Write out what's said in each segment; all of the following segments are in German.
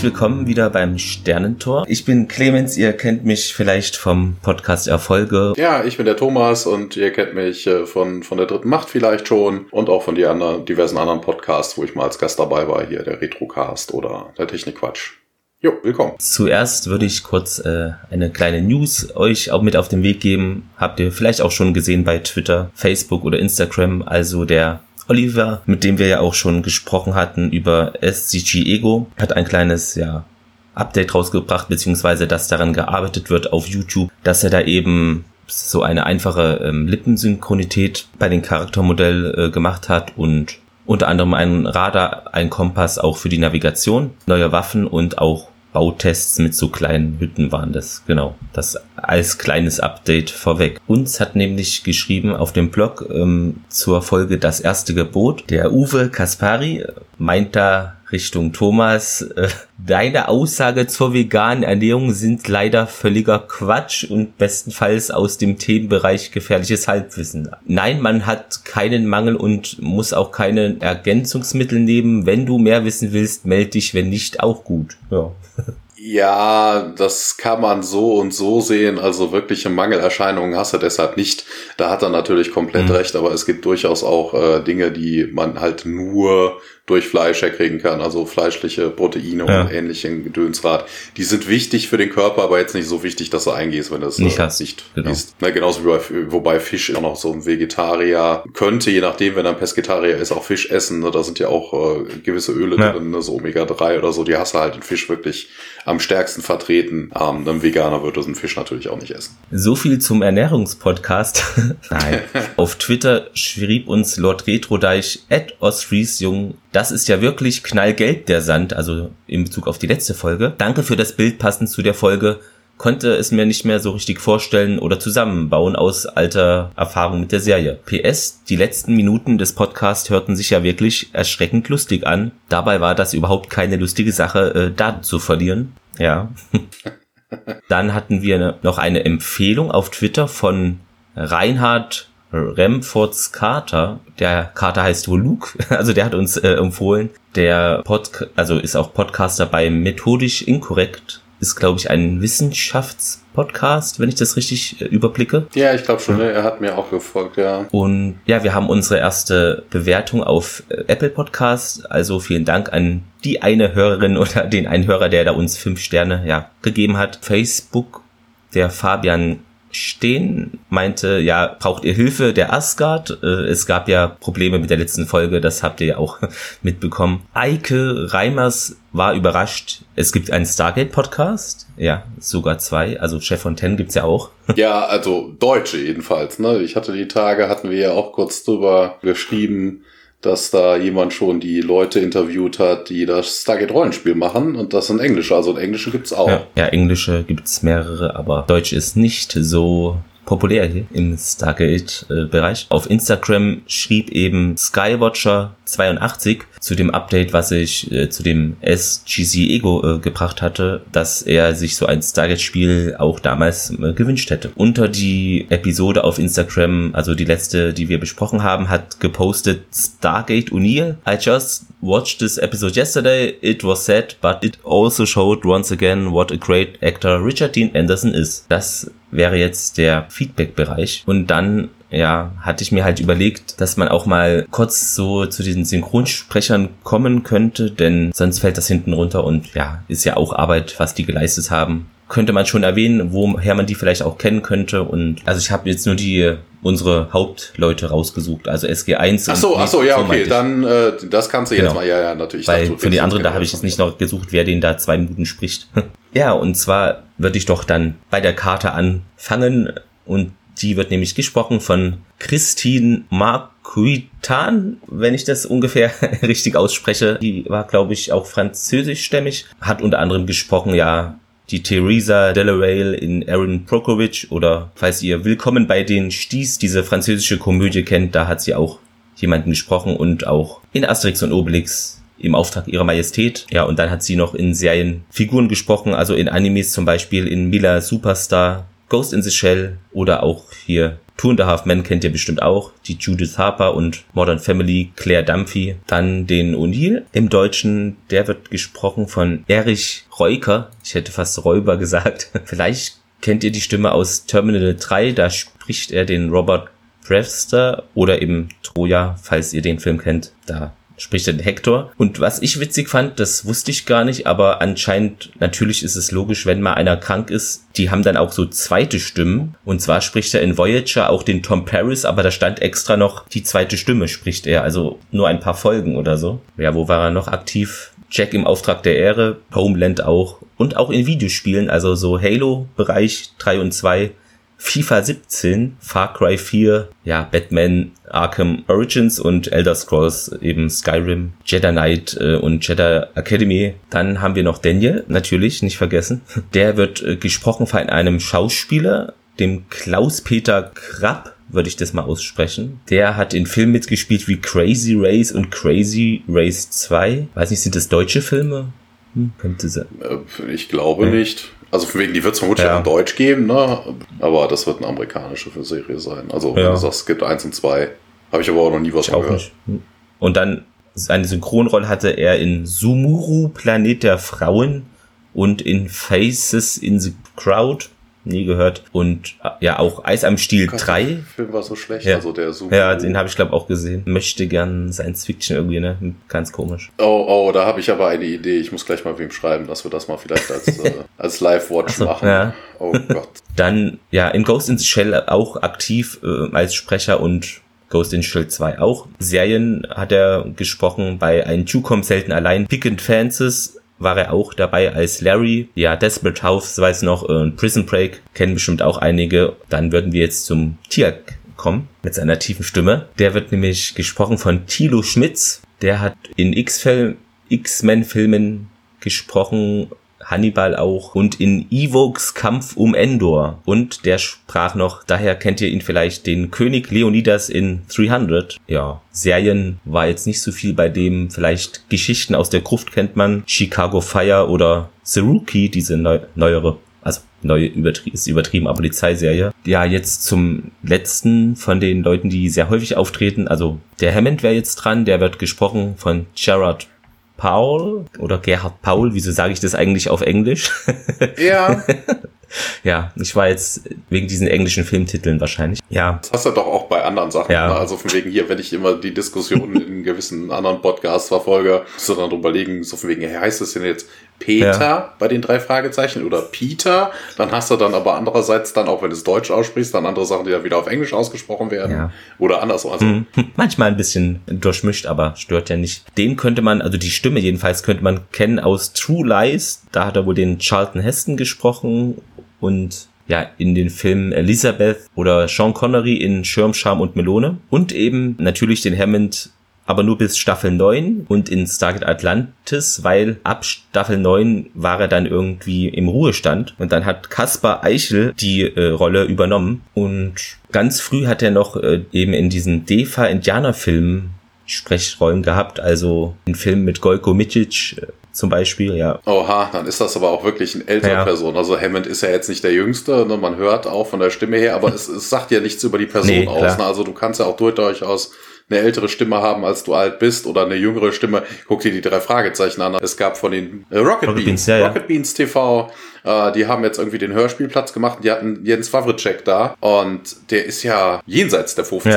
Herzlich willkommen wieder beim Sternentor. Ich bin Clemens, ihr kennt mich vielleicht vom Podcast Erfolge. Ja, ich bin der Thomas und ihr kennt mich äh, von, von der dritten Macht vielleicht schon und auch von die anderen, diversen anderen Podcasts, wo ich mal als Gast dabei war, hier der Retrocast oder der Technikquatsch. Jo, willkommen. Zuerst würde ich kurz äh, eine kleine News euch auch mit auf den Weg geben. Habt ihr vielleicht auch schon gesehen bei Twitter, Facebook oder Instagram. Also der Oliver, mit dem wir ja auch schon gesprochen hatten über SCG Ego, hat ein kleines, ja, Update rausgebracht, beziehungsweise dass daran gearbeitet wird auf YouTube, dass er da eben so eine einfache ähm, Lippensynchronität bei den Charaktermodell äh, gemacht hat und unter anderem ein Radar, ein Kompass auch für die Navigation, neue Waffen und auch Bautests mit so kleinen Hütten waren das, genau. Das als kleines Update vorweg. Uns hat nämlich geschrieben auf dem Blog ähm, zur Folge Das erste Gebot. Der Uwe Kaspari meint da Richtung Thomas. Äh, deine Aussage zur veganen Ernährung sind leider völliger Quatsch und bestenfalls aus dem Themenbereich gefährliches Halbwissen. Nein, man hat keinen Mangel und muss auch keine Ergänzungsmittel nehmen. Wenn du mehr wissen willst, melde dich, wenn nicht, auch gut. Ja. Ja, das kann man so und so sehen. Also wirkliche Mangelerscheinungen hast du deshalb nicht. Da hat er natürlich komplett mhm. recht, aber es gibt durchaus auch äh, Dinge, die man halt nur durch Fleisch herkriegen kann, also fleischliche Proteine ja. und ähnlichen Gedönsrad. Die sind wichtig für den Körper, aber jetzt nicht so wichtig, dass du eingehst, wenn du es nicht, äh, hast. nicht genau. isst. Na, genauso wie bei, wobei Fisch auch noch so ein Vegetarier könnte, je nachdem, wenn er ein Pesketarier ist, auch Fisch essen. Ne? Da sind ja auch äh, gewisse Öle ja. drin, ne? so Omega-3 oder so, die hast du halt in Fisch wirklich am stärksten vertreten. Ähm, ein Veganer würde so einen Fisch natürlich auch nicht essen. So viel zum Ernährungspodcast. Nein. Auf Twitter schrieb uns Lord Retrodeich at Ostfriesjung das ist ja wirklich knallgelb, der Sand, also in Bezug auf die letzte Folge. Danke für das Bild passend zu der Folge. Konnte es mir nicht mehr so richtig vorstellen oder zusammenbauen aus alter Erfahrung mit der Serie. PS, die letzten Minuten des Podcasts hörten sich ja wirklich erschreckend lustig an. Dabei war das überhaupt keine lustige Sache, äh, Daten zu verlieren. Ja. Dann hatten wir noch eine Empfehlung auf Twitter von Reinhard Remfords Carter, der Carter heißt wohl Luke, also der hat uns äh, empfohlen, der Pod, also ist auch Podcaster bei Methodisch Inkorrekt, ist glaube ich ein Wissenschaftspodcast, wenn ich das richtig äh, überblicke. Ja, ich glaube schon, ne? er hat mir auch gefolgt, ja. Und ja, wir haben unsere erste Bewertung auf äh, Apple Podcast, also vielen Dank an die eine Hörerin oder den einen Hörer, der da uns fünf Sterne ja gegeben hat. Facebook der Fabian stehen, meinte, ja, braucht ihr Hilfe der Asgard? Äh, es gab ja Probleme mit der letzten Folge, das habt ihr ja auch mitbekommen. Eike Reimers war überrascht. Es gibt einen Stargate-Podcast, ja, sogar zwei, also Chef von Ten gibt's ja auch. Ja, also Deutsche jedenfalls, ne? Ich hatte die Tage, hatten wir ja auch kurz drüber geschrieben, dass da jemand schon die Leute interviewt hat, die das Stargate-Rollenspiel machen und das sind Englische, also Englische gibt's auch. Ja, ja Englische gibt's mehrere, aber Deutsch ist nicht so populär hier im Stargate-Bereich. Auf Instagram schrieb eben Skywatcher82 zu dem Update, was ich äh, zu dem SGC Ego äh, gebracht hatte, dass er sich so ein Stargate-Spiel auch damals äh, gewünscht hätte. Unter die Episode auf Instagram, also die letzte, die wir besprochen haben, hat gepostet Stargate O'Neill. I just watched this episode yesterday. It was sad, but it also showed once again what a great actor Richard Dean Anderson is. Das wäre jetzt der Feedback-Bereich. Und dann ja, hatte ich mir halt überlegt, dass man auch mal kurz so zu diesen Synchronsprechern kommen könnte, denn sonst fällt das hinten runter und ja, ist ja auch Arbeit, was die geleistet haben. Könnte man schon erwähnen, woher man die vielleicht auch kennen könnte und also ich habe jetzt nur die unsere Hauptleute rausgesucht, also SG1. Ach so, ach so, ja, okay, dann äh, das kannst du genau. jetzt mal, ja, ja, natürlich. Weil für die anderen, da habe ich jetzt nicht noch gesucht, wer den da zwei Minuten spricht. ja, und zwar würde ich doch dann bei der Karte anfangen und die wird nämlich gesprochen von Christine Marquitan, wenn ich das ungefähr richtig ausspreche. Die war, glaube ich, auch französischstämmig, hat unter anderem gesprochen, ja, die Theresa Delaval in Aaron Prokovich oder falls ihr Willkommen bei den Sties, diese französische Komödie kennt, da hat sie auch jemanden gesprochen und auch in Asterix und Obelix im Auftrag ihrer Majestät. Ja, und dann hat sie noch in Serien Figuren gesprochen, also in Animes zum Beispiel in Mila Superstar, Ghost in the Shell oder auch hier Two and a Half Men kennt ihr bestimmt auch. Die Judith Harper und Modern Family Claire Dunphy. Dann den O'Neill. Im Deutschen, der wird gesprochen von Erich Reuker. Ich hätte fast Räuber gesagt. Vielleicht kennt ihr die Stimme aus Terminal 3. Da spricht er den Robert Brewster oder eben Troja, falls ihr den Film kennt. Da spricht den Hector. Und was ich witzig fand, das wusste ich gar nicht, aber anscheinend, natürlich ist es logisch, wenn mal einer krank ist, die haben dann auch so zweite Stimmen. Und zwar spricht er in Voyager auch den Tom Paris, aber da stand extra noch die zweite Stimme spricht er, also nur ein paar Folgen oder so. Ja, wo war er noch aktiv? Jack im Auftrag der Ehre, Homeland auch und auch in Videospielen, also so Halo-Bereich 3 und 2 FIFA 17, Far Cry 4, ja, Batman Arkham Origins und Elder Scrolls, eben Skyrim, Jedi Knight äh, und Jedi Academy. Dann haben wir noch Daniel, natürlich, nicht vergessen. Der wird äh, gesprochen von einem Schauspieler, dem Klaus-Peter Krapp, würde ich das mal aussprechen. Der hat in Filmen mitgespielt wie Crazy Race und Crazy Race 2. Weiß nicht, sind das deutsche Filme? Hm, könnte sein. Äh, ich glaube ja. nicht. Also von wegen, die wird es vermutlich ja. in Deutsch geben, ne? Aber das wird eine amerikanische Serie sein. Also wenn ja. du sagst, es gibt eins und zwei, habe ich aber auch noch nie was ich von gehört. Nicht. Und dann eine Synchronrolle hatte er in Sumuru, Planet der Frauen und in Faces in the Crowd nie gehört. Und äh, ja, auch Eis am Stiel Gott, 3. Der Film war so schlecht, ja. also der super. Ja, den habe ich glaube auch gesehen. Möchte gern Science Fiction irgendwie, ne? Ganz komisch. Oh, oh, da habe ich aber eine Idee. Ich muss gleich mal wem schreiben, dass wir das mal vielleicht als, äh, als Live-Watch so, machen. Ja. Oh Gott. Dann, ja, in Ghost in the Shell auch aktiv äh, als Sprecher und Ghost in Shell 2 auch. Serien hat er gesprochen bei Ein Jucom selten allein. Pickend Fences war er auch dabei als Larry. Ja, Desperate Housewives noch äh, Prison Break kennen bestimmt auch einige. Dann würden wir jetzt zum Tier kommen mit seiner tiefen Stimme. Der wird nämlich gesprochen von Thilo Schmitz. Der hat in X-Men-Filmen gesprochen Hannibal auch und in Evox Kampf um Endor. Und der sprach noch, daher kennt ihr ihn vielleicht, den König Leonidas in 300. Ja, Serien war jetzt nicht so viel bei dem, vielleicht Geschichten aus der Gruft kennt man, Chicago Fire oder The Rookie, diese neu neuere also neu übertrie ist übertrieben, aber Polizeiserie. Ja, jetzt zum letzten von den Leuten, die sehr häufig auftreten. Also der Hammond wäre jetzt dran, der wird gesprochen von Gerard Paul oder Gerhard Paul, wieso sage ich das eigentlich auf Englisch? Ja. ja, ich war jetzt wegen diesen englischen Filmtiteln wahrscheinlich. Ja. Das hast du doch auch bei anderen Sachen. Ja. Ne? Also von wegen hier, wenn ich immer die Diskussionen in gewissen anderen Podcasts verfolge, musst du dann überlegen, so von wegen, hey, heißt das denn jetzt Peter ja. bei den drei Fragezeichen oder Peter? Dann hast du dann aber andererseits dann auch, wenn du es Deutsch aussprichst, dann andere Sachen, die ja wieder auf Englisch ausgesprochen werden. Ja. Oder andersrum. Also hm. Manchmal ein bisschen durchmischt, aber stört ja nicht. Den könnte man, also die Stimme jedenfalls könnte man kennen aus True Lies. Da hat er wohl den Charlton Heston gesprochen und ja, in den Filmen Elizabeth oder Sean Connery in Schirm, Scham und Melone und eben natürlich den Hammond aber nur bis Staffel 9 und in Stargate Atlantis, weil ab Staffel 9 war er dann irgendwie im Ruhestand und dann hat Kaspar Eichel die äh, Rolle übernommen und ganz früh hat er noch äh, eben in diesen Defa Indianer-Filmen Sprechrollen gehabt, also in Filmen mit Golko Mitic äh, zum Beispiel, ja. Oha, dann ist das aber auch wirklich eine ältere ja. Person. Also Hammond ist ja jetzt nicht der Jüngste, ne? man hört auch von der Stimme her, aber es, es sagt ja nichts über die Person nee, aus. Ne? Also du kannst ja auch durchaus eine ältere Stimme haben, als du alt bist, oder eine jüngere Stimme. Guck dir die drei Fragezeichen an. Es gab von den äh, Rocket, Rocket, Beans, Beans ja, Rocket ja. Beans TV, äh, die haben jetzt irgendwie den Hörspielplatz gemacht. Die hatten Jens Wawritschek da und der ist ja jenseits der 50.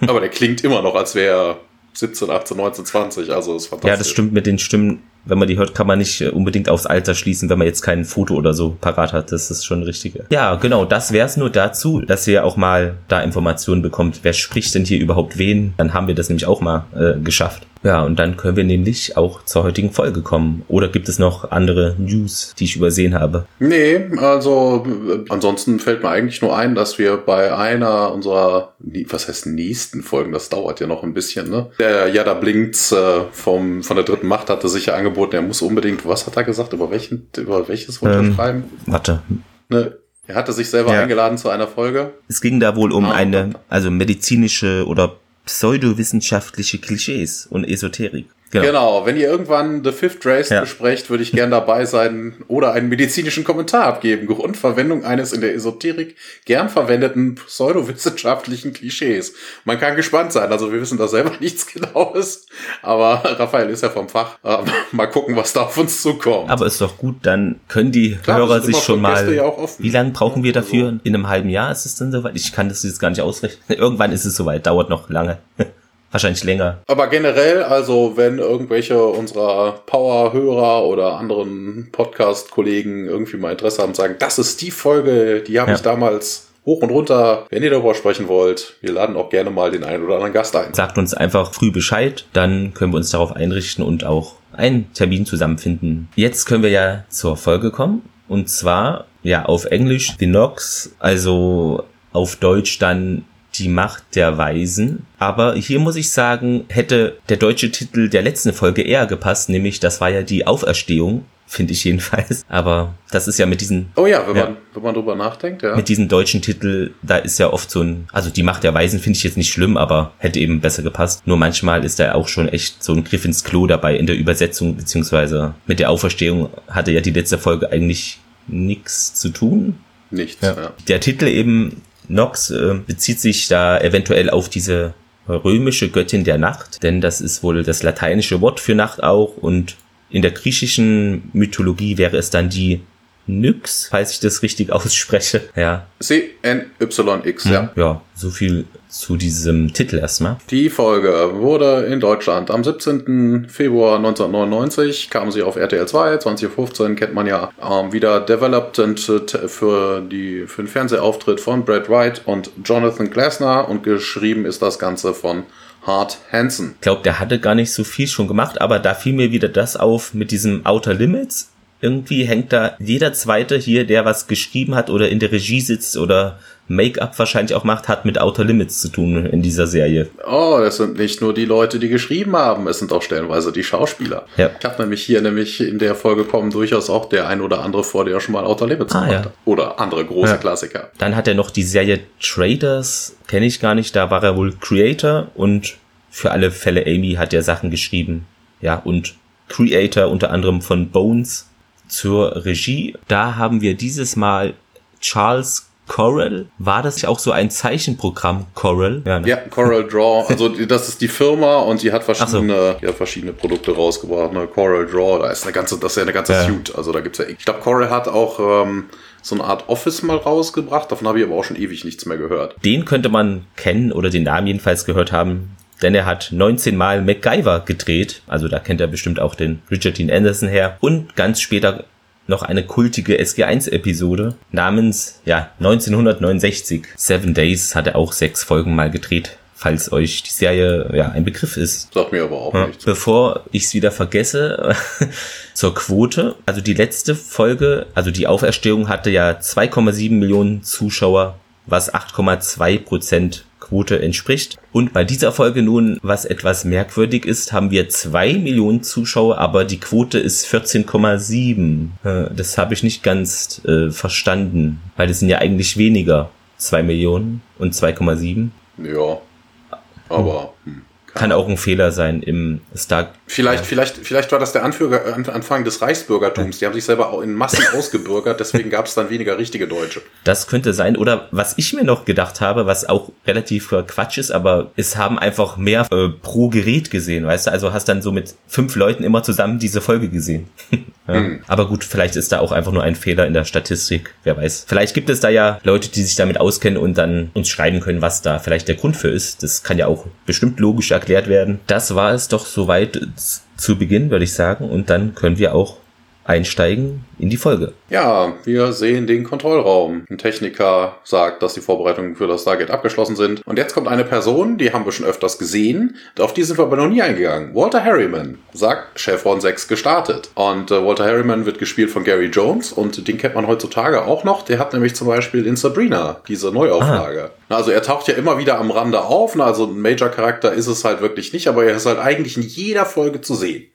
Ja. Aber der klingt immer noch, als wäre er 17, 18, 19, 20. Also ist fantastisch. Ja, das stimmt mit den Stimmen wenn man die hört, kann man nicht äh, unbedingt aufs Alter schließen, wenn man jetzt kein Foto oder so parat hat. Das ist schon richtig. Ja, genau, das wär's nur dazu, dass ihr auch mal da Informationen bekommt. Wer spricht denn hier überhaupt wen? Dann haben wir das nämlich auch mal äh, geschafft. Ja, und dann können wir nämlich auch zur heutigen Folge kommen. Oder gibt es noch andere News, die ich übersehen habe? Nee, also ansonsten fällt mir eigentlich nur ein, dass wir bei einer unserer, was heißt nächsten Folgen, das dauert ja noch ein bisschen, ne? Der Ja, da blinkt's äh, vom, von der dritten Macht hatte sich ja angeboten, er muss unbedingt, was hat er gesagt, über welchen, über welches ähm, schreiben? Warte. Ne, er hatte sich selber ja. eingeladen zu einer Folge. Es ging da wohl um ah, eine, also medizinische oder pseudowissenschaftliche Klischees und Esoterik. Genau. genau. wenn ihr irgendwann The Fifth Race ja. besprecht, würde ich gern dabei sein oder einen medizinischen Kommentar abgeben. Grundverwendung eines in der Esoterik gern verwendeten pseudowissenschaftlichen Klischees. Man kann gespannt sein, also wir wissen da selber nichts Genaues, aber Raphael ist ja vom Fach. mal gucken, was da auf uns zukommt. Aber ist doch gut, dann können die Klar, Hörer sich schon mal. Ja wie lange brauchen wir dafür? Also. In einem halben Jahr ist es dann soweit? Ich kann das jetzt gar nicht ausrechnen. Irgendwann ist es soweit, dauert noch lange. Wahrscheinlich länger. Aber generell, also wenn irgendwelche unserer Power-Hörer oder anderen Podcast-Kollegen irgendwie mal Interesse haben, sagen, das ist die Folge, die habe ja. ich damals hoch und runter. Wenn ihr darüber sprechen wollt, wir laden auch gerne mal den einen oder anderen Gast ein. Sagt uns einfach früh Bescheid, dann können wir uns darauf einrichten und auch einen Termin zusammenfinden. Jetzt können wir ja zur Folge kommen. Und zwar, ja, auf Englisch The Nox, also auf Deutsch dann die Macht der Weisen. Aber hier muss ich sagen, hätte der deutsche Titel der letzten Folge eher gepasst, nämlich das war ja die Auferstehung finde ich jedenfalls. Aber das ist ja mit diesen. Oh ja, wenn ja, man wenn man drüber nachdenkt, ja. Mit diesen deutschen Titel, da ist ja oft so ein, also die Macht der Weisen finde ich jetzt nicht schlimm, aber hätte eben besser gepasst. Nur manchmal ist da auch schon echt so ein Griff ins Klo dabei in der Übersetzung beziehungsweise mit der Auferstehung hatte ja die letzte Folge eigentlich nichts zu tun. Nichts. Ja. ja. Der Titel eben Nox äh, bezieht sich da eventuell auf diese römische Göttin der Nacht, denn das ist wohl das lateinische Wort für Nacht auch und in der griechischen Mythologie wäre es dann die Nyx, falls ich das richtig ausspreche. Ja. C-N-Y-X, ja. Ja, so viel zu diesem Titel erstmal. Die Folge wurde in Deutschland am 17. Februar 1999, kam sie auf RTL 2, 2015, kennt man ja, ähm, wieder developed äh, für, die, für den Fernsehauftritt von Brad Wright und Jonathan Glasner und geschrieben ist das Ganze von Hart Hansen. Ich glaube, der hatte gar nicht so viel schon gemacht, aber da fiel mir wieder das auf mit diesem Outer Limits irgendwie hängt da jeder zweite hier, der was geschrieben hat oder in der Regie sitzt oder Make-up wahrscheinlich auch macht, hat mit Outer Limits zu tun in dieser Serie. Oh, das sind nicht nur die Leute, die geschrieben haben, es sind auch stellenweise die Schauspieler. Ja. Ich habe nämlich hier nämlich in der Folge kommen durchaus auch der ein oder andere vor, der schon mal Outer Limits ah, gemacht ja. hat. Oder andere große ja. Klassiker. Dann hat er noch die Serie Traders, kenne ich gar nicht, da war er wohl Creator und für alle Fälle Amy hat er Sachen geschrieben. Ja, und Creator unter anderem von Bones zur Regie. Da haben wir dieses Mal Charles Coral. War das auch so ein Zeichenprogramm, Coral? Ja, ne? ja Coral Draw. Also das ist die Firma und die hat verschiedene, so. die hat verschiedene Produkte rausgebracht. Ne? Coral Draw, da ist eine ganze, das ist ja eine ganze ja. Suite. Also da gibt's ja. Ich glaube, Coral hat auch ähm, so eine Art Office mal rausgebracht. Davon habe ich aber auch schon ewig nichts mehr gehört. Den könnte man kennen oder den Namen jedenfalls gehört haben denn er hat 19 Mal MacGyver gedreht, also da kennt er bestimmt auch den Richard Dean Anderson her und ganz später noch eine kultige SG1-Episode namens, ja, 1969. Seven Days hat er auch sechs Folgen mal gedreht, falls euch die Serie ja ein Begriff ist. Sagt mir aber auch ja. nichts. Bevor ich es wieder vergesse, zur Quote. Also die letzte Folge, also die Auferstehung hatte ja 2,7 Millionen Zuschauer, was 8,2 Prozent Quote entspricht. Und bei dieser Folge nun, was etwas merkwürdig ist, haben wir zwei Millionen Zuschauer, aber die Quote ist 14,7. Äh, das habe ich nicht ganz äh, verstanden, weil es sind ja eigentlich weniger. zwei Millionen und 2,7. Ja, aber... Hm. Kann auch ein Fehler sein im Star. Vielleicht, ja. vielleicht, vielleicht war das der Anführer, Anfang des Reichsbürgertums. Die haben sich selber auch in Massen ausgebürgert, deswegen gab es dann weniger richtige Deutsche. Das könnte sein. Oder was ich mir noch gedacht habe, was auch relativ Quatsch ist, aber es haben einfach mehr äh, pro Gerät gesehen, weißt du? Also hast dann so mit fünf Leuten immer zusammen diese Folge gesehen. ja. hm. Aber gut, vielleicht ist da auch einfach nur ein Fehler in der Statistik. Wer weiß. Vielleicht gibt es da ja Leute, die sich damit auskennen und dann uns schreiben können, was da vielleicht der Grund für ist. Das kann ja auch bestimmt logisch erklärt werden. Das war es doch soweit zu Beginn, würde ich sagen. Und dann können wir auch einsteigen in die Folge. Ja, wir sehen den Kontrollraum. Ein Techniker sagt, dass die Vorbereitungen für das Stargate abgeschlossen sind. Und jetzt kommt eine Person, die haben wir schon öfters gesehen. Auf die sind wir aber noch nie eingegangen. Walter Harriman sagt, Chevron 6 gestartet. Und äh, Walter Harriman wird gespielt von Gary Jones und den kennt man heutzutage auch noch. Der hat nämlich zum Beispiel in Sabrina diese Neuauflage. Ah. Also er taucht ja immer wieder am Rande auf. Also ein Major-Charakter ist es halt wirklich nicht, aber er ist halt eigentlich in jeder Folge zu sehen.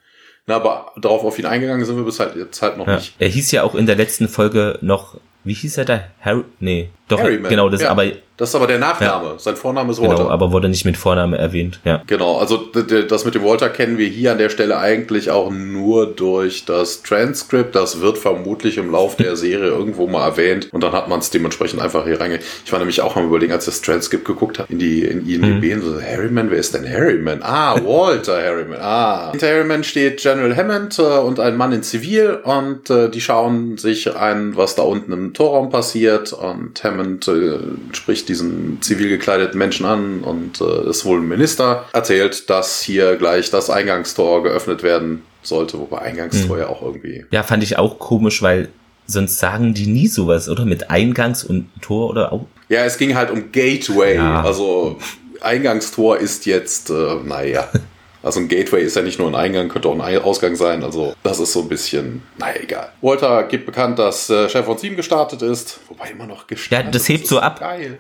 Na, aber darauf auf ihn eingegangen sind wir bis halt jetzt halt noch ja. nicht. Er hieß ja auch in der letzten Folge noch, wie hieß er da? Harry, nee, Doch, Harryman. genau, das ja. aber Das ist aber der Nachname. Sein Vorname ist Walter. genau, aber wurde nicht mit Vorname erwähnt. Ja. Genau, also das mit dem Walter kennen wir hier an der Stelle eigentlich auch nur durch das Transkript. Das wird vermutlich im Lauf der Serie irgendwo mal erwähnt und dann hat man es dementsprechend einfach hier reinge. Ich war nämlich auch am überlegen, als ich das Transkript geguckt habe, in die in IMDb, so Harryman, wer ist denn Harryman? Ah, Walter Harryman. Ah. Hinter Harryman steht General Hammond äh, und ein Mann in Zivil und äh, die schauen sich an, was da unten im Torraum passiert und Hammond äh, spricht diesen zivil gekleideten Menschen an und äh, ist wohl ein Minister, erzählt, dass hier gleich das Eingangstor geöffnet werden sollte, wobei Eingangstor ja auch irgendwie. ja, fand ich auch komisch, weil sonst sagen die nie sowas, oder? Mit Eingangs- und Tor oder auch. Ja, es ging halt um Gateway, Ja. also Eingangstor ist jetzt, äh, naja. Also ein Gateway ist ja nicht nur ein Eingang, könnte auch ein Ei- Ausgang sein. Also das ist so ein bisschen, naja, egal. Walter gibt bekannt, dass äh, Chef von Team gestartet ist. Wobei immer noch gestartet. Ja, das hebt ist so ab. Geil.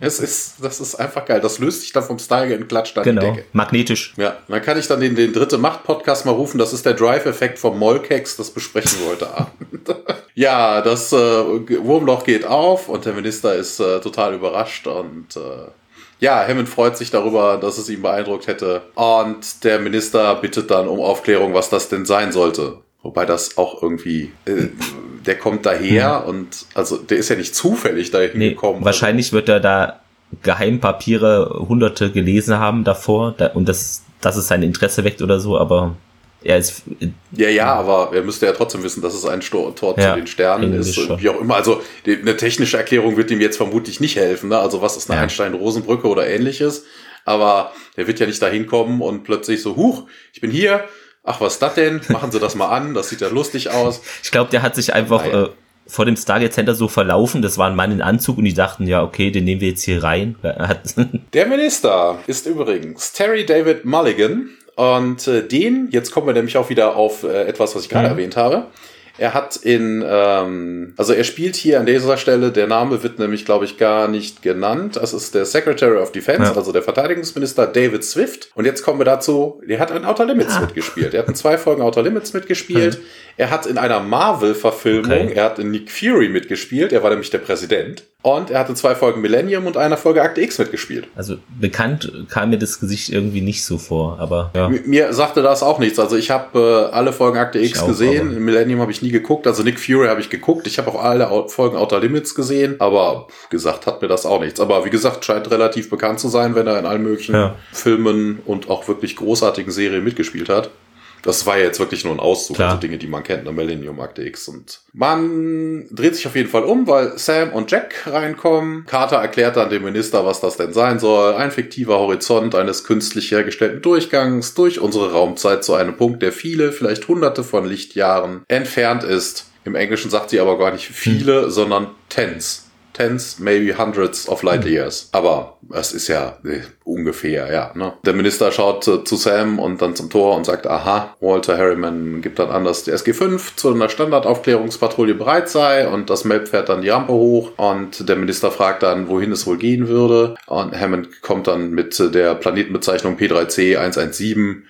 es ist, das ist einfach geil. Das löst sich dann vom Style und klatscht an die Genau. Decke. Magnetisch. Ja, dann kann ich dann den, den dritte Macht-Podcast mal rufen. Das ist der Drive-Effekt vom Molkex. Das besprechen wir heute Abend. ja, das äh, Wurmloch geht auf und der Minister ist äh, total überrascht und äh, ja, Hammond freut sich darüber, dass es ihn beeindruckt hätte. Und der Minister bittet dann um Aufklärung, was das denn sein sollte. Wobei das auch irgendwie, äh, der kommt daher und also der ist ja nicht zufällig dahin Nee, gekommen. wahrscheinlich wird er da Geheimpapiere hunderte gelesen haben davor da, und das, dass es sein Interesse weckt oder so, aber er ist, Ja, ja, aber er müsste ja trotzdem wissen, dass es ein Sto Tor Ja, zu den Sternen ist. schon. Wie auch immer. Also eine technische Erklärung wird ihm jetzt vermutlich nicht helfen. Ne? Also was ist eine Ja. Einstein-Rosenbrücke oder ähnliches. Aber er wird ja nicht dahin kommen und plötzlich so, huch, ich bin hier. Ach, was ist das denn? Machen Sie das mal an. Das sieht ja lustig aus. ich glaube, der hat sich einfach äh, vor dem Stargate Center so verlaufen. Das war ein Mann in Anzug und die dachten, ja, okay, den nehmen wir jetzt hier rein. Er Der Minister ist übrigens Terry David Mulligan. Und äh, den, jetzt kommen wir nämlich auch wieder auf äh, etwas, was ich gerade Mhm. erwähnt habe. Er hat in, ähm, also er spielt hier an dieser Stelle, der Name wird nämlich, glaube ich, gar nicht genannt. Das ist der Secretary of Defense, Ja. also der Verteidigungsminister David Swift. Und jetzt kommen wir dazu, der hat in Outer Limits Ah. mitgespielt. Er hat in zwei Folgen Outer Limits mitgespielt. Er hat in einer Marvel-Verfilmung, Okay. er hat in Nick Fury mitgespielt, er war nämlich der Präsident. Und er hat in zwei Folgen Millennium und einer Folge Akte X mitgespielt. also bekannt kam mir das Gesicht irgendwie nicht so vor, aber ja. M- Mir sagte das auch nichts. Also ich habe äh, alle Folgen Akte X auch, gesehen. Millennium habe ich nie geguckt. Also Nick Fury habe ich geguckt. Ich habe auch alle Folgen Outer Limits gesehen. Aber gesagt hat mir das auch nichts. Aber wie gesagt, scheint relativ bekannt zu sein, wenn er in allen möglichen Ja. Filmen und auch wirklich großartigen Serien mitgespielt hat. Das war ja jetzt wirklich nur ein Auszug, Klar. also Dinge, die man kennt, ne? Millennium Akte X. Und man dreht sich auf jeden Fall um, weil Sam und Jack reinkommen. Carter erklärt dann dem Minister, was das denn sein soll. Ein fiktiver Horizont eines künstlich hergestellten Durchgangs durch unsere Raumzeit zu einem Punkt, der viele, vielleicht hunderte von Lichtjahren entfernt ist. Im Englischen sagt sie aber gar nicht viele, sondern tens. Tens, maybe hundreds of light years. Aber es ist ja äh, ungefähr, ja. Ne? Der Minister schaut äh, zu Sam und dann zum Tor und sagt, aha, Walter Harriman gibt dann an, dass die SG-5 zu einer Standardaufklärungspatrouille bereit sei und das Map fährt dann die Rampe hoch und der Minister fragt dann, wohin es wohl gehen würde. Und Hammond kommt dann mit der Planetenbezeichnung P3C 117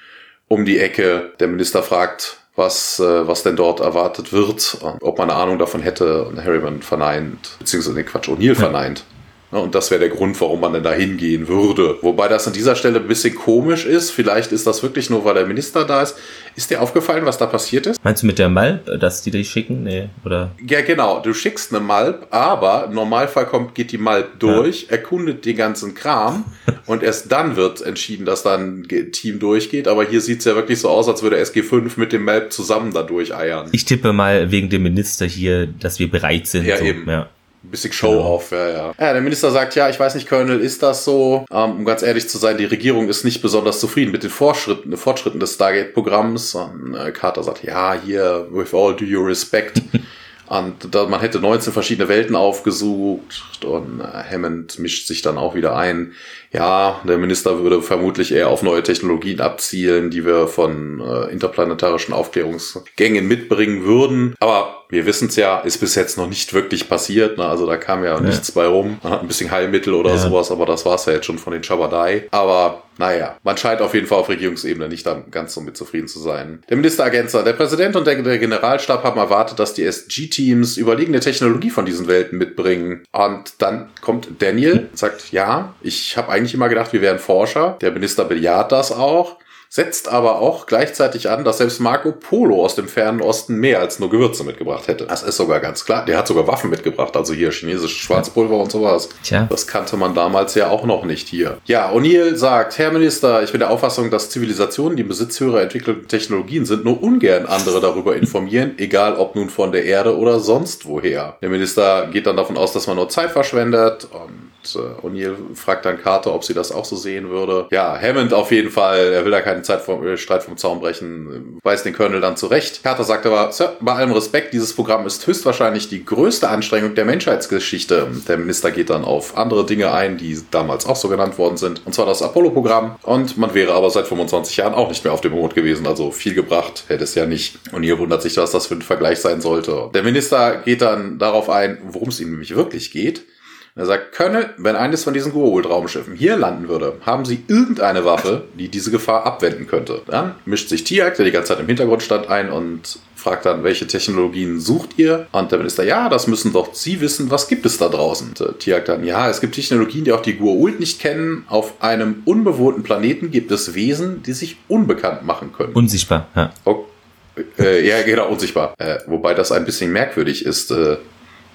um die Ecke. Der Minister fragt, was, äh, was denn dort erwartet wird, und ob man eine Ahnung davon hätte. Und Harriman verneint, beziehungsweise, nee, Quatsch, O'Neill verneint. Ja, Und das wäre der Grund, warum man denn da hingehen würde. Wobei das an dieser Stelle ein bisschen komisch ist. Vielleicht ist das wirklich nur, weil der Minister da ist. Ist dir aufgefallen, was da passiert ist? Meinst du mit der Malp, dass die dich schicken? Nee, oder? Ja, genau. Du schickst eine Malp, aber im Normalfall kommt, geht die Malp durch, erkundet den ganzen Kram und erst dann wird entschieden, dass dann ein Team durchgeht. Aber hier sieht's ja wirklich so aus, als würde SG5 mit dem Malp zusammen da durcheiern. Ich tippe mal wegen dem Minister hier, dass wir bereit sind. Ja, so. eben. Ja. Bisschen Show-off, ja, ja. Ja, der Minister sagt, ja, ich weiß nicht, Colonel, ist das so? Ähm, um ganz ehrlich zu sein, die Regierung ist nicht besonders zufrieden mit den Fortschritten, Fortschritten des Stargate-Programms. Und äh, Carter sagt, ja, hier, with all due respect. Und da, man hätte 19 verschiedene Welten aufgesucht und äh, Hammond mischt sich dann auch wieder ein. Ja, der Minister würde vermutlich eher auf neue Technologien abzielen, die wir von äh, interplanetarischen Aufklärungsgängen mitbringen würden. Aber wir wissen es ja, ist bis jetzt noch nicht wirklich passiert. Ne? Also da kam ja, ja. nichts bei rum. Man hat ein bisschen Heilmittel oder ja. sowas, aber das war es ja jetzt schon von den Chabadai. Aber naja, man scheint auf jeden Fall auf Regierungsebene nicht dann ganz so mit zufrieden zu sein. Der Ministeragent der Präsident und der, der Generalstab haben erwartet, dass die SG-Teams überlegene Technologie von diesen Welten mitbringen. Und dann kommt Daniel, sagt, ja, ich habe eigentlich immer gedacht, wir wären Forscher. Der Minister bejaht das auch setzt aber auch gleichzeitig an, dass selbst Marco Polo aus dem fernen Osten mehr als nur Gewürze mitgebracht hätte. Das ist sogar ganz klar. Der hat sogar Waffen mitgebracht, also hier chinesisches Schwarzpulver und sowas. Tja. Das kannte man damals ja auch noch nicht hier. Ja, O'Neill sagt, Herr Minister, ich bin der Auffassung, dass Zivilisationen, die im Besitz höherer entwickelter Technologien sind, nur ungern andere darüber informieren, egal ob nun von der Erde oder sonst woher. Der Minister geht dann davon aus, dass man nur Zeit verschwendet und äh, O'Neill fragt dann Carter, ob sie das auch so sehen würde. Ja, Hammond auf jeden Fall, er will da keinen Zeit vom, äh, Streit vom Zaun brechen, weist den Colonel dann zurecht. Carter sagt aber, Sir, bei allem Respekt, dieses Programm ist höchstwahrscheinlich die größte Anstrengung der Menschheitsgeschichte. Der Minister geht dann auf andere Dinge ein, die damals auch so genannt worden sind, und zwar das Apollo-Programm. Und man wäre aber seit 25 Jahren auch nicht mehr auf dem Mond gewesen, also viel gebracht hätte es ja nicht. Und ihr wundert sich, was das für ein Vergleich sein sollte. Der Minister geht dann darauf ein, worum es ihm nämlich wirklich geht. Er sagt, Colonel, wenn eines von diesen Goa'uld-Raumschiffen hier landen würde, haben Sie irgendeine Waffe, die diese Gefahr abwenden könnte. Dann mischt sich Tiak, der die ganze Zeit im Hintergrund stand, ein und fragt dann, welche Technologien sucht ihr? Und der Minister, ja, das müssen doch Sie wissen, was gibt es da draußen? Und Tiak dann, ja, es gibt Technologien, die auch die Goa'uld nicht kennen. Auf einem unbewohnten Planeten gibt es Wesen, die sich unbekannt machen können. Unsichtbar, ja. Okay. Äh, ja, genau, unsichtbar. Äh, wobei das ein bisschen merkwürdig ist. Äh,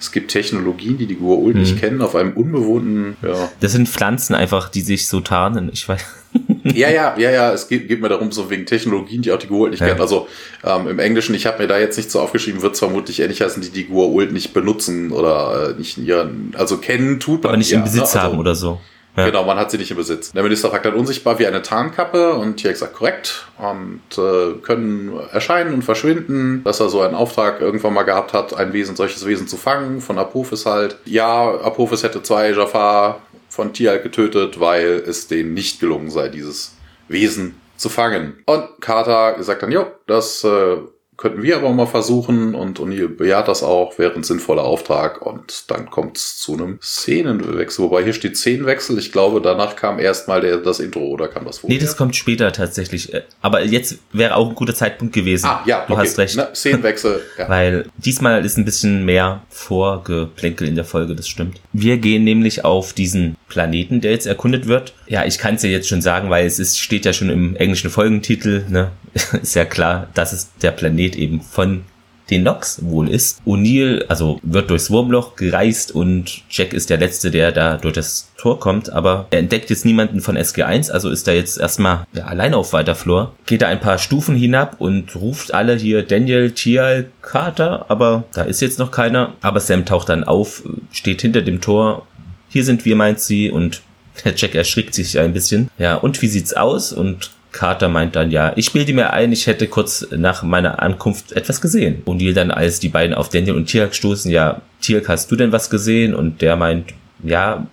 es gibt Technologien, die die Goa'uld nicht mhm. kennen, auf einem unbewohnten, ja. Das sind Pflanzen einfach, die sich so tarnen. Ich weiß. ja, ja, ja, ja, es geht, geht mir darum, so wegen Technologien, die auch die Goa'uld nicht ja. kennen. Also ähm, im Englischen, ich habe mir da jetzt nicht so aufgeschrieben, wird es vermutlich ähnlich heißen, die die Goa'uld nicht benutzen oder äh, nicht in ihren, also kennen tut man. Aber nicht ja, im Besitz ne? also, haben oder so. Ja. Genau, man hat sie nicht im Besitz. Der Minister fragt dann unsichtbar wie eine Tarnkappe und hier gesagt korrekt und äh, können erscheinen und verschwinden, dass er so einen Auftrag irgendwann mal gehabt hat, ein Wesen, solches Wesen zu fangen, von Apophis halt. Ja, Apophis hätte zwei Jafar von Tial getötet, weil es denen nicht gelungen sei, dieses Wesen zu fangen. Und Carter sagt dann, jo, das äh, könnten wir aber mal versuchen und O'Neill bejaht das auch, wäre ein sinnvoller Auftrag und dann kommt es zu einem Szenenwechsel. Wobei hier steht Szenenwechsel. Ich glaube, danach kam erstmal das Intro oder kam das vorher? Nee, das kommt später tatsächlich. Aber jetzt wäre auch ein guter Zeitpunkt gewesen. Ah, ja, du okay. hast recht. Na, Szenenwechsel. Ja. Weil diesmal ist ein bisschen mehr Vorgeplänkel in der Folge, das stimmt. Wir gehen nämlich auf diesen Planeten, der jetzt erkundet wird. Ja, ich kann es ja jetzt schon sagen, weil es ist, steht ja schon im englischen Folgentitel. Ne? ist ja klar, dass es der Planet eben von den Nox wohl ist. O'Neill, also wird durchs Wurmloch gereist und Jack ist der Letzte, der da durch das Tor kommt, aber er entdeckt jetzt niemanden von SG1, also ist er jetzt erstmal ja, alleine auf weiter Flur. Geht da ein paar Stufen hinab und ruft alle hier Daniel, Tial, Carter, aber da ist jetzt noch keiner. Aber Sam taucht dann auf, steht hinter dem Tor. Hier sind wir, meint sie, und Jack erschrickt sich ein bisschen. Ja, und wie sieht's aus? Und Carter meint dann, ja, ich bilde mir ein, ich hätte kurz nach meiner Ankunft etwas gesehen. Und Neil dann, als die beiden auf Daniel und Tirk stoßen, ja, Tirk, hast du denn was gesehen? Und der meint, ja,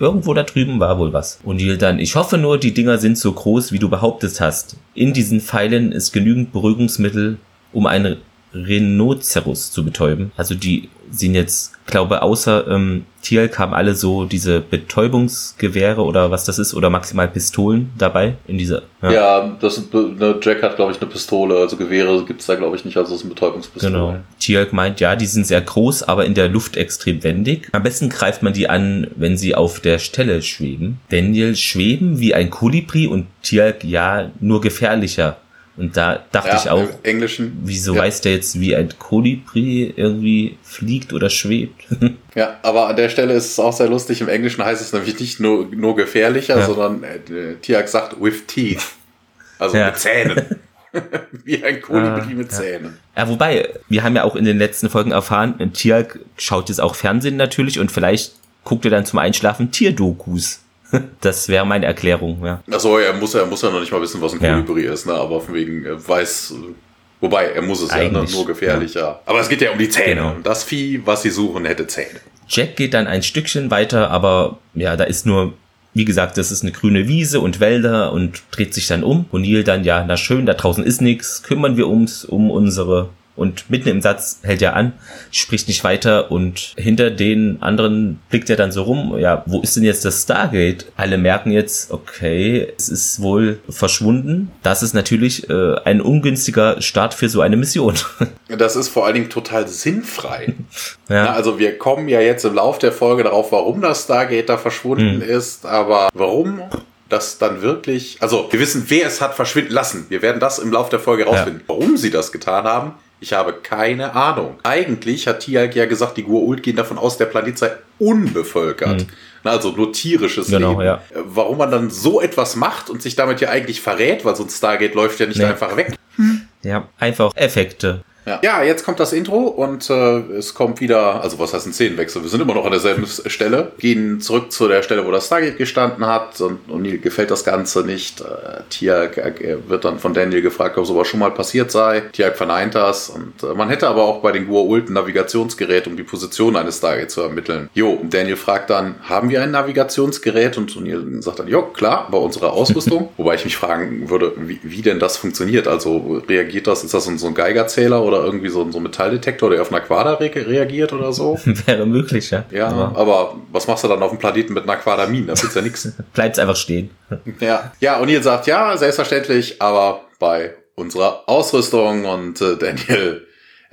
irgendwo da drüben war wohl was. Und Neil dann, ich hoffe nur, die Dinger sind so groß, wie du behauptet hast. In diesen Pfeilen ist genügend Beruhigungsmittel, um eine Rhinoceros zu betäuben. Also die sind jetzt, glaube außer ähm, Tielk haben alle so diese Betäubungsgewehre oder was das ist oder maximal Pistolen dabei in dieser. Ja, ja das ne, Jack hat glaube ich eine Pistole, also Gewehre gibt's da glaube ich nicht, also es sind Betäubungspistolen. Genau. Tielk meint, ja, die sind sehr groß, aber in der Luft extrem wendig. Am besten greift man die an, wenn sie auf der Stelle schweben. Daniel schweben wie ein Kolibri und Tielk ja nur gefährlicher und da dachte ja, ich auch, Englischen, wieso ja. weiß der jetzt, wie ein Kolibri irgendwie fliegt oder schwebt? ja, aber an der Stelle ist es auch sehr lustig. Im Englischen heißt es nämlich nicht nur, nur gefährlicher, ja. sondern äh, Tiak sagt with teeth. Also mit Zähnen. wie ein Kolibri ah, mit Zähnen. Ja, wobei, wir haben ja auch in den letzten Folgen erfahren, Tiak schaut jetzt auch Fernsehen natürlich und vielleicht guckt er dann zum Einschlafen Tierdokus. Das wäre meine Erklärung, ja. Achso, er muss, er muss ja noch nicht mal wissen, was ein ja. Kolibri ist, ne? aber von wegen, er weiß, wobei, er muss es Eigentlich, ja, ne? nur gefährlich, ja. ja. Aber es geht ja um die Zähne. Genau. Das Vieh, was sie suchen, hätte Zähne. Jack geht dann ein Stückchen weiter, aber ja, da ist nur, wie gesagt, das ist eine grüne Wiese und Wälder und dreht sich dann um. Und Neil dann, ja, na schön, da draußen ist nichts, kümmern wir uns um unsere und mitten im Satz hält er an, spricht nicht weiter und hinter den anderen blickt er dann so rum, ja, wo ist denn jetzt das Stargate? Alle merken jetzt, okay, es ist wohl verschwunden. Das ist natürlich äh, ein ungünstiger Start für so eine Mission. Das ist vor allen Dingen total sinnfrei. ja. Na, also wir kommen ja jetzt im Lauf der Folge darauf, warum das Stargate da verschwunden hm. ist, aber warum das dann wirklich, also wir wissen, wer es hat verschwinden lassen. Wir werden das im Lauf der Folge rausfinden. Ja. Warum sie das getan haben, ich habe keine Ahnung. Eigentlich hat Tiag ja gesagt, die Gua'uld gehen davon aus, der Planet sei unbevölkert. Mhm. Also nur tierisches genau, Leben. Ja. Warum man dann so etwas macht und sich damit ja eigentlich verrät, weil so ein Stargate läuft ja nicht nee. einfach weg. Ja, einfach Effekte. Ja. ja, jetzt kommt das Intro und äh, es kommt wieder, also was heißt ein Szenenwechsel? Wir sind immer noch an derselben Stelle, gehen zurück zu der Stelle, wo das Stargate gestanden hat und O'Neill gefällt das Ganze nicht. Äh, Tiag äh, wird dann von Daniel gefragt, ob sowas schon mal passiert sei. Tiag verneint das und äh, man hätte aber auch bei den Gua'uld ein Navigationsgerät, um die Position eines Stargate zu ermitteln. Jo, Daniel fragt dann, haben wir ein Navigationsgerät? Und O'Neill sagt dann, jo, klar, bei unserer Ausrüstung. Wobei ich mich fragen würde, wie, wie denn das funktioniert. Also reagiert das, ist das so ein Geigerzähler oder oder irgendwie so, so ein Metalldetektor, der auf einer Quader re reagiert oder so. Wäre möglich, ja. Ja, aber, aber, was machst du dann auf dem Planeten mit einer Quadermin? Da gibt's ja nichts. Bleibt's einfach stehen. ja. Ja, und ihr sagt, ja, selbstverständlich, aber bei unserer Ausrüstung und äh, Daniel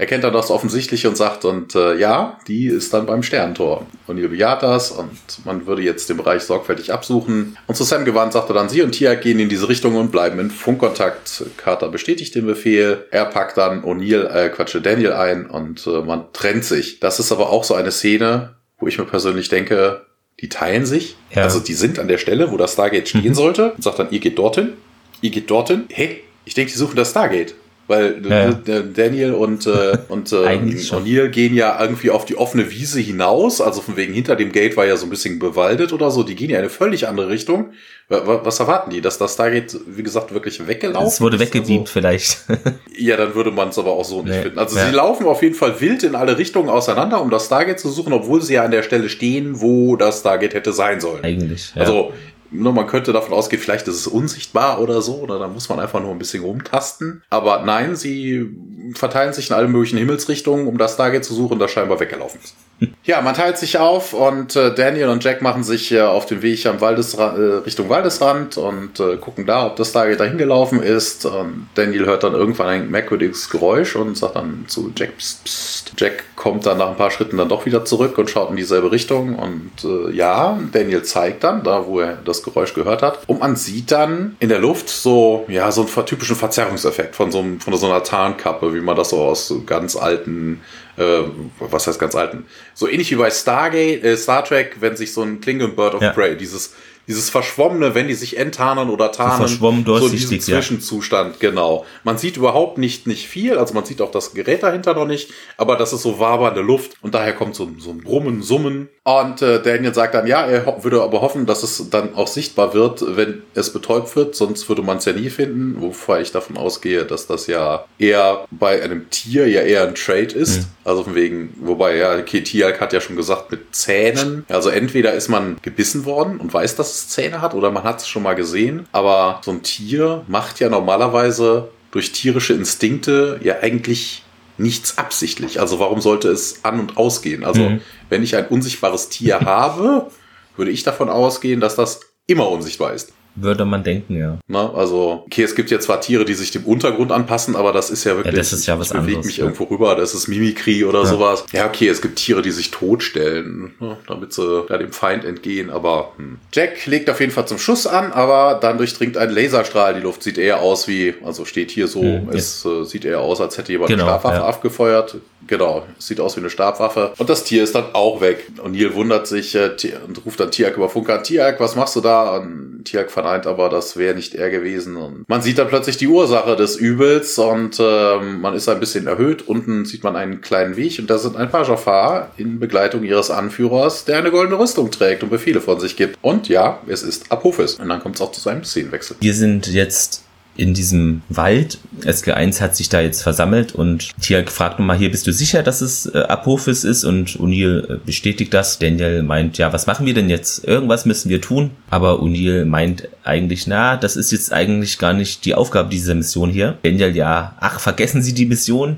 erkennt dann das Offensichtliche und sagt, und äh, ja, die ist dann beim Sterntor. Und das und man würde jetzt den Bereich sorgfältig absuchen. Und zu Sam gewandt sagte dann, sie und Tia gehen in diese Richtung und bleiben in Funkkontakt. Carter bestätigt den Befehl. Er packt dann O'Neill, äh, quatsche Daniel ein und äh, man trennt sich. Das ist aber auch so eine Szene, wo ich mir persönlich denke, die teilen sich. Ja. Also die sind an der Stelle, wo das Stargate stehen mhm. sollte und sagt dann, ihr geht dorthin, ihr geht dorthin. Hey, ich denke, die suchen das Stargate. Weil ja. Daniel und, äh, und äh, O'Neill gehen ja irgendwie auf die offene Wiese hinaus. Also von wegen hinter dem Gate war ja so ein bisschen bewaldet oder so. Die gehen ja in eine völlig andere Richtung. Was erwarten die? Dass das Stargate, wie gesagt, wirklich weggelaufen ist? Es wurde weggebiebt also, vielleicht. ja, dann würde man es aber auch so nicht nee. finden. Also ja. sie laufen auf jeden Fall wild in alle Richtungen auseinander, um das Stargate zu suchen, obwohl sie ja an der Stelle stehen, wo das Stargate hätte sein sollen. Eigentlich. Ja. Also man könnte davon ausgehen, vielleicht ist es unsichtbar oder so, oder da muss man einfach nur ein bisschen rumtasten. Aber nein, sie verteilen sich in alle möglichen Himmelsrichtungen, um das Stargate zu suchen, das scheinbar weggelaufen ist. Ja, man teilt sich auf und äh, Daniel und Jack machen sich äh, auf den Weg am Waldesra äh, Richtung Waldesrand und äh, gucken da, ob das Stargate dahin gelaufen ist. Und Daniel hört dann irgendwann ein merkwürdiges Geräusch und sagt dann zu Jack, pst, pst. Jack kommt dann nach ein paar Schritten dann doch wieder zurück und schaut in dieselbe Richtung. Und äh, ja, Daniel zeigt dann, da wo er das Geräusch gehört hat. Und man sieht dann in der Luft so, ja, so einen typischen Verzerrungseffekt von so, einem, von so einer Tarnkappe, wie man das so aus so ganz alten äh, was heißt ganz alten, so ähnlich wie bei Stargate, äh, Star Trek, wenn sich so ein Klingon Bird of ja. Prey, dieses dieses Verschwommene, wenn die sich enttarnen oder tarnen, verschwommen so diesen Zwischenzustand, ja. genau. Man sieht überhaupt nicht, nicht viel, also man sieht auch das Gerät dahinter noch nicht, aber das ist so wabernde Luft und daher kommt so, so ein Brummen, Summen. Und äh, Daniel sagt dann, ja, er würde aber hoffen, dass es dann auch sichtbar wird, wenn es betäubt wird, sonst würde man es ja nie finden, wovor ich davon ausgehe, dass das ja eher bei einem Tier ja eher ein Trade ist. Mhm. Also von wegen, wobei ja, okay, Tialk hat ja schon gesagt, mit Zähnen. Also entweder ist man gebissen worden und weiß, dass es Zähne hat, oder man hat es schon mal gesehen. Aber so ein Tier macht ja normalerweise durch tierische Instinkte ja eigentlich nichts absichtlich. Also warum sollte es an und ausgehen? Also mhm. wenn ich ein unsichtbares Tier habe, würde ich davon ausgehen, dass das immer unsichtbar ist. Würde man denken, ja. Na, also, okay, es gibt ja zwar Tiere, die sich dem Untergrund anpassen, aber das ist ja wirklich. Ja, das ist ja was ich bewege anderes. mich ja. irgendwo rüber, das ist Mimikry oder ja. sowas. Ja, okay, es gibt Tiere, die sich totstellen, ne, damit sie ja, dem Feind entgehen, aber hm. Jack legt auf jeden Fall zum Schuss an, aber dann durchdringt ein Laserstrahl die Luft. Sieht eher aus wie, also steht hier so, hm, es äh, sieht eher aus, als hätte jemand genau, eine ja. abgefeuert. Genau, sieht aus wie eine Stabwaffe. Und das Tier ist dann auch weg. Und Neil wundert sich äh, und ruft dann Tiak über Funk an. Tiak, was machst du da? Und Tiak verneint aber, das wäre nicht er gewesen. Und man sieht dann plötzlich die Ursache des Übels und äh, man ist ein bisschen erhöht. Unten sieht man einen kleinen Weg und da sind ein paar Jafar in Begleitung ihres Anführers, der eine goldene Rüstung trägt und Befehle von sich gibt. Und ja, es ist Apophis. Und dann kommt es auch zu seinem Szenenwechsel. Wir sind jetzt in diesem Wald. SG1 hat sich da jetzt versammelt und Tiak fragt nochmal hier, bist du sicher, dass es äh, Apophis ist? Und O'Neill äh, bestätigt das. Daniel meint, ja, was machen wir denn jetzt? Irgendwas müssen wir tun. Aber O'Neill meint eigentlich, na, das ist jetzt eigentlich gar nicht die Aufgabe dieser Mission hier. Daniel, ja, ach, vergessen Sie die Mission.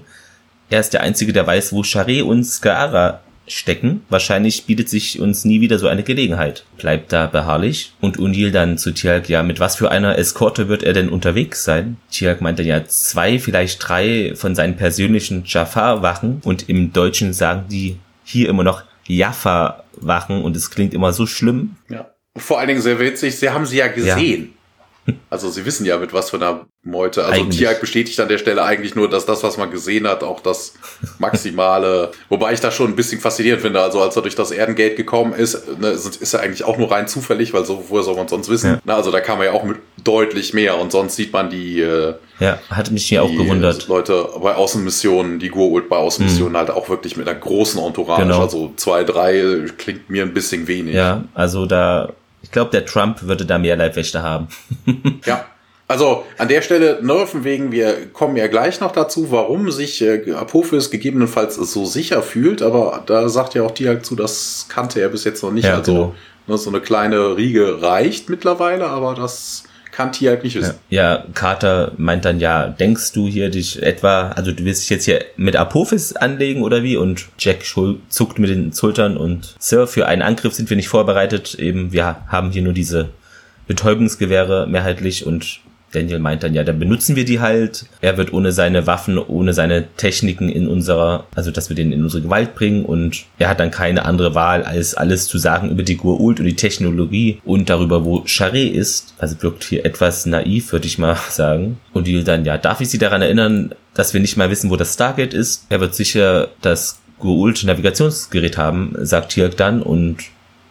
er ist der Einzige, der weiß, wo Charé und Skaara stecken. Wahrscheinlich bietet sich uns nie wieder so eine Gelegenheit. Bleibt da beharrlich. Und Unil dann zu Tialk, ja, mit was für einer Eskorte wird er denn unterwegs sein? Tialk meinte ja zwei, vielleicht drei von seinen persönlichen Jafar-Wachen. Und im Deutschen sagen die hier immer noch Jaffa-Wachen und es klingt immer so schlimm. Ja. Vor allen Dingen sehr witzig, sie haben sie ja gesehen. Ja. Also sie wissen ja, mit was für einer Meute. Also eigentlich. Tiag bestätigt an der Stelle eigentlich nur, dass das, was man gesehen hat, auch das maximale, wobei ich das schon ein bisschen faszinierend finde. Also als er durch das Erdengate gekommen ist, ne, ist er eigentlich auch nur rein zufällig, weil so, woher soll man sonst wissen? Ja. Na, also da kam er ja auch mit deutlich mehr und sonst sieht man die, äh, ja, hat mich hier auch gewundert. Leute bei Außenmissionen, die Gurult bei Außenmissionen mhm. halt auch wirklich mit einer großen Entourage. Genau. Also zwei, drei klingt mir ein bisschen wenig. Ja, also da, ich glaube, der Trump würde da mehr Leibwächter haben. ja, also an der Stelle nerven wegen, wir kommen ja gleich noch dazu, warum sich äh, Apophis gegebenenfalls so sicher fühlt, aber da sagt ja auch Diak zu, das kannte er bis jetzt noch nicht. Ja, also genau. ne, so eine kleine Riege reicht mittlerweile, aber das Tiag nicht wissen. Ja, Carter meint dann ja, denkst du hier dich etwa, also du willst dich jetzt hier mit Apophis anlegen oder wie? Und Jack zuckt mit den Schultern und Sir, für einen Angriff sind wir nicht vorbereitet. Eben, wir haben hier nur diese Betäubungsgewehre mehrheitlich und Daniel meint dann, ja, dann benutzen wir die halt. Er wird ohne seine Waffen, ohne seine Techniken in unserer, also dass wir den in unsere Gewalt bringen und er hat dann keine andere Wahl, als alles zu sagen über die Gurult und die Technologie und darüber, wo Charé ist. Also wirkt hier etwas naiv, würde ich mal sagen. Und die dann, ja, darf ich Sie daran erinnern, dass wir nicht mal wissen, wo das Stargate ist? Er wird sicher das Gurult Navigationsgerät haben, sagt Tirk dann und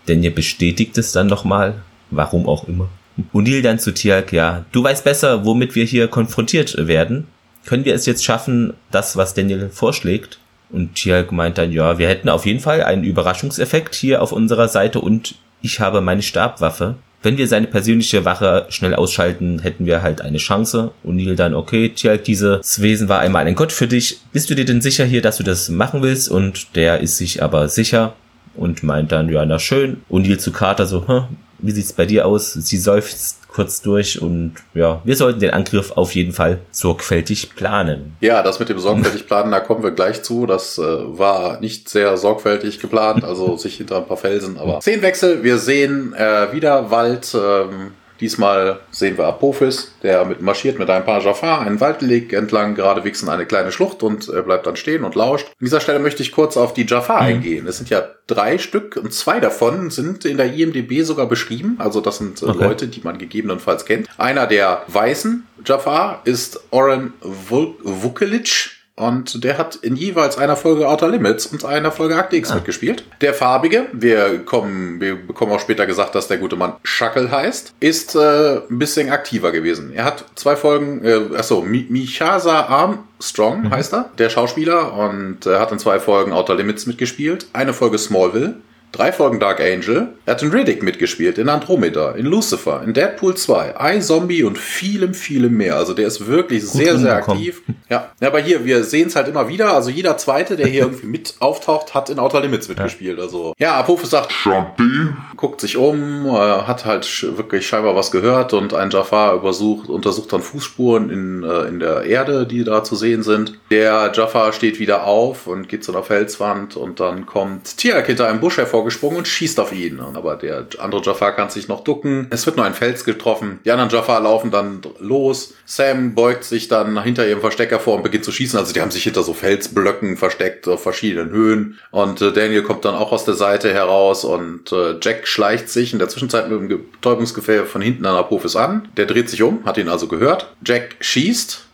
Daniel bestätigt es dann nochmal. Warum auch immer. O'Neill dann zu Tialk, ja, du weißt besser, womit wir hier konfrontiert werden. Können wir es jetzt schaffen, das, was Daniel vorschlägt? Und Tialk meint dann, ja, wir hätten auf jeden Fall einen Überraschungseffekt hier auf unserer Seite und ich habe meine Stabwaffe. Wenn wir seine persönliche Wache schnell ausschalten, hätten wir halt eine Chance. Und Neil dann, okay, Tialk, dieses Wesen war einmal ein Gott für dich. Bist du dir denn sicher hier, dass du das machen willst? Und der ist sich aber sicher und meint dann, ja, na schön. Und Neil zu Carter so, hm, wie sieht's bei dir aus? Sie seufzt kurz durch und ja, wir sollten den Angriff auf jeden Fall sorgfältig planen. Ja, das mit dem sorgfältig planen, da kommen wir gleich zu. Das äh, war nicht sehr sorgfältig geplant, also sich hinter ein paar Felsen, aber Szenenwechsel, wir sehen äh, wieder Wald, ähm, Diesmal sehen wir Apophis, der mit marschiert mit ein paar Jafar einen Waldweg entlang, gerade wichsen eine kleine Schlucht und er bleibt dann stehen und lauscht. An dieser Stelle möchte ich kurz auf die Jafar mhm. eingehen. Es sind ja drei Stück und zwei davon sind in der IMDB sogar beschrieben. Also das sind äh, okay. Leute, die man gegebenenfalls kennt. Einer der weißen Jafar ist Oren Vukelic und der hat in jeweils einer Folge Outer Limits und einer Folge Akte X ah. mitgespielt. Der farbige, wir kommen, wir bekommen auch später gesagt, dass der gute Mann Shuckle heißt, ist äh, ein bisschen aktiver gewesen. Er hat zwei Folgen, äh, achso, Michasa Armstrong mhm. heißt er, der Schauspieler, und er hat in zwei Folgen Outer Limits mitgespielt. Eine Folge Smallville Drei Folgen Dark Angel. Er hat in Riddick mitgespielt, in Andromeda, in Lucifer, in Deadpool 2, iZombie und vielem, vielem mehr. Also der ist wirklich Gut sehr, sehr aktiv. Ja. ja, aber hier, wir sehen es halt immer wieder. Also jeder Zweite, der hier irgendwie mit auftaucht, hat in Outer Limits mitgespielt. Also ja, Apophis sagt, Champi. guckt sich um, hat halt wirklich scheinbar was gehört und ein Jafar übersucht, untersucht dann Fußspuren in, äh, in der Erde, die da zu sehen sind. Der Jafar steht wieder auf und geht zu einer Felswand und dann kommt Tiak hinter einem Busch hervor vorgesprungen und schießt auf ihn. Aber der andere Jafar kann sich noch ducken. Es wird nur ein Fels getroffen. Die anderen Jafar laufen dann los. Sam beugt sich dann hinter ihrem Verstecker vor und beginnt zu schießen. Also die haben sich hinter so Felsblöcken versteckt auf verschiedenen Höhen. Und äh, Daniel kommt dann auch aus der Seite heraus und äh, Jack schleicht sich in der Zwischenzeit mit dem Betäubungsgefähr von hinten an Apophis an. Der dreht sich um, hat ihn also gehört. Jack schießt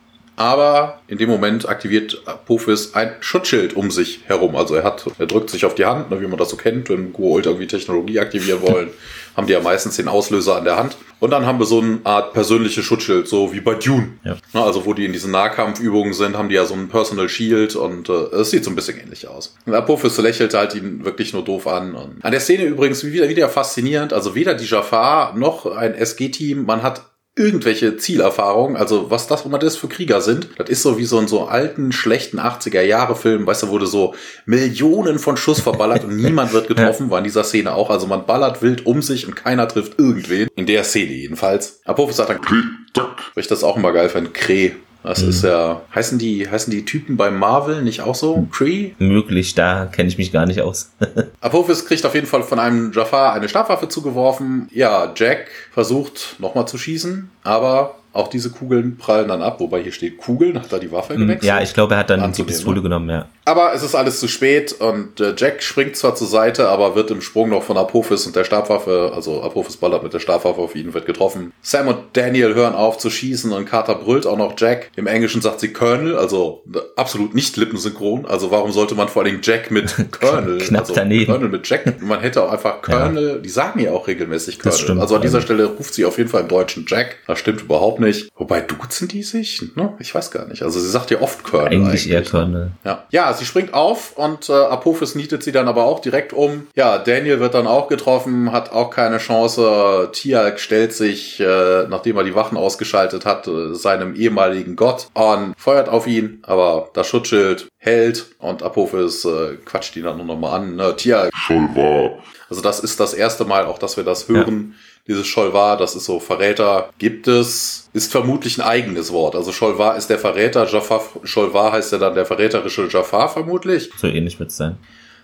aber in dem Moment aktiviert Apophis ein Schutzschild um sich herum. Also er hat, er drückt sich auf die Hand, ne, wie man das so kennt, wenn Goa'uld irgendwie Technologie aktivieren wollen, haben die ja meistens den Auslöser an der Hand. Und dann haben wir so eine Art persönliches Schutzschild, so wie bei Dune. Ja. Ne, also wo die in diesen Nahkampfübungen sind, haben die ja so ein Personal Shield und äh, es sieht so ein bisschen ähnlich aus. Und Apophis lächelt halt ihn wirklich nur doof an. Und an der Szene übrigens wieder, wieder faszinierend, also weder die Jafar noch ein SG-Team, man hat irgendwelche Zielerfahrungen, also was das immer das für Krieger sind, das ist so wie so in so alten, schlechten 80er Jahre Film, weißt du, wurde so Millionen von Schuss verballert und niemand wird getroffen, war in dieser Szene auch, also man ballert wild um sich und keiner trifft irgendwen, in der Szene jedenfalls. Apophis sagt dann, Kree, weil ich das auch immer geil fand, Kree, Das mhm. ist ja, heißen die, heißen die Typen bei Marvel nicht auch so? Cree? Möglich, da kenne ich mich gar nicht aus. Apophis kriegt auf jeden Fall von einem Jafar eine Stabwaffe zugeworfen. Ja, Jack versucht nochmal zu schießen, aber auch diese Kugeln prallen dann ab, wobei hier steht Kugeln, hat er die Waffe hm, gewechselt? Ja, ich glaube, er hat dann die Pistole ne? genommen, ja. Aber es ist alles zu spät und äh, Jack springt zwar zur Seite, aber wird im Sprung noch von Apophis und der Stabwaffe, also Apophis ballert mit der Stabwaffe auf ihn, wird getroffen. Sam und Daniel hören auf zu schießen und Carter brüllt auch noch Jack. Im Englischen sagt sie Colonel, also absolut nicht lippensynchron. Also warum sollte man vor allem Jack mit Colonel, Knapp also daneben. Colonel mit Jack, man hätte auch einfach Colonel, ja. die sagen ja auch regelmäßig Colonel. Stimmt, also an dieser Stelle ruft sie auf jeden Fall im Deutschen Jack. Das stimmt überhaupt nicht. Wobei duzen die sich? Ne? Ich weiß gar nicht. Also sie sagt ja oft Colonel. Eigentlich, eigentlich eher Colonel. Ja. ja, sie springt auf und äh, Apophis nietet sie dann aber auch direkt um. Ja, Daniel wird dann auch getroffen, hat auch keine Chance. Tialk stellt sich, äh, nachdem er die Wachen ausgeschaltet hat, äh, seinem ehemaligen Gott und feuert auf ihn, aber das Schutzschild hält und Apophis äh, quatscht ihn dann nur nochmal an. Ne? Tialk. Schon wahr. Also das ist das erste Mal auch, dass wir das hören. Ja dieses Scholvar, das ist so Verräter, gibt es, ist vermutlich ein eigenes Wort. Also Scholvar ist der Verräter, Jafar, Scholvar heißt ja dann der verräterische Jafar vermutlich. So ähnlich wird es sein.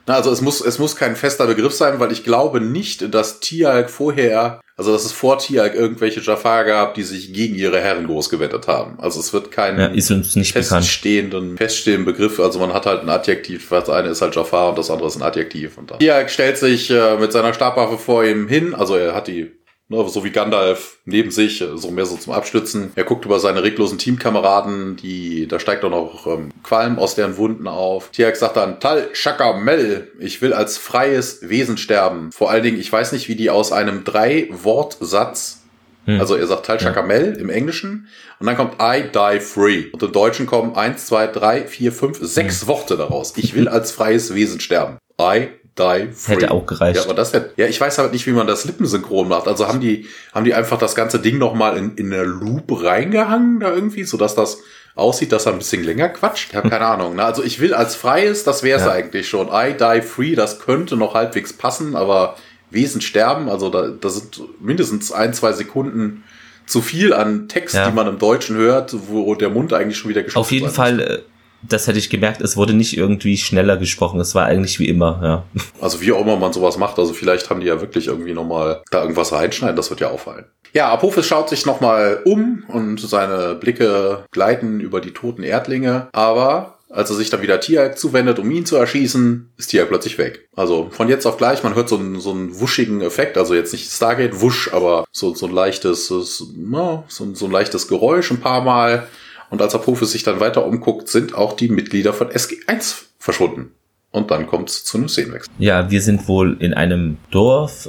Na, also es muss, es muss kein fester Begriff sein, weil ich glaube nicht, dass Tialk vorher, also dass es vor Tialk irgendwelche Jafar gab, die sich gegen ihre Herren losgewettet haben. Also es wird kein ja, feststehenden, feststehenden Begriff. Also man hat halt ein Adjektiv, das eine ist halt Jafar und das andere ist ein Adjektiv. Und Tialk stellt sich äh, mit seiner Stabwaffe vor ihm hin, also er hat die Ne, so wie Gandalf neben sich, so mehr so zum Abstützen. Er guckt über seine reglosen Teamkameraden, die, da steigt auch noch ähm, Qualm aus deren Wunden auf. Tiak sagt dann, Tal Shakamel, ich will als freies Wesen sterben. Vor allen Dingen, ich weiß nicht, wie die aus einem Drei-Wort-Satz hm. also er sagt Tal Shakamel ja. im Englischen und dann kommt I die free. Und im Deutschen kommen eins, zwei, drei, vier, fünf, sechs hm. Worte daraus. Ich will als freies Wesen sterben. I Die Free. Hätte auch gereicht. Ja, aber das hätte, ja, ich weiß halt nicht, wie man das lippensynchron macht. Also haben die, haben die einfach das ganze Ding nochmal in, in eine Loop reingehangen da irgendwie, sodass das aussieht, dass er ein bisschen länger quatscht? Ich habe keine Ahnung. Ne? Also ich will als freies, das wäre es ja. eigentlich schon. I die free, das könnte noch halbwegs passen, aber Wesen sterben, also da, da sind mindestens ein, zwei Sekunden zu viel an Text, ja. die man im Deutschen hört, wo der Mund eigentlich schon wieder geschlossen ist. Auf jeden Fall, äh, das hätte ich gemerkt, es wurde nicht irgendwie schneller gesprochen. Es war eigentlich wie immer, ja. Also wie auch immer man sowas macht, also vielleicht haben die ja wirklich irgendwie nochmal da irgendwas reinschneiden, das wird ja auffallen. Ja, Apophis schaut sich nochmal um und seine Blicke gleiten über die toten Erdlinge, aber als er sich dann wieder Tiag zuwendet, um ihn zu erschießen, ist Tiag plötzlich weg. Also von jetzt auf gleich, man hört so einen, so einen wuschigen Effekt, also jetzt nicht Stargate wusch, aber so, so ein leichtes, so, so ein leichtes Geräusch ein paar Mal. Und als Apophis sich dann weiter umguckt, sind auch die Mitglieder von SG1 verschwunden. Und dann kommt es zu einem Szenenwechsel. Ja, wir sind wohl in einem Dorf.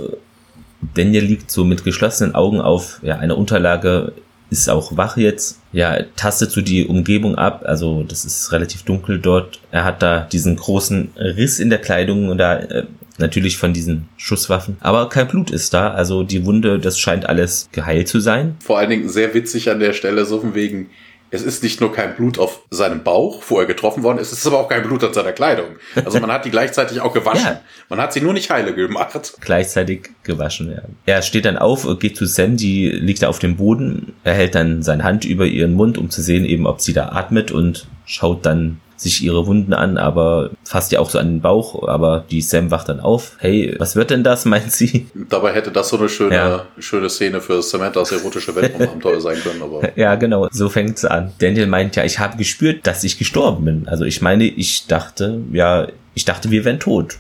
Daniel liegt so mit geschlossenen Augen auf ja, einer Unterlage, ist auch wach jetzt. Ja, tastet so die Umgebung ab. Also das ist relativ dunkel dort. Er hat da diesen großen Riss in der Kleidung und da äh, natürlich von diesen Schusswaffen. Aber kein Blut ist da. Also die Wunde, das scheint alles geheilt zu sein. Vor allen Dingen sehr witzig an der Stelle, so von wegen, es ist nicht nur kein Blut auf seinem Bauch, wo er getroffen worden ist, es ist aber auch kein Blut an seiner Kleidung. Also man hat die gleichzeitig auch gewaschen. Ja. Man hat sie nur nicht heile gemacht. Gleichzeitig gewaschen, ja. Er steht dann auf, geht zu Sam, die liegt da auf dem Boden. Er hält dann seine Hand über ihren Mund, um zu sehen, eben, ob sie da atmet und schaut dann sich ihre Wunden an, aber fasst ja auch so an den Bauch, aber die Sam wacht dann auf. Hey, was wird denn das, meint sie? Dabei hätte das so eine schöne, ja. schöne Szene für Samanthas erotische Weltraumabenteuer sein können, aber. Ja, genau, so fängt sie an. Daniel meint ja, ich habe gespürt, dass ich gestorben bin. Also ich meine, ich dachte, ja, ich dachte, wir wären tot.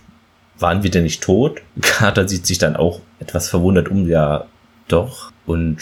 Waren wir denn nicht tot? Carter sieht sich dann auch etwas verwundert um, ja, doch. Und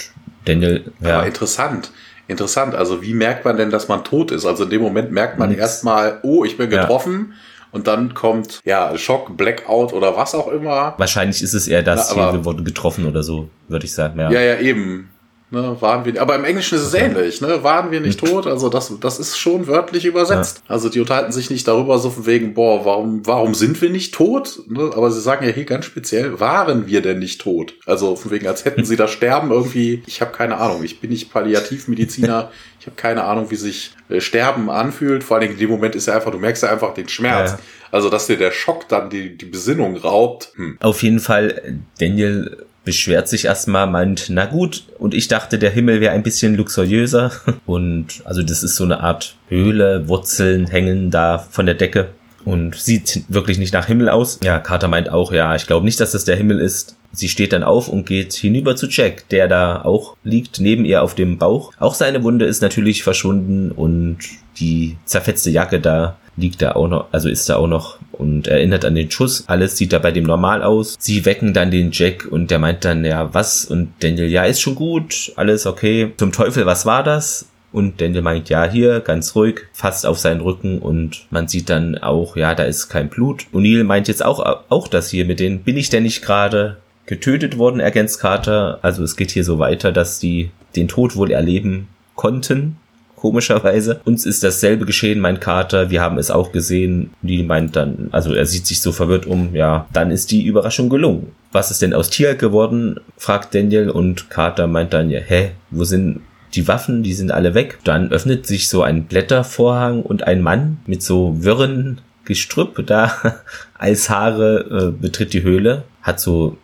Daniel, ja. Aber interessant Interessant. Also wie merkt man denn, dass man tot ist? Also in dem Moment merkt man erstmal, oh, ich bin getroffen. Ja. Und dann kommt, ja, Schock, Blackout oder was auch immer. Wahrscheinlich ist es eher das, Na, hier, wir wurden getroffen oder so, würde ich sagen. Ja, ja, ja eben. Ne, waren wir, aber im Englischen ist es ähnlich, ne? Waren wir nicht tot? Also das, das ist schon wörtlich übersetzt. Ja. Also die unterhalten sich nicht darüber so von wegen, boah, warum, warum sind wir nicht tot? Ne? Aber sie sagen ja hier ganz speziell, waren wir denn nicht tot? Also von wegen, als hätten sie das Sterben irgendwie, ich habe keine Ahnung, ich bin nicht Palliativmediziner, ich habe keine Ahnung, wie sich äh, Sterben anfühlt. Vor allen Dingen in dem Moment ist ja einfach, du merkst ja einfach den Schmerz. Ja. Also, dass dir der Schock dann die, die Besinnung raubt. Hm. Auf jeden Fall, Daniel beschwert sich erstmal, meint, na gut, und ich dachte, der Himmel wäre ein bisschen luxuriöser. Und also das ist so eine Art Höhle, Wurzeln hängen da von der Decke und sieht wirklich nicht nach Himmel aus. Ja, Carter meint auch, ja, ich glaube nicht, dass das der Himmel ist. Sie steht dann auf und geht hinüber zu Jack, der da auch liegt, neben ihr auf dem Bauch. Auch seine Wunde ist natürlich verschwunden und die zerfetzte Jacke da liegt da auch noch, also ist da auch noch und erinnert an den Schuss. Alles sieht da bei dem normal aus. Sie wecken dann den Jack und der meint dann, ja, was? Und Daniel, ja, ist schon gut, alles okay. Zum Teufel, was war das? Und Daniel meint, ja, hier, ganz ruhig, fasst auf seinen Rücken und man sieht dann auch, ja, da ist kein Blut. O'Neill meint jetzt auch, auch das hier mit den, bin ich denn nicht gerade getötet worden, ergänzt Carter. Also es geht hier so weiter, dass die den Tod wohl erleben konnten, komischerweise. Uns ist dasselbe geschehen, mein Kater, wir haben es auch gesehen. Die meint dann, also er sieht sich so verwirrt um, ja, dann ist die Überraschung gelungen. Was ist denn aus Tier geworden? fragt Daniel und Carter meint dann, ja, hä, wo sind die Waffen, die sind alle weg. Dann öffnet sich so ein Blättervorhang und ein Mann mit so wirren Gestrüpp da als Haare äh, betritt die Höhle, hat so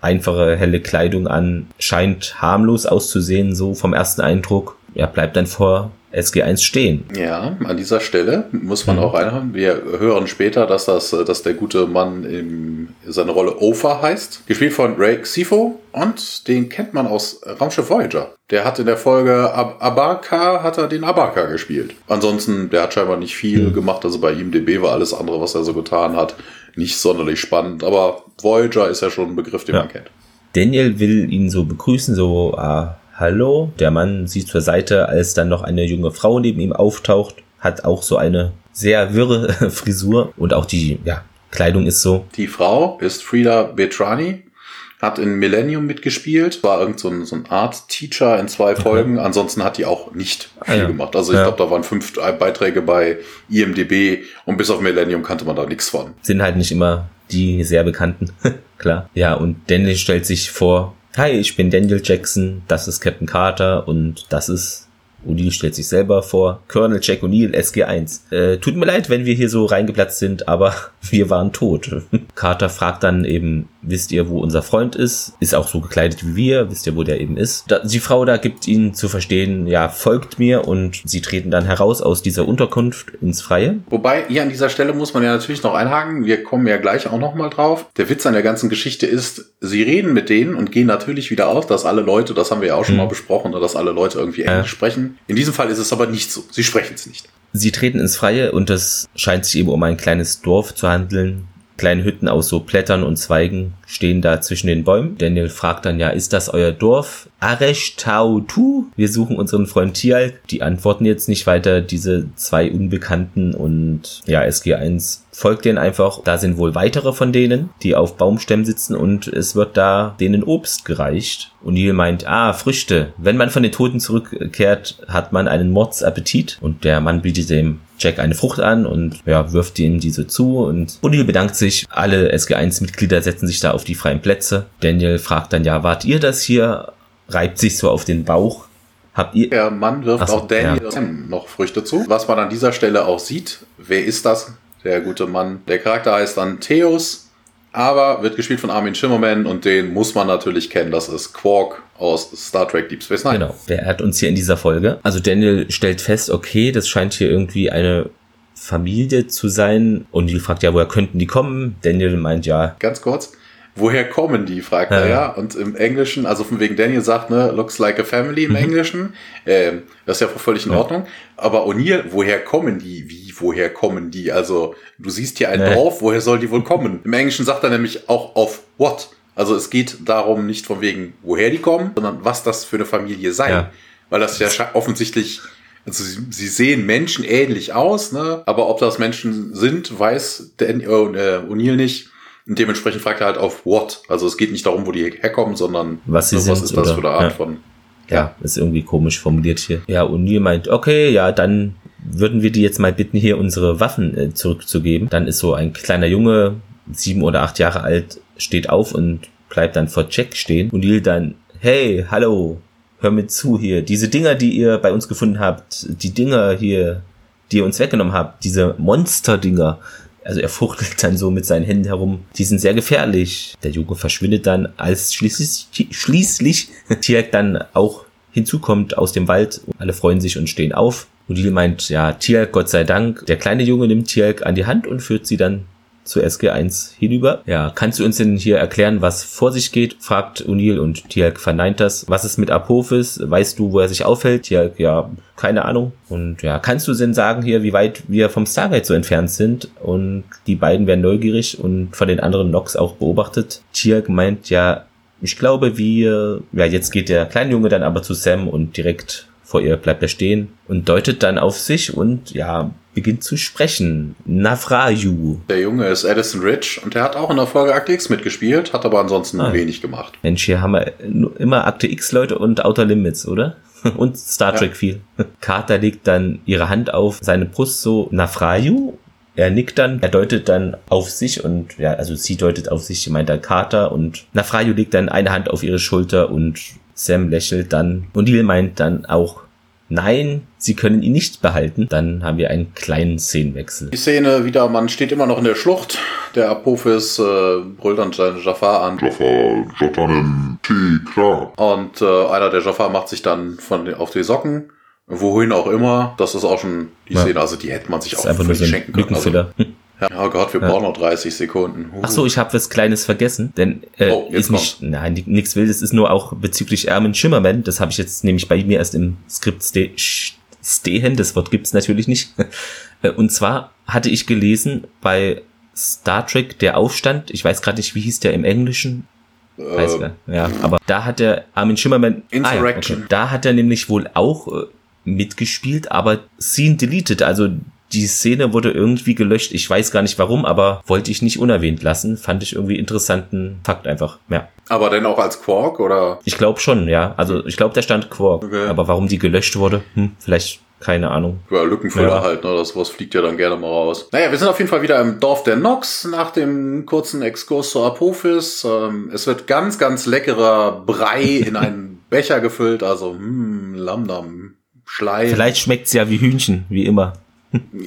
einfache helle Kleidung an, scheint harmlos auszusehen, so vom ersten Eindruck. Er bleibt dann vor SG1 stehen. Ja, an dieser Stelle muss man mhm. auch einhaben. Wir hören später, dass das, dass der gute Mann in seine Rolle Ofa heißt, gespielt von Ray Xifo und den kennt man aus Raumschiff Voyager. Der hat in der Folge Ab Abaka hat er den Abaka gespielt. Ansonsten, der hat scheinbar nicht viel mhm. gemacht. Also bei ihm DB war alles andere, was er so getan hat, nicht sonderlich spannend. Aber Voyager ist ja schon ein Begriff, den ja. man kennt. Daniel will ihn so begrüßen, so ah, Hallo. Der Mann sieht zur Seite, als dann noch eine junge Frau neben ihm auftaucht, hat auch so eine sehr wirre Frisur und auch die ja, Kleidung ist so. Die Frau ist Frida Betrani, hat in Millennium mitgespielt, war irgend so ein, so ein Art-Teacher in zwei Folgen. Okay. Ansonsten hat die auch nicht ah, viel ja. gemacht. Also ich ja. glaube, da waren fünf Beiträge bei IMDB und bis auf Millennium kannte man da nichts von. Sind halt nicht immer die sehr bekannten, klar. Ja, und Daniel stellt sich vor, Hi, ich bin Daniel Jackson, das ist Captain Carter und das ist O'Neill stellt sich selber vor. Colonel Jack O'Neill, SG1. Äh, tut mir leid, wenn wir hier so reingeplatzt sind, aber wir waren tot. Carter fragt dann eben, wisst ihr, wo unser Freund ist? Ist auch so gekleidet wie wir, wisst ihr, wo der eben ist? Da, die Frau da gibt ihnen zu verstehen, ja, folgt mir und sie treten dann heraus aus dieser Unterkunft ins Freie. Wobei, hier an dieser Stelle muss man ja natürlich noch einhaken, wir kommen ja gleich auch nochmal drauf. Der Witz an der ganzen Geschichte ist, sie reden mit denen und gehen natürlich wieder auf, dass alle Leute, das haben wir ja auch schon hm. mal besprochen, dass alle Leute irgendwie Englisch ja. sprechen. In diesem Fall ist es aber nicht so. Sie sprechen es nicht. Sie treten ins Freie und es scheint sich eben um ein kleines Dorf zu handeln. Kleine Hütten aus so Blättern und Zweigen stehen da zwischen den Bäumen. Daniel fragt dann ja, ist das euer Dorf? Aresh Tautu? Wir suchen unseren Freund Tial. Die antworten jetzt nicht weiter, diese zwei Unbekannten und ja, SG1 folgt denen einfach. Da sind wohl weitere von denen, die auf Baumstämmen sitzen und es wird da denen Obst gereicht. Und Neil meint, ah, Früchte. Wenn man von den Toten zurückkehrt, hat man einen Mordsappetit. Und der Mann bietet dem Jack eine Frucht an und ja, wirft ihm diese zu und O'Neill bedankt sich. Alle SG1-Mitglieder setzen sich da auf die freien Plätze. Daniel fragt dann, ja, wart ihr das hier? Reibt sich so auf den Bauch. Habt ihr? Der Mann wirft so, auch Daniel ja. noch Früchte zu. Was man an dieser Stelle auch sieht, wer ist das? Der gute Mann. Der Charakter heißt dann Theos, aber wird gespielt von Armin Schimmerman und den muss man natürlich kennen. Das ist Quark aus Star Trek Deep Space Nine. Genau, der hat uns hier in dieser Folge. Also Daniel stellt fest, okay, das scheint hier irgendwie eine Familie zu sein. Und die fragt ja, woher könnten die kommen? Daniel meint ja. Ganz kurz woher kommen die, fragt ja. er ja. Und im Englischen, also von wegen Daniel sagt, ne, looks like a family im mhm. Englischen. Ähm, das ist ja völlig in ja. Ordnung. Aber O'Neill, woher kommen die? Wie, woher kommen die? Also, du siehst hier ein nee. Dorf, woher soll die wohl kommen? Im Englischen sagt er nämlich auch auf what? Also es geht darum nicht von wegen, woher die kommen, sondern was das für eine Familie sei. Ja. Weil das ja offensichtlich also sie, sie sehen Menschen ähnlich aus, ne? aber ob das Menschen sind, weiß der äh, O'Neill nicht. Und dementsprechend fragt er halt auf what. Also es geht nicht darum, wo die herkommen, sondern was, sie sind, was ist das für eine Art ja. von. Ja. ja, ist irgendwie komisch formuliert hier. Ja, und Neil meint, okay, ja, dann würden wir die jetzt mal bitten, hier unsere Waffen äh, zurückzugeben. Dann ist so ein kleiner Junge, sieben oder acht Jahre alt, steht auf und bleibt dann vor Jack stehen. Und Neil dann, hey, hallo, hör mir zu hier. Diese Dinger, die ihr bei uns gefunden habt, die Dinger hier, die ihr uns weggenommen habt, diese Monster-Dinger, also er fuchtelt dann so mit seinen Händen herum. Die sind sehr gefährlich. Der Junge verschwindet dann, als schließlich, schließlich Tiak dann auch hinzukommt aus dem Wald. Alle freuen sich und stehen auf. Odile meint, ja, Tialk, Gott sei Dank. Der kleine Junge nimmt Tialk an die Hand und führt sie dann zu SG1 hinüber. Ja, kannst du uns denn hier erklären, was vor sich geht? fragt O'Neill und Tialk verneint das. Was ist mit Apophis? Weißt du, wo er sich aufhält? Tialk, ja, keine Ahnung. Und ja, kannst du denn sagen hier, wie weit wir vom Stargate so entfernt sind? Und die beiden werden neugierig und von den anderen Nox auch beobachtet. Tialk meint ja, ich glaube, wir, ja, jetzt geht der kleine Junge dann aber zu Sam und direkt vor ihr bleibt er stehen und deutet dann auf sich und ja, beginnt zu sprechen. Nafraju. Der Junge ist Addison Rich und der hat auch in der Folge Akte X mitgespielt, hat aber ansonsten ah. wenig gemacht. Mensch, hier haben wir immer Akte X-Leute und Outer Limits, oder? und Star Trek ja. viel. Carter legt dann ihre Hand auf seine Brust so Nafraju. Er nickt dann, er deutet dann auf sich und ja, also sie deutet auf sich, meint dann Carter und Nafraju legt dann eine Hand auf ihre Schulter und Sam lächelt dann und Neil meint dann auch nein, sie können ihn nicht behalten. Dann haben wir einen kleinen Szenenwechsel. Die Szene wieder, man steht immer noch in der Schlucht. Der Apophis äh, brüllt dann seinen Jafar an. Jafar, Jotanem, T, klar. Und äh, einer der Jafar macht sich dann von auf die Socken. Wohin auch immer. Das ist auch schon die ja. Szene, also die hätte man sich das auch einfach nur so schenken können. Also, ja, oh Gott, wir brauchen noch 30 Sekunden. Uh. Ach so, ich habe was Kleines vergessen, denn äh, oh, ist nicht, kommt. nein, nichts Wildes, ist nur auch bezüglich Armin Schimmerman, das habe ich jetzt nämlich bei mir erst im Skript ste stehen, das Wort gibt's natürlich nicht. Äh, und zwar hatte ich gelesen bei Star Trek der Aufstand, ich weiß gerade nicht, wie hieß der im Englischen, Weiß äh, ja, aber da hat der Armin Schimmerman Insurrection. Ah, ja, okay. Da hat er nämlich wohl auch äh, mitgespielt, aber Scene deleted, also die Szene wurde irgendwie gelöscht. Ich weiß gar nicht warum, aber wollte ich nicht unerwähnt lassen. Fand ich irgendwie interessanten Fakt einfach. Ja. Aber denn auch als Quark oder? Ich glaube schon, ja. Also ich glaube, der stand Quark. Okay. Aber warum die gelöscht wurde, hm, vielleicht keine Ahnung. Ja, Lückenfüller ja. halt, ne? Das was fliegt ja dann gerne mal raus. Naja, wir sind auf jeden Fall wieder im Dorf der Nox nach dem kurzen Exkurs zur Apophis. Ähm, es wird ganz, ganz leckerer Brei in einen Becher gefüllt, also hm, Lamdam, Schleim. Vielleicht schmeckt's ja wie Hühnchen, wie immer.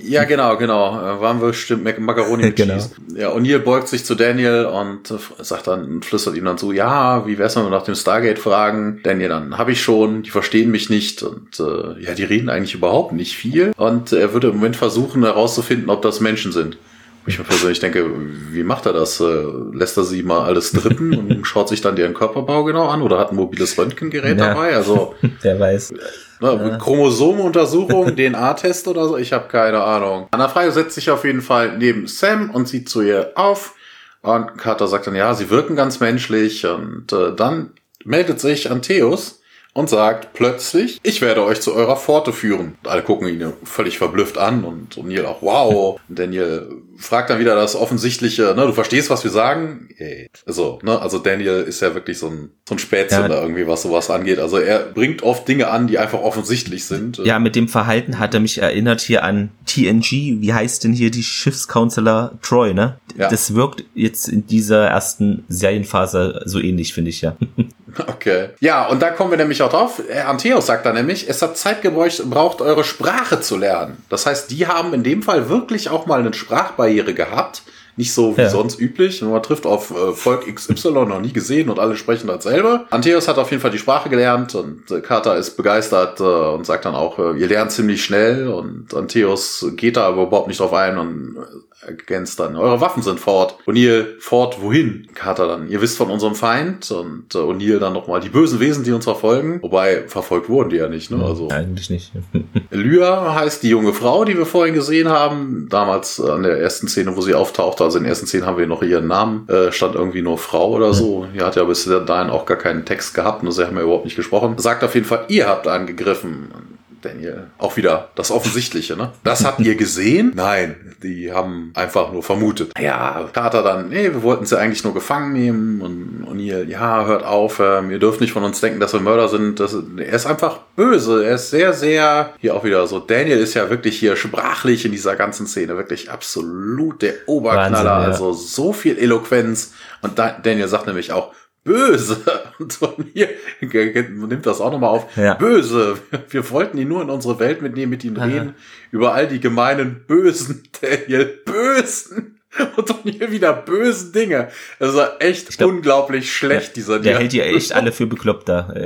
Ja, genau, genau. Äh, waren wir stimmt Macaroni mit genau. Cheese. Ja, O'Neill beugt sich zu Daniel und äh, sagt dann, flüstert ihm dann so, ja, wie wär's, wenn wir nach dem Stargate fragen? Daniel dann, hab ich schon, die verstehen mich nicht und äh, ja, die reden eigentlich überhaupt nicht viel. Und er würde im Moment versuchen herauszufinden, ob das Menschen sind. Ich mir persönlich denke, wie macht er das? Äh, lässt er sie mal alles dritten und schaut sich dann deren Körperbau genau an oder hat ein mobiles Röntgengerät ja. dabei? Also, der weiß. Ne, ja. Chromosomenuntersuchung, DNA-Test oder so, ich habe keine Ahnung. Anna Freie setzt sich auf jeden Fall neben Sam und sieht zu ihr auf. Und Carter sagt dann, ja, sie wirken ganz menschlich. Und äh, dann meldet sich Antheus und sagt plötzlich, ich werde euch zu eurer Pforte führen. Und alle gucken ihn völlig verblüfft an und O'Neill auch, wow. Und Daniel fragt dann wieder das Offensichtliche, ne, du verstehst, was wir sagen? So, ne, also Daniel ist ja wirklich so ein, so ein Spätzünder ja. irgendwie, was sowas angeht. Also er bringt oft Dinge an, die einfach offensichtlich sind. Ja, mit dem Verhalten hat er mich erinnert hier an TNG. Wie heißt denn hier die Schiffscounselor Troy, ne? Ja. Das wirkt jetzt in dieser ersten Serienphase so ähnlich, finde ich ja. Okay. Ja, und da kommen wir nämlich auch drauf. Antheus sagt da nämlich, es hat Zeit gebraucht, eure Sprache zu lernen. Das heißt, die haben in dem Fall wirklich auch mal eine Sprachbarriere gehabt. Nicht so wie ja. sonst üblich. Man trifft auf äh, Volk XY noch nie gesehen und alle sprechen dasselbe. Antheus hat auf jeden Fall die Sprache gelernt und äh, Carter ist begeistert äh, und sagt dann auch, äh, ihr lernt ziemlich schnell und Antheus geht da aber überhaupt nicht drauf ein und ergänzt dann, eure Waffen sind fort. O'Neill, fort wohin? Carter dann, ihr wisst von unserem Feind und äh, O'Neill dann nochmal die bösen Wesen, die uns verfolgen. Wobei, verfolgt wurden die ja nicht, ne? Also. Eigentlich nicht. Lyra heißt die junge Frau, die wir vorhin gesehen haben. Damals äh, an der ersten Szene, wo sie auftauchte, also in der ersten Szene haben wir noch ihren Namen, äh, stand irgendwie nur Frau oder so. Die hat ja bis dahin auch gar keinen Text gehabt, nur sie haben ja überhaupt nicht gesprochen. Sagt auf jeden Fall, ihr habt angegriffen. Daniel. Auch wieder das Offensichtliche, ne? Das habt ihr gesehen? Nein, die haben einfach nur vermutet. Ja, Carter dann, nee, wir wollten sie eigentlich nur gefangen nehmen und O'Neill, ja, hört auf, ähm, ihr dürft nicht von uns denken, dass wir Mörder sind. Das, er ist einfach böse, er ist sehr, sehr, hier auch wieder so, Daniel ist ja wirklich hier sprachlich in dieser ganzen Szene, wirklich absolut der Oberknaller, Wahnsinn, ja. also so viel Eloquenz und Daniel sagt nämlich auch, böse. Und hier nimmt das auch nochmal auf. Ja. Böse. Wir wollten ihn nur in unsere Welt mitnehmen, mit ihm reden. Über all die gemeinen Bösen, Daniel. Bösen. Und dann hier wieder bösen Dinge. Das ist echt glaub, unglaublich schlecht, dieser Der hält ja echt alle für bekloppt da.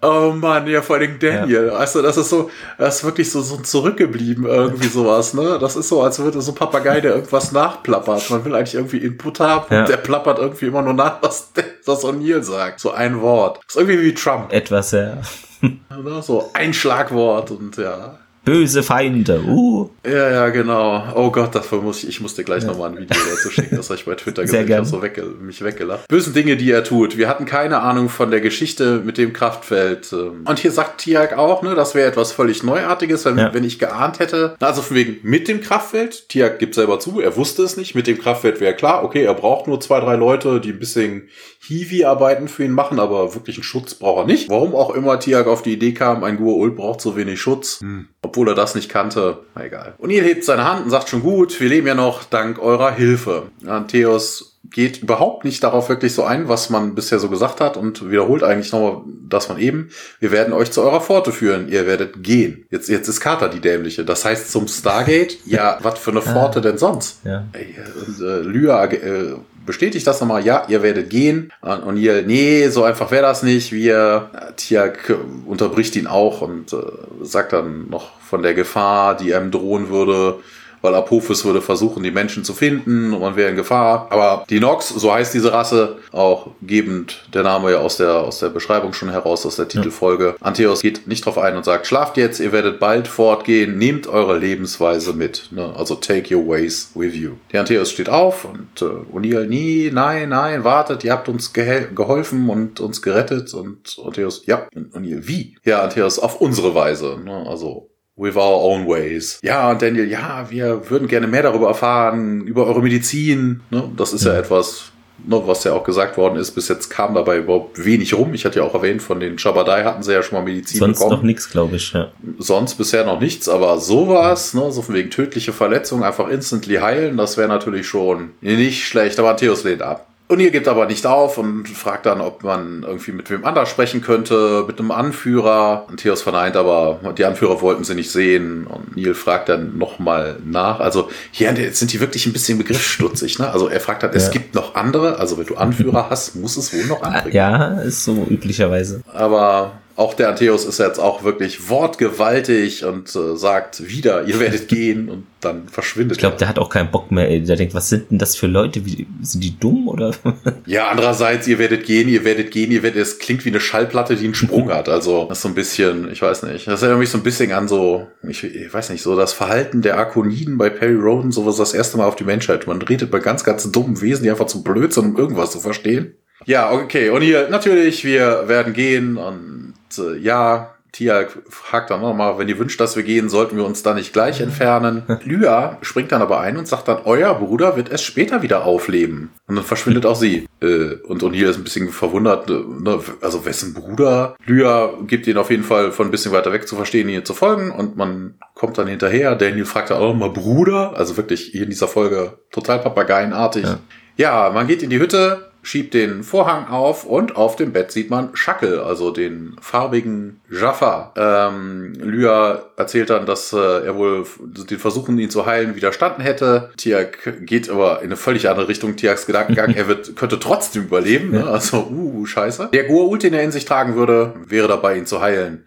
Oh Mann, ja, vor allem Daniel. Ja. Also, das ist so, das ist wirklich so, so zurückgeblieben, irgendwie sowas, ne? Das ist so, als würde so ein Papagei, der irgendwas nachplappert. Man will eigentlich irgendwie Input haben Ja. und der plappert irgendwie immer nur nach, was, was O'Neill sagt. So ein Wort. Das ist irgendwie wie Trump. Etwas, ja. Ne? So ein Schlagwort und ja. Böse Feinde. Uh. Ja, ja, genau. Oh Gott, dafür muss ich, ich muss dir gleich nochmal ein Video dazu schicken, das habe ich bei Twitter gesehen. Ich habe so wegge mich weggelacht. Bösen Dinge, die er tut. Wir hatten keine Ahnung von der Geschichte mit dem Kraftfeld. ähm. Und hier sagt Tiag auch, ne, das wäre etwas völlig Neuartiges, wenn, Ja. wenn ich geahnt hätte. Also von wegen mit dem Kraftfeld. Tiag gibt selber zu, er wusste es nicht. Mit dem Kraftfeld wäre klar, okay, er braucht nur zwei, drei Leute, die ein bisschen Hiwi-Arbeiten für ihn machen, aber wirklich einen Schutz braucht er nicht. Warum auch immer Tiag auf die Idee kam, ein Gua'uld braucht so wenig Schutz. Obwohl er das nicht kannte. Na egal. O'Neill hebt seine Hand und sagt schon gut, wir leben ja noch dank eurer Hilfe. Antheos geht überhaupt nicht darauf wirklich so ein, was man bisher so gesagt hat und wiederholt eigentlich nochmal das von eben. Wir werden euch zu eurer Pforte führen. Ihr werdet gehen. Jetzt, jetzt ist Carter die Dämliche. Das heißt zum Stargate? Ja, was für eine Pforte denn sonst? Ja. Ey, Und äh, Lyra äh, bestätigt das nochmal, ja, ihr werdet gehen. Und ihr, nee, so einfach wäre das nicht. Wir, äh, Tiak unterbricht ihn auch und äh, sagt dann noch von der Gefahr, die einem drohen würde, weil Apophis würde versuchen, die Menschen zu finden und man wäre in Gefahr. Aber die Nox, so heißt diese Rasse, auch gebend der Name ja aus der, aus der Beschreibung schon heraus, aus der Titelfolge. Antheos geht nicht drauf ein und sagt, schlaft jetzt, ihr werdet bald fortgehen, nehmt eure Lebensweise mit. Ne? Also take your ways with you. Der Antheos steht auf und äh, O'Neill, nie, nein, nein, wartet, ihr habt uns geholfen und uns gerettet. Und Antheos, ja, und O'Neill, wie? Ja, Antheos, auf unsere Weise. Ne? Also With our own ways. Ja, und Daniel, ja, wir würden gerne mehr darüber erfahren, über eure Medizin. Ne? Das ist ja, Ja. etwas, ne, was ja auch gesagt worden ist. Bis jetzt kam dabei überhaupt wenig rum. Ich hatte ja auch erwähnt, von den Shabadai hatten sie ja schon mal Medizin Sonst bekommen. noch nichts, glaube ich. Ja. Sonst bisher noch nichts, aber sowas, ne, so von wegen tödliche Verletzungen einfach instantly heilen, das wäre natürlich schon nicht schlecht. Aber Theos lehnt ab. Und ihr gibt aber nicht auf und fragt dann, ob man irgendwie mit wem anders sprechen könnte, mit einem Anführer. Und Theos verneint aber, die Anführer wollten sie nicht sehen. Und Neil fragt dann nochmal nach. Also hier jetzt sind die wirklich ein bisschen begriffsstutzig. Ne? Also er fragt dann, es Ja. gibt noch andere. Also wenn du Anführer hast, muss es wohl noch andere geben. ja, ist so üblicherweise. Aber auch der Antheus ist jetzt auch wirklich wortgewaltig und äh, sagt wieder, ihr werdet gehen und dann verschwindet Ich glaube, er. der hat auch keinen Bock mehr. Ey. Der denkt, was sind denn das für Leute? Wie, sind die dumm oder? Ja, andererseits, ihr werdet gehen, ihr werdet gehen, ihr werdet, es klingt wie eine Schallplatte, die einen Sprung hat. Also, das ist so ein bisschen, ich weiß nicht, das erinnert mich so ein bisschen an so, ich, ich weiß nicht, so das Verhalten der Arkoniden bei Perry Roden, sowas das erste Mal auf die Menschheit. Man redet bei ganz, ganz dummen Wesen, die einfach zu blöd sind, um irgendwas zu verstehen. Ja, okay, und hier, natürlich, wir werden gehen und äh, ja, Tia fragt dann nochmal, wenn ihr wünscht, dass wir gehen, sollten wir uns da nicht gleich entfernen. Lya springt dann aber ein und sagt dann, euer Bruder wird es später wieder aufleben. Und dann verschwindet auch sie. Äh, Und O'Neill ist ein bisschen verwundert, äh, ne, also wessen Bruder? Lya gibt ihn auf jeden Fall von ein bisschen weiter weg zu verstehen, ihr zu folgen und man kommt dann hinterher. Daniel fragt dann auch mal Bruder, also wirklich hier in dieser Folge total papageienartig. Ja. Ja, man geht in die Hütte, schiebt den Vorhang auf und auf dem Bett sieht man Schackel, also den farbigen Jaffa. Ähm, Lya erzählt dann, dass äh, er wohl den Versuchen, ihn zu heilen, widerstanden hätte. Tiak geht aber in eine völlig andere Richtung. Tiaks Gedankengang, er wird, könnte trotzdem überleben. Ne? Also, uh, scheiße. Der Goa'uld, den er in sich tragen würde, wäre dabei, ihn zu heilen.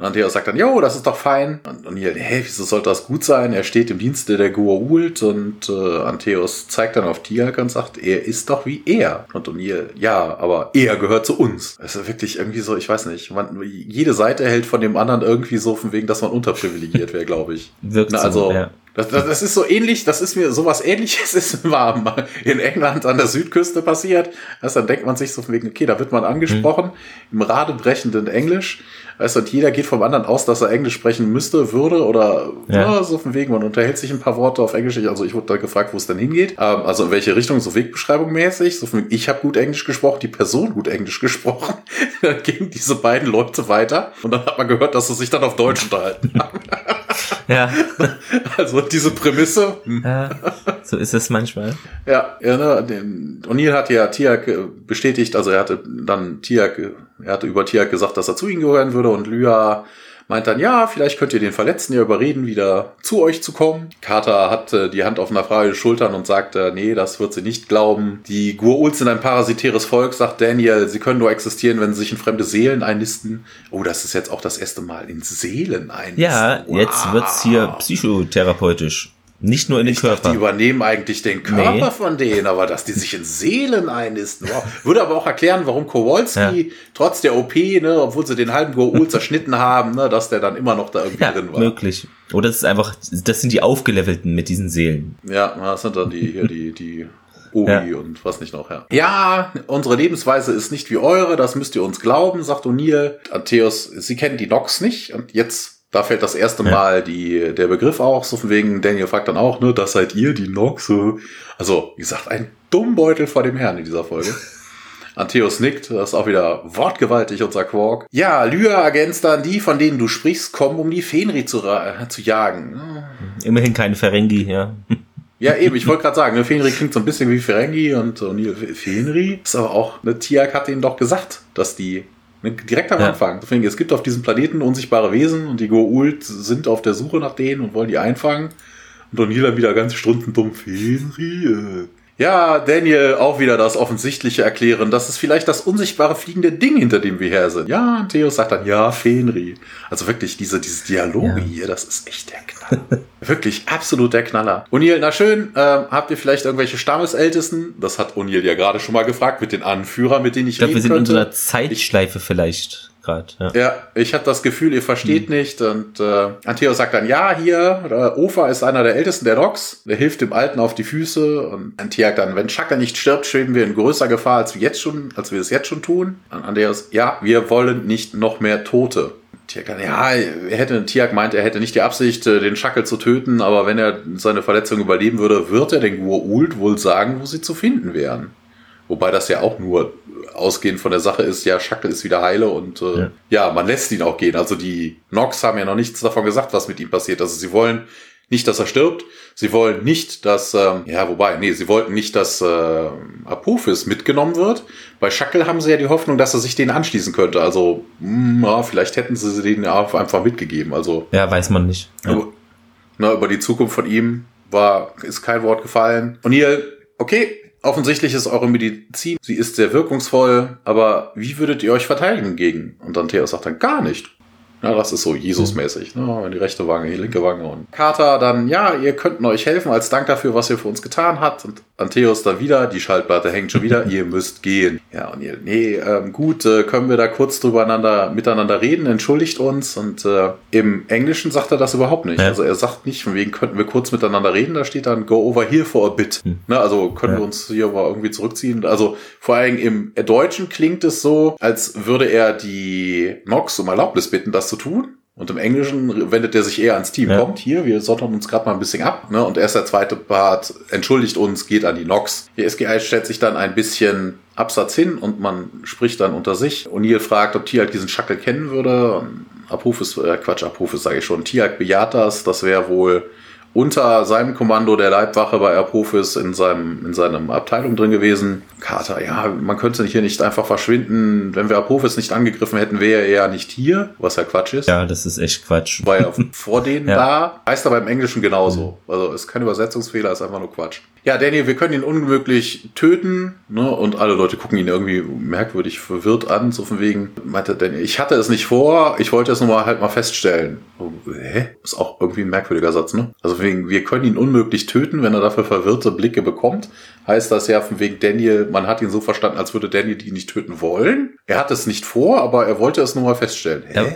Und Antheos sagt dann, jo, das ist doch fein. Und O'Neill, hä, wieso sollte das gut sein? Er steht im Dienste der Goa'uld und äh, Antheos zeigt dann auf Tiak und sagt, er ist doch wie er. Und O'Neill, ja, aber er gehört zu uns. Das ist wirklich irgendwie so, ich weiß nicht, man, jede Seite hält von dem anderen irgendwie so von wegen, dass man unterprivilegiert wäre, glaube ich. Wirkt Na, so, also, ja. das, das, das ist so ähnlich, das ist mir sowas ähnliches ist mal in England an der Südküste passiert. Also dann denkt man sich so von wegen, okay, da wird man angesprochen im radebrechenden Englisch. Weißt du, und jeder geht vom anderen aus, dass er Englisch sprechen müsste, würde oder Ja. ja. so von wegen, man unterhält sich ein paar Worte auf Englisch. Also ich wurde da gefragt, wo es denn hingeht. Ähm, also in welche Richtung, so Wegbeschreibung mäßig. So von ich habe gut Englisch gesprochen, die Person gut Englisch gesprochen. dann gingen diese beiden Leute weiter und dann hat man gehört, dass sie sich dann auf Deutsch unterhalten haben. Ja, Also diese Prämisse, hm, ja so ist es manchmal. Ja, ja ne, O'Neill hat ja Tiak äh, bestätigt, also er hatte dann Tiak, äh, er hatte über Tiak gesagt, dass er zu ihnen gehören würde und Lya meint dann, ja, vielleicht könnt ihr den Verletzten ja überreden, wieder zu euch zu kommen. Carter hat äh, die Hand auf Frage Schultern und sagt, äh, nee, das wird sie nicht glauben. Die Gua'uls sind ein parasitäres Volk, sagt Daniel, sie können nur existieren, wenn sie sich in fremde Seelen einnisten. Oh, das ist jetzt auch das erste Mal in Seelen einnisten. Ja, jetzt Wow. wird's hier psychotherapeutisch. Nicht nur in den Ich dachte, Körper. die übernehmen eigentlich den Körper Nee. von denen, aber dass die sich in Seelen einnisten. Wow. Würde aber auch erklären, warum Kowalski trotz der OP, ne, obwohl sie den halben Goa'uld zerschnitten haben, ne, dass der dann immer noch da irgendwie Ja, drin war. möglich. Oder es ist einfach, das sind die Aufgelevelten mit diesen Seelen. Ja, das sind dann die hier die die Obi Ja. und was nicht noch, ja. Ja, unsere Lebensweise ist nicht wie eure, das müsst ihr uns glauben, sagt O'Neill. Antheus, sie kennen die Nox nicht und jetzt da fällt das erste Ja. Mal die, der Begriff auch, so von wegen, Daniel fragt dann auch, ne, das seid ihr, die Nox. so. Also, wie gesagt, ein Dummbeutel vor dem Herrn in dieser Folge. Antheus nickt, das ist auch wieder wortgewaltig, unser Quark. Ja, Lyra ergänzt dann, die, von denen du sprichst, kommen, um die Fenri zu, ra- zu jagen. Immerhin keine Ferengi, ja. Ja, eben, ich wollte gerade sagen, ne, Fenri klingt so ein bisschen wie Ferengi und O'Neill. Fenri ist aber auch, ne, Tiak hat ihnen doch gesagt, dass die direkt am Ja. Anfang. Deswegen, es gibt auf diesem Planeten unsichtbare Wesen und die Goa'uld sind auf der Suche nach denen und wollen die einfangen. Und O'Neill dann wieder ganz strunzendumm, Fenri, äh. Ja, Daniel auch wieder das Offensichtliche erklären. Das ist vielleicht das unsichtbare fliegende Ding, hinter dem wir her sind. Ja, und Theo sagt dann, ja, Fenri. Also wirklich, diese, diese Dialoge Ja. hier, das ist echt der Knaller. wirklich absolut der Knaller. O'Neill, na schön, ähm, habt ihr vielleicht irgendwelche Stammesältesten? Das hat O'Neill ja gerade schon mal gefragt mit den Anführern, mit denen ich, Ich glaube, wir reden sind in könnte. so einer Zeitschleife vielleicht gerade. Ja. Ja, ich habe das Gefühl, ihr versteht Hm. nicht. Und äh, Anteo sagt dann, ja, hier, äh, Ofa ist einer der ältesten der Nox. Der hilft dem Alten auf die Füße. Und Anteo sagt dann, wenn Shaka nicht stirbt, schweben wir in größer Gefahr, als wir jetzt schon, als wir es jetzt schon tun. Und Anteos, ja, wir wollen nicht noch mehr Tote. Tiak ja, er hätte, Tiak meint, er hätte nicht die Absicht, äh, den Schackel zu töten, aber wenn er seine Verletzung überleben würde, wird er den Gua'uld wohl sagen, wo sie zu finden wären. Wobei das ja auch nur ausgehend von der Sache ist, ja, Schackel ist wieder heile und äh, ja. Ja. man lässt ihn auch gehen. Also die Nox haben ja noch nichts davon gesagt, was mit ihm passiert. Also sie wollen nicht, dass er stirbt. Sie wollen nicht, dass, ähm, ja, wobei, nee, sie wollten nicht, dass äh, Apophis mitgenommen wird. Bei Schackel haben sie ja die Hoffnung, dass er sich denen anschließen könnte. Also, mh, ja, vielleicht hätten sie den ja einfach mitgegeben. Also, ja, weiß man nicht. Ja. über, na, über die Zukunft von ihm war, ist kein Wort gefallen. Und hier, okay, offensichtlich ist eure Medizin, sie ist sehr wirkungsvoll, aber wie würdet ihr euch verteidigen gegen? Und dann Theos sagt dann gar nicht. Ja, das ist so Jesus-mäßig. Ne? Die rechte Wange, die linke Wange. Und Carter dann, ja, ihr könnt euch helfen als Dank dafür, was ihr für uns getan habt. Und Antheus dann wieder, die Schallplatte hängt schon wieder, ihr müsst gehen. Ja, und ihr, nee, ähm, gut, äh, können wir da kurz drüber einander, miteinander reden, entschuldigt uns. Und äh, im Englischen sagt er das überhaupt nicht. Ja. Also er sagt nicht, von wegen könnten wir kurz miteinander reden, da steht dann, go over here for a bit. Hm. Ne, also können Ja. wir uns hier mal irgendwie zurückziehen. Also vor allem im Deutschen klingt es so, als würde er die Nox um Erlaubnis bitten, das zu tun. Und im Englischen wendet er sich eher ans Team. Ja. Kommt hier, wir sondern uns gerade mal ein bisschen ab. Ne? Und erst der zweite Part entschuldigt uns, geht an die Nox. Die SGI stellt sich dann ein bisschen Absatz hin und man spricht dann unter sich. O'Neill fragt, ob Tiag diesen Schackel kennen würde. Apophis, äh, Quatsch, Apophis sage ich schon. Tiag bejaht das. Das wäre wohl unter seinem Kommando der Leibwache bei Apophis in seinem, in seinem Abteilung drin gewesen. Carter, ja, man könnte hier nicht einfach verschwinden. Wenn wir Apophis nicht angegriffen hätten, wäre er ja nicht hier, was ja Quatsch ist. ja, das ist echt Quatsch. War ja vor denen Ja. da. Heißt aber im Englischen genauso. Also ist kein Übersetzungsfehler, ist einfach nur Quatsch. Ja, Danny, wir können ihn unmöglich töten. Ne? Und alle Leute gucken ihn irgendwie merkwürdig verwirrt an. So von wegen, meinte Danny, ich hatte es nicht vor, ich wollte es nur mal halt mal feststellen. Oh, hä? Ist auch irgendwie ein merkwürdiger Satz, ne? Also wegen, wir können ihn unmöglich töten, wenn er dafür verwirrte Blicke bekommt. Heißt das ja von wegen Daniel, man hat ihn so verstanden, als würde Daniel ihn nicht töten wollen. Er hat es nicht vor, aber er wollte es nur mal feststellen. Hä? Ja,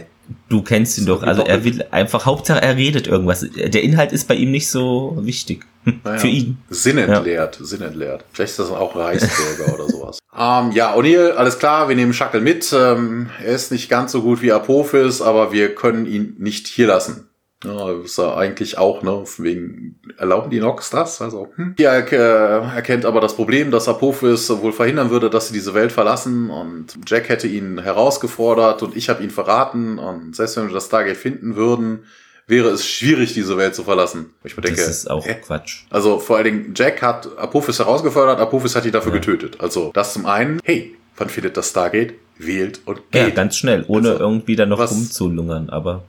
du kennst ihn doch. Also er will einfach, Hauptsache er redet irgendwas. Der Inhalt ist bei ihm nicht so wichtig. Hm, Naja. Für ihn. Sinnentleert, sinnentleert. Vielleicht ist das auch Reichsbürger oder sowas. Ähm, ja, O'Neill, alles klar, wir nehmen Shackle mit. Ähm, er ist nicht ganz so gut wie Apophis, aber wir können ihn nicht hier lassen. Ja, ist er eigentlich auch, ne? Wegen erlauben die Nox das? Also, hm. Ja, er äh, erkennt aber das Problem, dass Apophis wohl verhindern würde, dass sie diese Welt verlassen und Jack hätte ihn herausgefordert und ich habe ihn verraten und selbst wenn wir das Stargate finden würden, wäre es schwierig, diese Welt zu verlassen. Ich denke, das ist auch hä? Quatsch. Also vor allen Dingen, Jack hat Apophis herausgefordert, Apophis hat ihn dafür ja. getötet. Also das zum einen, hey, wann findet das Stargate? Wählt und geht. Ja, ganz schnell, ohne also, irgendwie da noch was, rumzulungern, aber...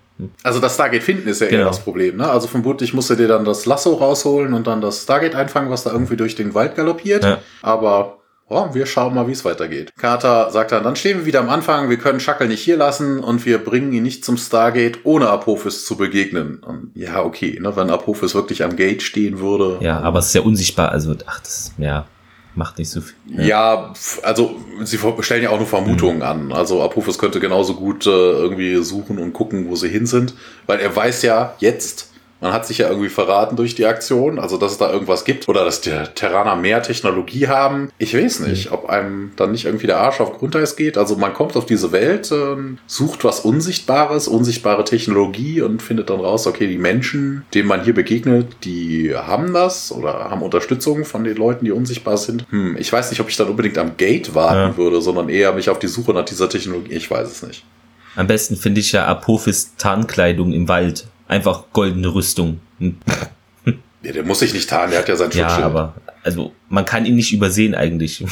Also das Stargate finden ist ja genau. eher das Problem. Ne? Also vermutlich musst du dir dann das Lasso rausholen und dann das Stargate einfangen, was da irgendwie durch den Wald galoppiert. Ja. Aber oh, wir schauen mal, wie es weitergeht. Carter sagt dann, dann stehen wir wieder am Anfang, wir können Schackel nicht hier lassen und wir bringen ihn nicht zum Stargate, ohne Apophis zu begegnen. Und ja, okay, ne, wenn Apophis wirklich am Gate stehen würde. Ja, aber es ist ja unsichtbar, also, ach, das, ja macht nicht so viel. Ja, ja also sie stellen ja auch nur Vermutungen mhm. an. Also Apophis könnte genauso gut äh, irgendwie suchen und gucken, wo sie hin sind, weil er weiß ja jetzt, man hat sich ja irgendwie verraten durch die Aktion, also dass es da irgendwas gibt oder dass die Terraner mehr Technologie haben. Ich weiß nicht, ob einem dann nicht irgendwie der Arsch auf Grundeis geht. Also man kommt auf diese Welt, äh, sucht was Unsichtbares, unsichtbare Technologie und findet dann raus, okay, die Menschen, denen man hier begegnet, die haben das oder haben Unterstützung von den Leuten, die unsichtbar sind. Hm, ich weiß nicht, ob ich dann unbedingt am Gate warten ja. würde, sondern eher mich auf die Suche nach dieser Technologie. Ich weiß es nicht. Am besten finde ich ja Apophis Tarnkleidung im Wald einfach goldene Rüstung. Ja, der muss sich nicht tarnen, der hat ja sein Schutzschild. Ja, aber also man kann ihn nicht übersehen eigentlich.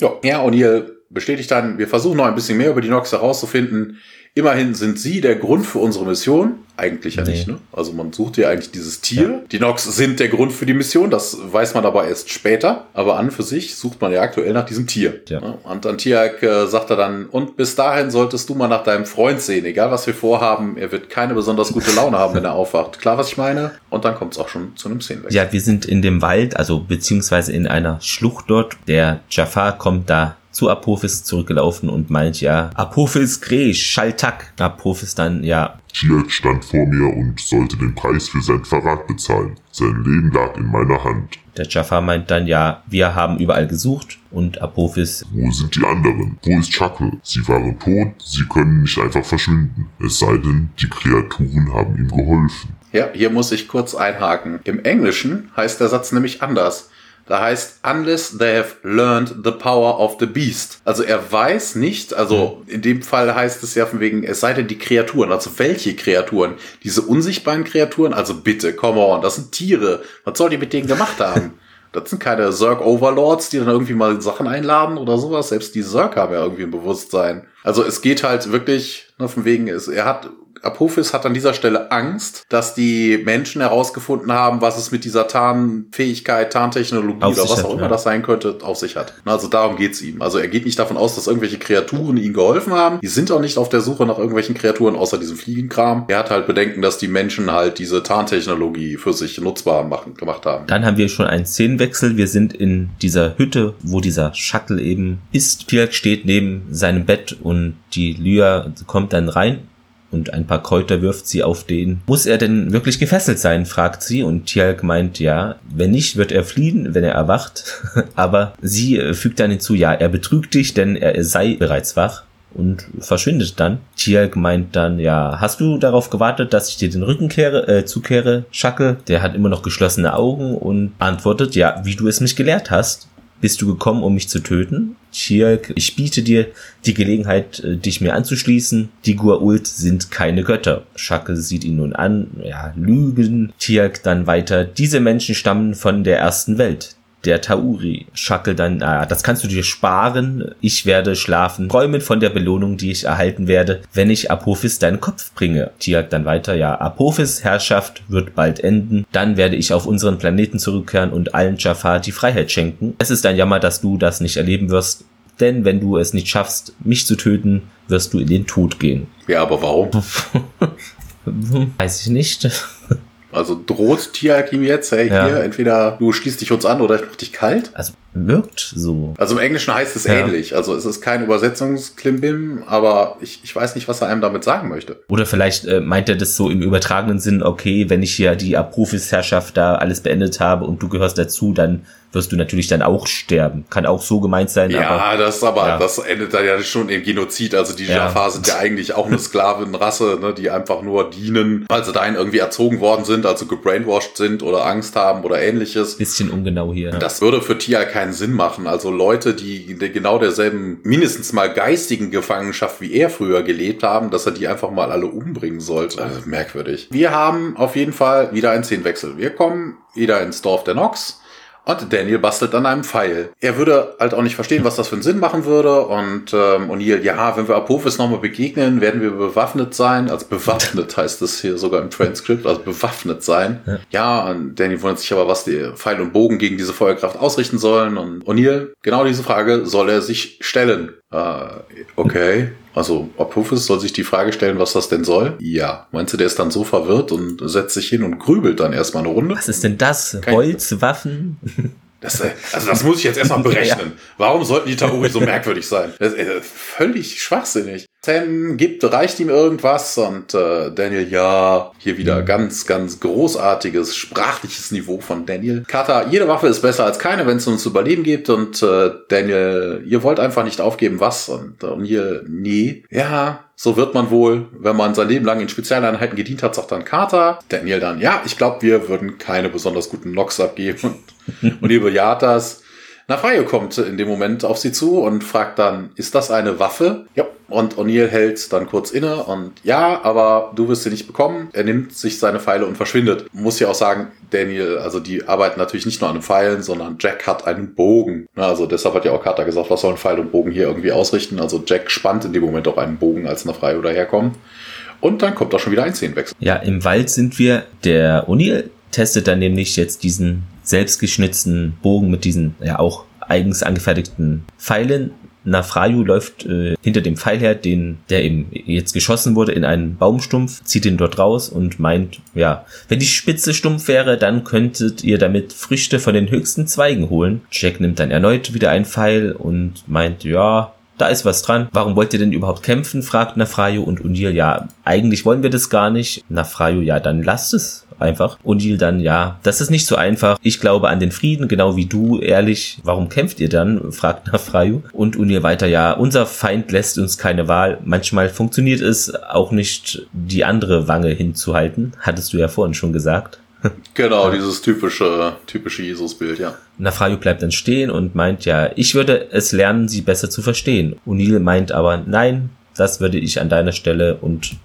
ja, ja, und ihr bestätigt dann, wir versuchen noch ein bisschen mehr über die Nox herauszufinden. Immerhin sind sie der Grund für unsere Mission. Eigentlich ja nee. nicht, ne? Also man sucht ja eigentlich dieses Tier. Ja. Die Nox sind der Grund für die Mission, das weiß man aber erst später. Aber an für sich sucht man ja aktuell nach diesem Tier. Ja. Und Antiak äh, sagt er dann, und bis dahin solltest du mal nach deinem Freund sehen, egal was wir vorhaben, er wird keine besonders gute Laune haben, wenn er aufwacht. Klar, was ich meine? Und dann kommt es auch schon zu einem Szenenwechsel. Ja, wir sind in dem Wald, also beziehungsweise in einer Schlucht dort. Der Jafar kommt da zu Apophis zurückgelaufen und meint ja, Apophis Gre, Schaltak. Apophis dann, ja. Tiak stand vor mir und sollte den Preis für sein Verrat bezahlen. Sein Leben lag in meiner Hand. Der Jafar meint dann, ja, wir haben überall gesucht und Apophis. Wo sind die anderen? Wo ist Chuckle? Sie waren tot, sie können nicht einfach verschwinden. Es sei denn, die Kreaturen haben ihm geholfen. Ja, hier muss ich kurz einhaken. Im Englischen heißt der Satz nämlich anders. Da heißt, unless they have learned the power of the beast. Also er weiß nicht, also in dem Fall heißt es ja von wegen, es sei denn die Kreaturen. Also welche Kreaturen? Diese unsichtbaren Kreaturen? Also bitte, come on, das sind Tiere. Was soll die mit denen gemacht haben? Das sind keine Zerg-Overlords, die dann irgendwie mal Sachen einladen oder sowas. Selbst die Zerg haben ja irgendwie ein Bewusstsein. Also es geht halt wirklich, ne, von wegen, er hat Apophis hat an dieser Stelle Angst, dass die Menschen herausgefunden haben, was es mit dieser Tarnfähigkeit, Tarntechnologie auf oder was hat, auch immer ja. das sein könnte, auf sich hat. Also darum geht's ihm. Also er geht nicht davon aus, dass irgendwelche Kreaturen ihm geholfen haben. Die sind auch nicht auf der Suche nach irgendwelchen Kreaturen außer diesem Fliegenkram. Er hat halt Bedenken, dass die Menschen halt diese Tarntechnologie für sich nutzbar machen, gemacht haben. Dann haben wir schon einen Szenenwechsel. Wir sind in dieser Hütte, wo dieser Shuttle eben ist. Pirk steht neben seinem Bett und die Lyra kommt dann rein und ein paar Kräuter wirft sie auf den. Muss er denn wirklich gefesselt sein, fragt sie und Tjalk meint ja, wenn nicht, wird er fliehen, wenn er erwacht. Aber sie äh, fügt dann hinzu, ja, er betrügt dich, denn er sei bereits wach und verschwindet dann. Tjalk meint dann, ja, hast du darauf gewartet, dass ich dir den Rücken kehre, äh, zukehre, Schacke? Der hat immer noch geschlossene Augen und antwortet, ja, wie du es mich gelehrt hast. Bist du gekommen, um mich zu töten? Chirk, ich biete dir die Gelegenheit, äh, dich mir anzuschließen. Die Gua'uld sind keine Götter. Schacke sieht ihn nun an, ja, Lügen. Chirk dann weiter, diese Menschen stammen von der ersten Welt der Tauri. Schackel dann, ah, das kannst du dir sparen. Ich werde schlafen, träumen von der Belohnung, die ich erhalten werde, wenn ich Apophis deinen Kopf bringe. Tiag dann weiter, ja, Apophis Herrschaft wird bald enden. Dann werde ich auf unseren Planeten zurückkehren und allen Jafar die Freiheit schenken. Es ist ein Jammer, dass du das nicht erleben wirst. Denn wenn du es nicht schaffst, mich zu töten, wirst du in den Tod gehen. Ja, aber warum? Weiß ich nicht. Also droht ihm jetzt, hey, ja. hier, entweder du schließt dich uns an oder ich mach dich kalt? Also wirkt so. Also im Englischen heißt es ja. ähnlich. Also es ist kein Übersetzungsklimbim, aber ich, ich weiß nicht, was er einem damit sagen möchte. Oder vielleicht äh, meint er das so im übertragenen Sinn, okay, wenn ich ja die Abrufesherrschaft da alles beendet habe und du gehörst dazu, dann wirst du natürlich dann auch sterben. Kann auch so gemeint sein. Ja, aber, das aber, ja. das endet dann ja schon im Genozid. Also die ja. Jafar sind ja eigentlich auch eine Sklavenrasse, ne, die einfach nur dienen, weil sie dahin irgendwie erzogen worden sind, also gebrainwashed sind oder Angst haben oder ähnliches. Bisschen ungenau hier. Das würde für Tia keinen Sinn machen. Also Leute, die genau derselben, mindestens mal geistigen Gefangenschaft wie er früher gelebt haben, dass er die einfach mal alle umbringen sollte. Also merkwürdig. Wir haben auf jeden Fall wieder einen Szenenwechsel. Wir kommen wieder ins Dorf der Nox und Daniel bastelt an einem Pfeil. Er würde halt auch nicht verstehen, was das für einen Sinn machen würde. Und ähm, O'Neill, ja, wenn wir Apophis nochmal begegnen, werden wir bewaffnet sein. Also bewaffnet heißt es hier sogar im Transkript, also bewaffnet sein. Ja, ja und Daniel wundert sich aber, was die Pfeil und Bogen gegen diese Feuerkraft ausrichten sollen. Und O'Neill, genau diese Frage soll er sich stellen. Äh, okay. Also Apophis soll sich die Frage stellen, was das denn soll? Ja. Meinst du, der ist dann so verwirrt und setzt sich hin und grübelt dann erstmal eine Runde? Was ist denn das? Kein Holzwaffen? Das, äh, also das muss ich jetzt erstmal berechnen. Ja. Warum sollten die Tauri so merkwürdig sein? Das ist äh, völlig schwachsinnig. Sam gibt, reicht ihm irgendwas und äh, Daniel, ja, hier wieder ganz, ganz großartiges sprachliches Niveau von Daniel. Kata, jede Waffe ist besser als keine, wenn es uns Überleben gibt und äh, Daniel, ihr wollt einfach nicht aufgeben, was? Und äh, hier, nee. Ja, so wird man wohl, wenn man sein Leben lang in Spezialeinheiten gedient hat, sagt dann Carter. Daniel dann, ja, ich glaube, wir würden keine besonders guten Knocks abgeben. Und, und ihr bejaht das. Nafrayo kommt in dem Moment auf sie zu und fragt dann, ist das eine Waffe? Ja. Und O'Neill hält dann kurz inne und ja, aber du wirst sie nicht bekommen. Er nimmt sich seine Pfeile und verschwindet. Muss ja auch sagen, Daniel, also die arbeiten natürlich nicht nur an den Pfeilen, sondern Jack hat einen Bogen. Also deshalb hat ja auch Carter gesagt, was sollen Pfeil und Bogen hier irgendwie ausrichten. Also Jack spannt in dem Moment auch einen Bogen, als Nafrayo daherkommt. Und dann kommt auch schon wieder ein Szenenwechsel. Ja, im Wald sind wir. Der O'Neill testet dann nämlich jetzt diesen selbstgeschnitzten Bogen mit diesen ja auch eigens angefertigten Pfeilen. Nafrayu läuft äh, hinter dem Pfeil her, den, der eben jetzt geschossen wurde, in einen Baumstumpf, zieht ihn dort raus und meint, ja, wenn die Spitze stumpf wäre, dann könntet ihr damit Früchte von den höchsten Zweigen holen. Jack nimmt dann erneut wieder einen Pfeil und meint, ja, da ist was dran. Warum wollt ihr denn überhaupt kämpfen? fragt Nafrayo und Unil, ja, eigentlich wollen wir das gar nicht. Nafrayo, ja, dann lasst es einfach. Unil dann, ja, das ist nicht so einfach. Ich glaube an den Frieden, genau wie du, ehrlich. Warum kämpft ihr dann? fragt Nafrayu. Und Unil weiter, ja, unser Feind lässt uns keine Wahl. Manchmal funktioniert es auch nicht, die andere Wange hinzuhalten. Hattest du ja vorhin schon gesagt. Genau, dieses typische, typische Jesus-Bild, ja. Nafrayu bleibt dann stehen und meint, ja, ich würde es lernen, sie besser zu verstehen. Unil meint aber, nein, das würde ich an deiner Stelle und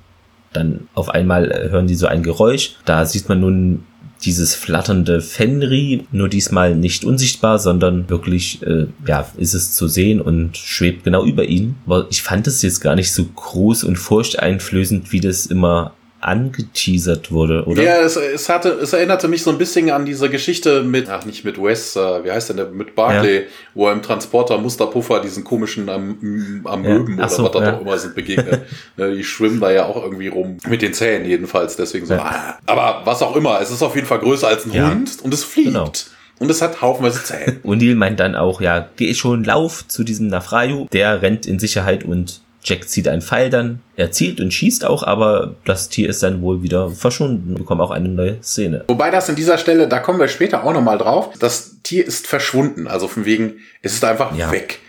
dann auf einmal äh, hören die so ein Geräusch. Da sieht man nun dieses flatternde Fenri, nur diesmal nicht unsichtbar, sondern wirklich, äh, ja, ist es zu sehen und schwebt genau über ihn. Aber ich fand es jetzt gar nicht so groß und furchteinflößend, wie das immer angeteasert wurde, oder? Ja, es, es hatte, es erinnerte mich so ein bisschen an diese Geschichte mit, ach nicht mit Wes, äh, wie heißt denn der, mit Barclay, ja. wo er im Transporter Musterpuffer diesen komischen Am Amöben ja. oder so, was da ja. auch immer sind begegnet. Ne, die schwimmen da ja auch irgendwie rum. Mit den Zähnen jedenfalls, deswegen so. Ah. Aber was auch immer, es ist auf jeden Fall größer als ein Hund und es fliegt. Genau. Und es hat haufenweise Zähne. Und Neil meint dann auch, ja, geh schon, lauf zu diesem Nafrayu. Der rennt in Sicherheit und Jack zieht einen Pfeil dann, er zielt und schießt auch, aber das Tier ist dann wohl wieder verschwunden. Wir bekommen auch eine neue Szene. Wobei das an dieser Stelle, da kommen wir später auch nochmal drauf, das Tier ist verschwunden. Also von wegen, es ist einfach ja. weg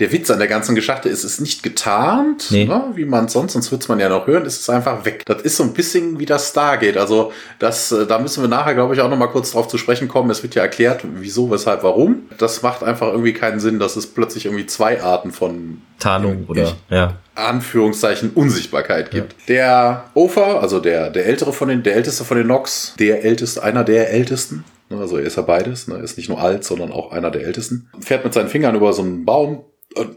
der Witz an der ganzen Geschichte ist, es ist nicht getarnt, nee. ne, wie man sonst, sonst wird man ja noch hören, es ist einfach weg. Das ist so ein bisschen wie das Stargate. Also das, äh, da müssen wir nachher, glaube ich, auch noch mal kurz drauf zu sprechen kommen. Es wird ja erklärt, wieso, weshalb, warum. Das macht einfach irgendwie keinen Sinn, dass es plötzlich irgendwie zwei Arten von Tarnung oder ja. Anführungszeichen Unsichtbarkeit gibt. Ja. Der Ofer, also der, der ältere von den, der älteste von den Nox, der älteste, einer der ältesten, ne, also er ist ja beides, ne? ist nicht nur alt, sondern auch einer der ältesten. Fährt mit seinen Fingern über so einen Baum,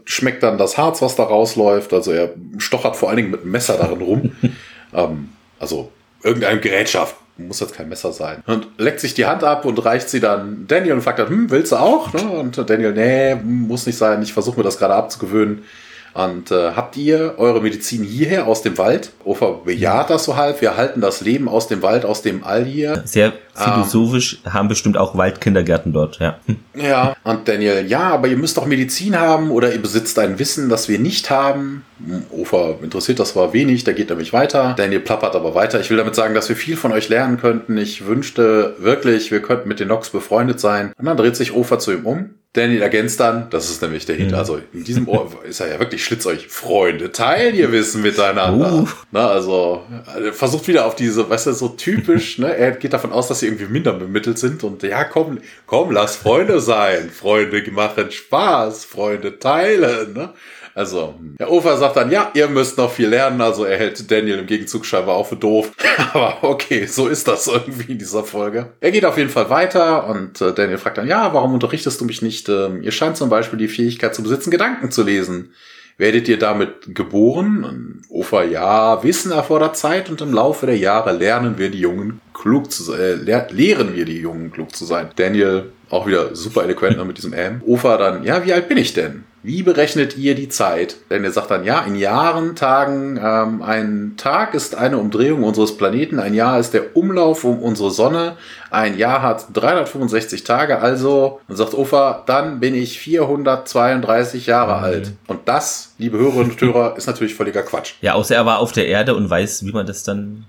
schmeckt dann das Harz, was da rausläuft. Also er stochert vor allen Dingen mit einem Messer darin rum. ähm, also irgendeine Gerätschaft. Muss jetzt kein Messer sein. Und leckt sich die Hand ab und reicht sie dann Daniel und fragt dann, hm, willst du auch? Ne? Und Daniel, nee, muss nicht sein. Ich versuche mir das gerade abzugewöhnen. Und äh, habt ihr eure Medizin hierher aus dem Wald? Ofer bejaht das so halb. Wir halten das Leben aus dem Wald, aus dem All hier. Sehr Philosophisch ähm, haben bestimmt auch Waldkindergärten dort, ja. Ja, und Daniel, ja, aber ihr müsst doch Medizin haben oder ihr besitzt ein Wissen, das wir nicht haben. Ufer interessiert das war wenig, der geht nämlich weiter. Daniel plappert aber weiter. Ich will damit sagen, dass wir viel von euch lernen könnten. Ich wünschte wirklich, wir könnten mit den Nox befreundet sein. Und dann dreht sich Ufer zu ihm um Daniel ergänzt dann, das ist nämlich der Hint, mhm. also in diesem Ohr ist er ja wirklich schlitz euch Freunde, teilen ihr Wissen miteinander. Uh. Na, also versucht wieder auf diese, weißt du, so typisch, ne? Er geht davon aus, dass sie irgendwie minder bemittelt sind und ja, komm, komm, lass Freunde sein. Freunde machen Spaß, Freunde teilen, ne? Also, der Ufer sagt dann, ja, ihr müsst noch viel lernen. Also er hält Daniel im Gegenzug scheinbar auch für doof. Aber okay, so ist das irgendwie in dieser Folge. Er geht auf jeden Fall weiter und äh, Daniel fragt dann, ja, warum unterrichtest du mich nicht? Ähm, ihr scheint zum Beispiel die Fähigkeit zu besitzen, Gedanken zu lesen. Werdet ihr damit geboren? Ufer, ja, Wissen erfordert Zeit und im Laufe der Jahre lernen wir die Jungen klug zu sein, äh, lehr lehren wir die Jungen klug zu sein. Daniel, auch wieder super eloquent mit diesem M. Ufer dann, ja, wie alt bin ich denn? Wie berechnet ihr die Zeit? Denn er sagt dann, ja, in Jahren, Tagen, ähm, ein Tag ist eine Umdrehung unseres Planeten, ein Jahr ist der Umlauf um unsere Sonne, ein Jahr hat 365 Tage, also, und sagt Ufa, dann bin ich 432 Jahre mhm. alt. Und das, liebe Hörerinnen und Hörer, ist natürlich völliger Quatsch. Ja, außer er war auf der Erde und weiß, wie man das dann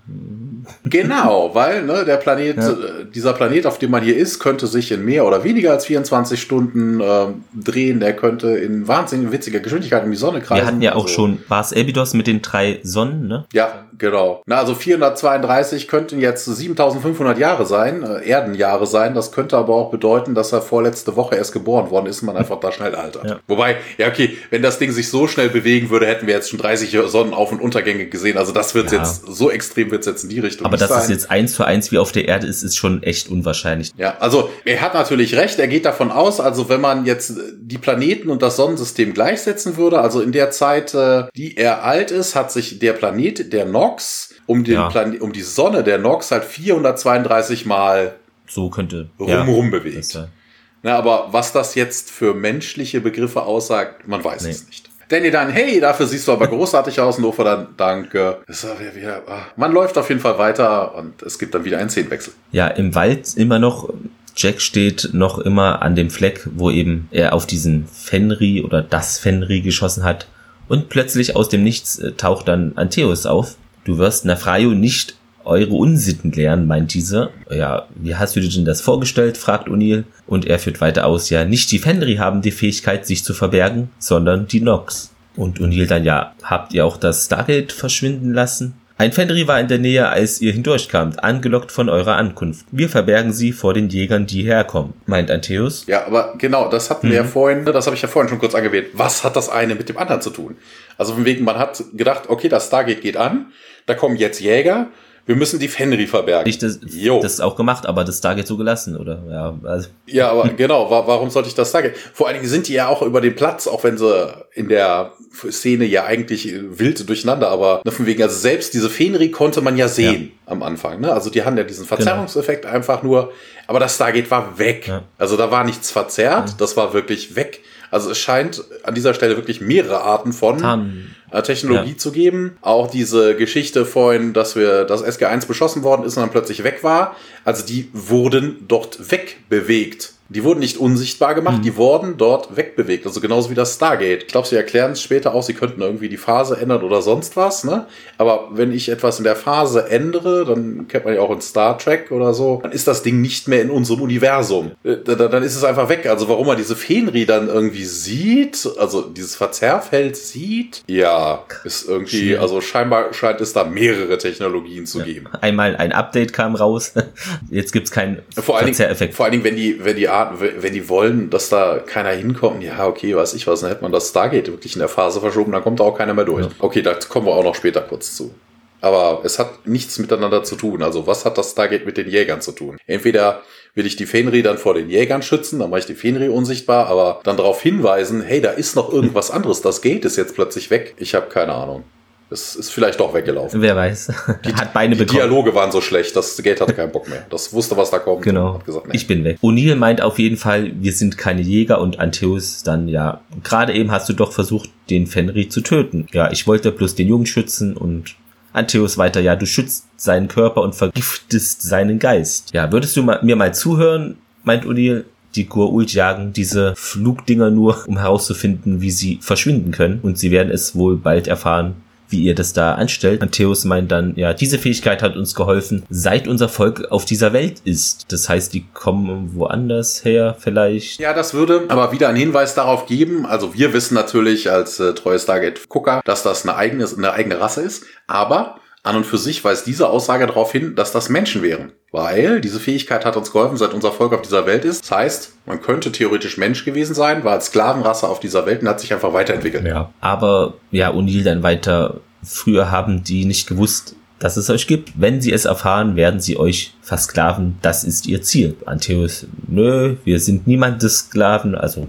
Genau, weil ne, der Planet, ja. Äh, dieser Planet, auf dem man hier ist, könnte sich in mehr oder weniger als 24 Stunden äh, drehen. Der könnte in wahnsinnig witziger Geschwindigkeit um die Sonne kreisen. Wir hatten ja auch also, schon Mars Abydos mit den drei Sonnen, ne? Ja, genau. Na, also 432 könnten jetzt 7500 Jahre sein, äh, Erdenjahre sein. Das könnte aber auch bedeuten, dass er vorletzte Woche erst geboren worden ist und man einfach da schnell altert. Ja. Wobei, ja, okay, wenn das Ding sich so schnell bewegen würde, hätten wir jetzt schon 30 Sonnenauf- und Untergänge gesehen. Also das wird ja. jetzt, so extrem wird es jetzt in die Richtung Richtung. Aber dass sein. es jetzt eins zu eins wie auf der Erde ist, ist schon echt unwahrscheinlich. Ja, also er hat natürlich recht. Er geht davon aus, also wenn man jetzt die Planeten und das Sonnensystem gleichsetzen würde, also in der Zeit, äh, die er alt ist, hat sich der Planet, der Nox, um, den ja. Plan um die Sonne der Nox halt 432 Mal so könnte rumrum ja, bewegt. Na, aber was das jetzt für menschliche Begriffe aussagt, man weiß nee. es nicht. Danny dann, hey, dafür siehst du aber großartig aus. Nova dann, danke. Ah. man läuft auf jeden Fall weiter und es gibt dann wieder einen Szenenwechsel. Ja, im Wald immer noch. Jack steht noch immer an dem Fleck, wo eben er auf diesen Fenry oder das Fenry geschossen hat. Und plötzlich aus dem Nichts äh, taucht dann Antheus auf. Du wirst Nafrayo nicht eure Unsitten lernen, meint dieser. Ja, wie hast du dir denn das vorgestellt? fragt O'Neill. Und er führt weiter aus, ja, nicht die Fenry haben die Fähigkeit, sich zu verbergen, sondern die Nox. Und O'Neill dann, ja, habt ihr auch das Stargate verschwinden lassen? Ein Fenry war in der Nähe, als ihr hindurchkamt, angelockt von eurer Ankunft. Wir verbergen sie vor den Jägern, die herkommen, meint Antheus. Ja, aber genau, das hatten mhm. wir ja mhm. vorhin, das habe ich ja vorhin schon kurz angewählt. Was hat das eine mit dem anderen zu tun? Also von wegen, man hat gedacht, okay, das Stargate geht an, da kommen jetzt Jäger wir müssen die Fenry verbergen. Ich das, jo. das ist auch gemacht, aber das Stargate so gelassen, oder? Ja, also. ja aber genau, warum sollte ich das sagen? Vor allen Dingen sind die ja auch über den Platz, auch wenn sie in der Szene ja eigentlich wild durcheinander, aber ne, von wegen, also selbst diese Fenry konnte man ja sehen ja. am Anfang. Ne? Also die haben ja diesen genau. Verzerrungseffekt genau. einfach nur, aber das Stargate war weg. Ja. Also da war nichts verzerrt, ja. das war wirklich weg. Also es scheint an dieser Stelle wirklich mehrere Arten von Tan äh, Technologie ja. zu geben. Auch diese Geschichte vorhin, dass wir, dass SG1 beschossen worden ist und dann plötzlich weg war. Also die wurden dort wegbewegt. Die wurden nicht unsichtbar gemacht, mhm. die wurden dort wegbewegt. Also genauso wie das Stargate. Ich glaube, sie erklären es später auch, sie könnten irgendwie die Phase ändern oder sonst was. Ne? Aber wenn ich etwas in der Phase ändere, dann kennt man ja auch in Star Trek oder so, dann ist das Ding nicht mehr in unserem Universum. Äh, dann ist es einfach weg. Also warum man diese Fenri dann irgendwie sieht, also dieses Verzerrfeld sieht, ja, ist irgendwie, Schön. also scheinbar scheint es da mehrere Technologien zu ja. geben. Einmal ein Update kam raus, jetzt gibt's keinen Verzerreffekt. Vor allen Dingen, wenn die, wenn die Art, wenn die wollen, dass da keiner hinkommt, ja, okay, weiß ich was, dann hätte man das Stargate wirklich in der Phase verschoben, dann kommt da auch keiner mehr durch. Ja. Okay, da kommen wir auch noch später kurz zu. Aber es hat nichts miteinander zu tun. Also was hat das Stargate mit den Jägern zu tun? Entweder will ich die Fenri dann vor den Jägern schützen, dann mache ich die Fenri unsichtbar, aber dann darauf hinweisen, hey, da ist noch irgendwas anderes, das Gate ist jetzt plötzlich weg. Ich habe keine Ahnung. Es ist vielleicht doch weggelaufen. Wer weiß. Die, hat Beine die Dialoge waren so schlecht, das Gate hatte keinen Bock mehr. Das wusste, was da kommt. Genau. Gesagt, nee. Ich bin weg. O'Neill meint auf jeden Fall, wir sind keine Jäger und Antheus dann, ja, gerade eben hast du doch versucht, den Fenry zu töten. Ja, ich wollte bloß den Jungen schützen und Antheus weiter, ja, du schützt seinen Körper und vergiftest seinen Geist. Ja, würdest du mir mal zuhören, meint O'Neill, die Goa'uld jagen diese Flugdinger nur, um herauszufinden, wie sie verschwinden können. Und sie werden es wohl bald erfahren, wie ihr das da anstellt. Matthäus meint dann, ja, diese Fähigkeit hat uns geholfen, seit unser Volk auf dieser Welt ist. Das heißt, die kommen woanders her vielleicht. Ja, das würde aber wieder einen Hinweis darauf geben. Also wir wissen natürlich als äh, treue Stargate-Gucker, dass das eine eigene, eine eigene Rasse ist. Aber an und für sich weist diese Aussage darauf hin, dass das Menschen wären. Weil diese Fähigkeit hat uns geholfen, seit unser Volk auf dieser Welt ist. Das heißt, man könnte theoretisch Mensch gewesen sein, war als Sklavenrasse auf dieser Welt und hat sich einfach weiterentwickelt. Ja. Aber ja, O'Neill dann weiter, früher haben die nicht gewusst, dass es euch gibt. Wenn sie es erfahren, werden sie euch versklaven. Das ist ihr Ziel. Antheus, nö, wir sind niemandes Sklaven, also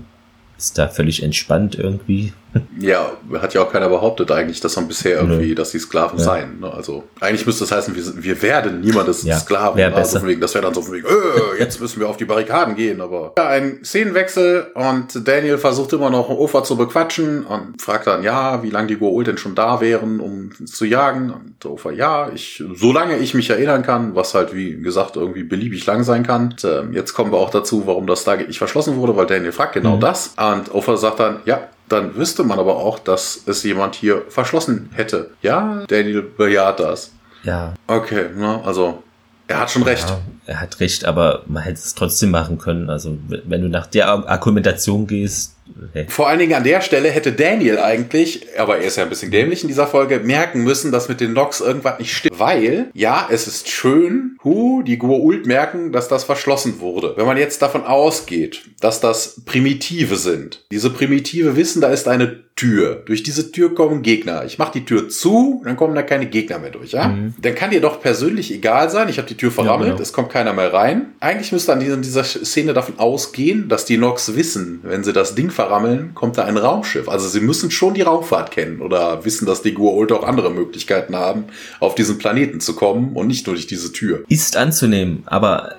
ist da völlig entspannt irgendwie. Ja, hat ja auch keiner behauptet eigentlich, dass man bisher irgendwie, dass die Sklaven ja. seien. Ne? Also eigentlich müsste das heißen, wir, wir werden niemandes ja, Sklaven. Wär also wegen, das wäre dann so von wegen, äh, jetzt müssen wir auf die Barrikaden gehen. Aber ja, ein Szenenwechsel und Daniel versucht immer noch Ufer zu bequatschen und fragt dann, ja, wie lange die Goa'uld denn schon da wären, um zu jagen. Und Ufer, ja, ich, solange ich mich erinnern kann, was halt wie gesagt irgendwie beliebig lang sein kann. Und, äh, jetzt kommen wir auch dazu, warum das Stargate nicht verschlossen wurde, weil Daniel fragt genau mhm. das. Und Ufer sagt dann, ja, dann wüsste man aber auch, dass es jemand hier verschlossen hätte. Ja, Daniel bejaht das. Ja. Okay, ne, also er hat schon recht. Ja, er hat recht, aber man hätte es trotzdem machen können. Also wenn du nach der Argumentation gehst, Okay. Vor allen Dingen an der Stelle hätte Daniel eigentlich, aber er ist ja ein bisschen dämlich in dieser Folge, merken müssen, dass mit den Nox irgendwas nicht stimmt. Weil, ja, es ist schön, hu, die Goa'uld merken, dass das verschlossen wurde. Wenn man jetzt davon ausgeht, dass das Primitive sind, diese Primitive wissen, da ist eine Tür. Durch diese Tür kommen Gegner. Ich mache die Tür zu, dann kommen da keine Gegner mehr durch, ja? Mhm. Dann kann dir doch persönlich egal sein, ich habe die Tür verrammelt, ja, genau. es kommt keiner mehr rein. Eigentlich müsste an dieser, dieser Szene davon ausgehen, dass die Nox wissen, wenn sie das Ding verrammeln, kommt da ein Raumschiff. Also sie müssen schon die Raumfahrt kennen oder wissen, dass die Goa'uld auch andere Möglichkeiten haben, auf diesen Planeten zu kommen und nicht nur durch diese Tür. Ist anzunehmen, aber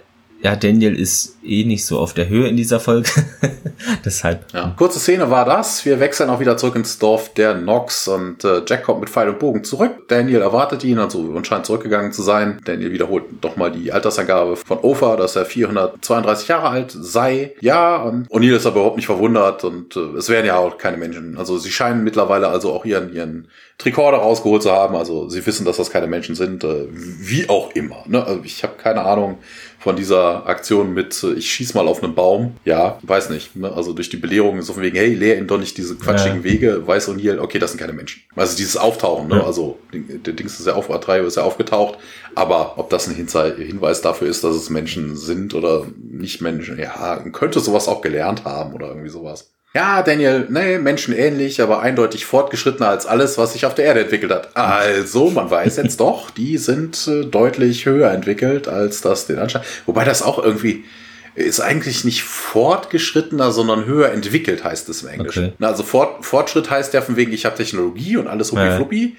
ja, Daniel ist eh nicht so auf der Höhe in dieser Folge. Deshalb. Ja. Kurze Szene war das. Wir wechseln auch wieder zurück ins Dorf der Nox und äh, Jack kommt mit Pfeil und Bogen zurück. Daniel erwartet ihn, also und scheint zurückgegangen zu sein. Daniel wiederholt doch mal die Altersangabe von Ofa, dass er 432 Jahre alt sei. Ja, und O'Neill ist aber überhaupt nicht verwundert und äh, es wären ja auch keine Menschen. Also sie scheinen mittlerweile also auch ihren, ihren Tricorder rausgeholt zu haben. Also sie wissen, dass das keine Menschen sind. Äh, wie auch immer. Ne? Also ich habe keine Ahnung von dieser Aktion mit, äh, ich schieß mal auf einen Baum. Ja, weiß nicht. Ne? Also durch die Belehrung so von wegen, hey, leer ihn doch nicht diese quatschigen ja. Wege, weiß O'Neill, okay, das sind keine Menschen. Also dieses Auftauchen, ne? Ja. also der Dings ist ja auf, A3 ist ja aufgetaucht, aber ob das ein Hinweis dafür ist, dass es Menschen sind oder nicht Menschen, ja, könnte sowas auch gelernt haben oder irgendwie sowas. Ja, Daniel, nee, menschenähnlich, aber eindeutig fortgeschrittener als alles, was sich auf der Erde entwickelt hat. Also, man weiß jetzt doch, die sind äh, deutlich höher entwickelt, als das den Anschein. Wobei das auch irgendwie ist eigentlich nicht fortgeschrittener, sondern höher entwickelt, heißt es im Englischen. Okay. Also Fort, Fortschritt heißt ja von wegen, ich habe Technologie und alles huppi-fluppi. Ja.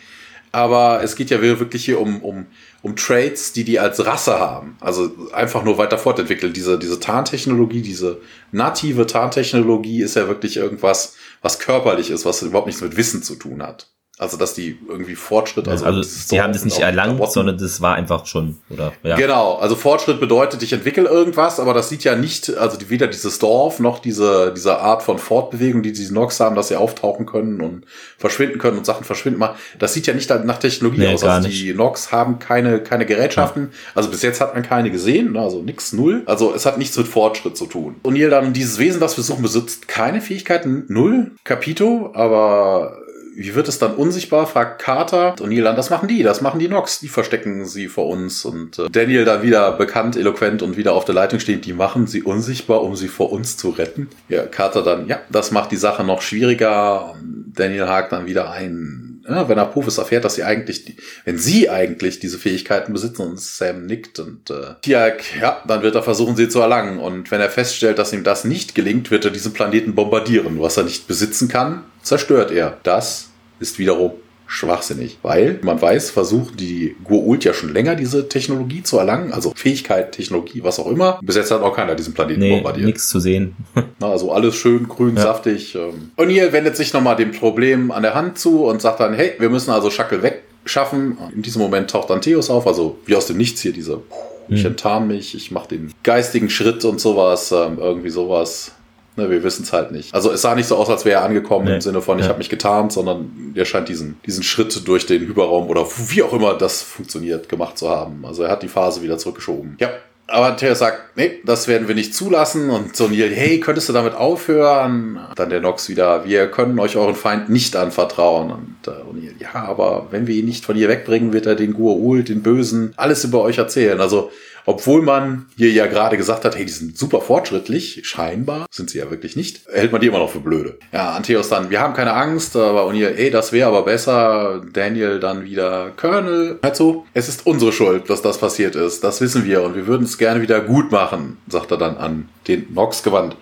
Aber es geht ja wirklich hier um, um um Traits, die die als Rasse haben. Also einfach nur weiter fortentwickelt. Diese, diese Tarntechnologie, diese native Tarntechnologie ist ja wirklich irgendwas, was körperlich ist, was überhaupt nichts mit Wissen zu tun hat. Also dass die irgendwie Fortschritt, also, also sie haben das nicht erlangt, sondern das war einfach schon, oder? Ja. Genau, also Fortschritt bedeutet, ich entwickle irgendwas, aber das sieht ja nicht, also weder dieses Dorf noch diese diese Art von Fortbewegung, die diese Nox haben, dass sie auftauchen können und verschwinden können und Sachen verschwinden machen. Das sieht ja nicht nach Technologie nee, aus. Also die Nox haben keine keine Gerätschaften. Ja. Also bis jetzt hat man keine gesehen, ne? also nix null. Also es hat nichts mit Fortschritt zu tun. Und hier dann dieses Wesen, das wir suchen, besitzt keine Fähigkeiten, null. Capito, aber wie wird es dann unsichtbar? fragt Carter. Und Neil dann, das machen die, das machen die Nox, die verstecken sie vor uns. Und äh, Daniel dann wieder bekannt, eloquent und wieder auf der Leitung steht, die machen sie unsichtbar, um sie vor uns zu retten. Ja, Carter dann, ja, das macht die Sache noch schwieriger. Daniel hakt dann wieder ein, ja, wenn Apophis erfährt, dass sie eigentlich, wenn sie eigentlich diese Fähigkeiten besitzen und Sam nickt und äh, Tiag, ja, dann wird er versuchen, sie zu erlangen. Und wenn er feststellt, dass ihm das nicht gelingt, wird er diesen Planeten bombardieren. Was er nicht besitzen kann, zerstört er. Das ist wiederum schwachsinnig, weil man weiß, versucht die Goa'uld ja schon länger diese Technologie zu erlangen, also Fähigkeit, Technologie, was auch immer. Bis jetzt hat auch keiner diesen Planeten nee, bombardiert. nichts zu sehen. also alles schön grün, ja. saftig. Ähm. Und hier wendet sich nochmal dem Problem an der Hand zu und sagt dann, hey, wir müssen also Schackel weg schaffen. In diesem Moment taucht dann Theos auf, also wie aus dem Nichts hier diese, ich Mhm. enttarn mich, ich mache den geistigen Schritt und sowas, ähm, irgendwie sowas. Ne, wir wissen es halt nicht. Also es sah nicht so aus, als wäre er angekommen Nee. im Sinne von, ich Ja. habe mich getarnt, sondern er scheint diesen, diesen Schritt durch den Hyperraum oder wie auch immer das funktioniert, gemacht zu haben. Also er hat die Phase wieder zurückgeschoben. Ja. Aber Theos sagt, nee, das werden wir nicht zulassen. Und so Neil, hey, könntest du damit aufhören? Dann der Nox wieder, wir können euch euren Feind nicht anvertrauen. Und äh, O'Neill, ja, aber wenn wir ihn nicht von hier wegbringen, wird er den Gua'ul, den Bösen, alles über euch erzählen. Also obwohl man hier ja gerade gesagt hat, hey, die sind super fortschrittlich, scheinbar sind sie ja wirklich nicht, hält man die immer noch für blöde. Ja, Antheos dann, wir haben keine Angst, aber O'Neill, ey, das wäre aber besser. Daniel dann wieder, Colonel, hört so, es ist unsere Schuld, dass das passiert ist, das wissen wir und wir würden es gerne wieder gut machen, sagt er dann an den Nox gewandt.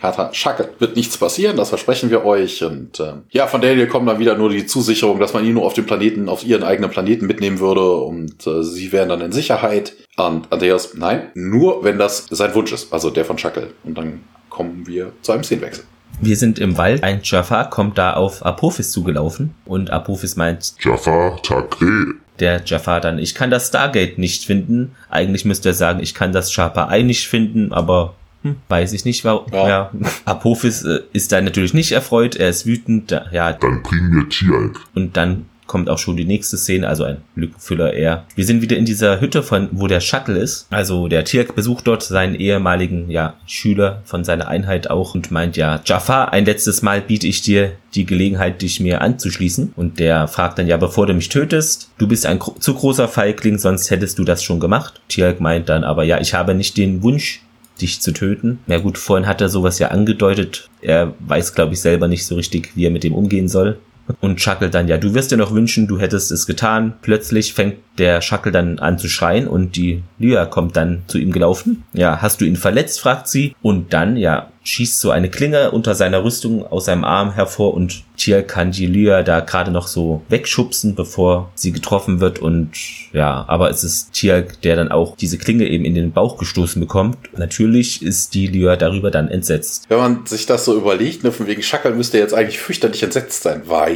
Carter, Schacke, wird nichts passieren, das versprechen wir euch. Und ähm, ja, von Daniel kommt dann wieder nur die Zusicherung, dass man ihn nur auf dem Planeten, auf ihren eigenen Planeten mitnehmen würde und äh, sie wären dann in Sicherheit. Und Andreas, nein, nur wenn das sein Wunsch ist, also der von Schackel. Und dann kommen wir zu einem Szenenwechsel. Wir sind im Wald. Ein Jafar kommt da auf Apophis zugelaufen und Apophis meint, Jafar Takre. Der Jafar dann, ich kann das Stargate nicht finden. Eigentlich müsste er sagen, ich kann das Sharpa Eye nicht finden, aber hm, weiß ich nicht, warum. Ja. Ja. Apophis äh, ist da natürlich nicht erfreut, er ist wütend, da- ja, Dann bring mir Tialk. und dann kommt auch schon die nächste Szene, also ein Lückenfüller eher. Wir sind wieder in dieser Hütte von, wo der Shuttle ist. Also der Tirk besucht dort seinen ehemaligen, ja, Schüler von seiner Einheit auch und meint, ja, Jafar, ein letztes Mal biete ich dir die Gelegenheit, dich mir anzuschließen. Und der fragt dann, ja, bevor du mich tötest, du bist ein zu großer Feigling, sonst hättest du das schon gemacht. Tirk meint dann aber, ja, ich habe nicht den Wunsch, dich zu töten. Ja gut, vorhin hat er sowas ja angedeutet. Er weiß, glaube ich, selber nicht so richtig, wie er mit dem umgehen soll. Und Shuckle dann, ja, du wirst dir noch wünschen, du hättest es getan. Plötzlich fängt der Shuckle dann an zu schreien und die Lyra kommt dann zu ihm gelaufen. Ja, hast du ihn verletzt, fragt sie. Und dann, ja, schießt so eine Klinge unter seiner Rüstung aus seinem Arm hervor und Tier kann die Lyra da gerade noch so wegschubsen, bevor sie getroffen wird und ja, aber es ist Tier, der dann auch diese Klinge eben in den Bauch gestoßen bekommt. Natürlich ist die Lyra darüber dann entsetzt. Wenn man sich das so überlegt, ne, von wegen Schackel müsste jetzt eigentlich fürchterlich entsetzt sein, weil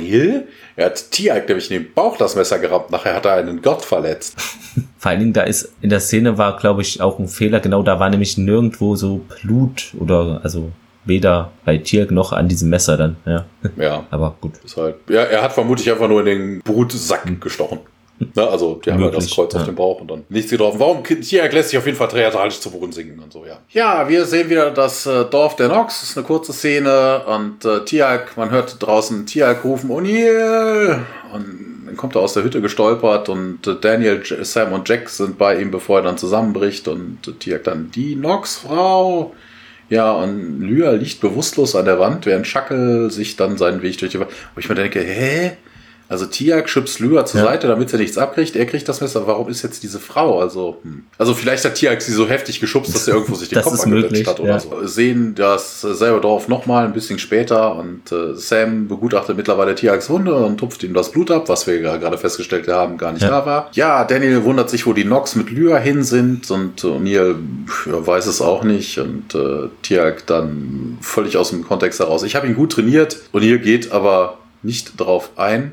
er hat Tiag nämlich in den Bauch das Messer gerammt, nachher hat er einen Gott verletzt. Vor allen Dingen, da ist in der Szene war, glaube ich, auch ein Fehler. Genau, da war nämlich nirgendwo so Blut oder also weder bei Tirk noch an diesem Messer dann. Ja, Ja, aber gut. ist halt. Ja, er hat vermutlich einfach nur in den Brutsack gestochen. Ne, also, die haben ja das Kreuz auf ja. dem Bauch und dann nichts getroffen. Warum? Tiag lässt sich auf jeden Fall theatralisch zu Boden singen und so, ja. Ja, wir sehen wieder das äh, Dorf der Nox. Das ist eine kurze Szene und äh, Tiag, man hört draußen Tiag rufen, O'Neill! Und dann kommt er aus der Hütte gestolpert und äh, Daniel, J Sam und Jack sind bei ihm, bevor er dann zusammenbricht und äh, Tiag dann, die Nox-Frau! Ja, und Lyra liegt bewusstlos an der Wand, während Schackel sich dann seinen Weg durch die Wand. Wo ich mir denke, hä? Also Tiag schubst Lyra zur Ja. Seite, damit sie nichts abkriegt. Er kriegt das Messer. Warum ist jetzt diese Frau? Also, hm. also vielleicht hat Tiag sie so heftig geschubst, dass er irgendwo sich den Kopf möglich, hat oder ja. so. Sehen das äh, selbe Dorf nochmal ein bisschen später und äh, Sam begutachtet mittlerweile Tiags Wunde und tupft ihm das Blut ab, was wir gerade festgestellt haben, gar nicht Ja. da war. Ja, Daniel wundert sich, wo die Nox mit Lyra hin sind und äh, O'Neill ja, weiß es auch nicht und äh, Tiag dann völlig aus dem Kontext heraus. Ich habe ihn gut trainiert. O'Neill geht aber nicht drauf ein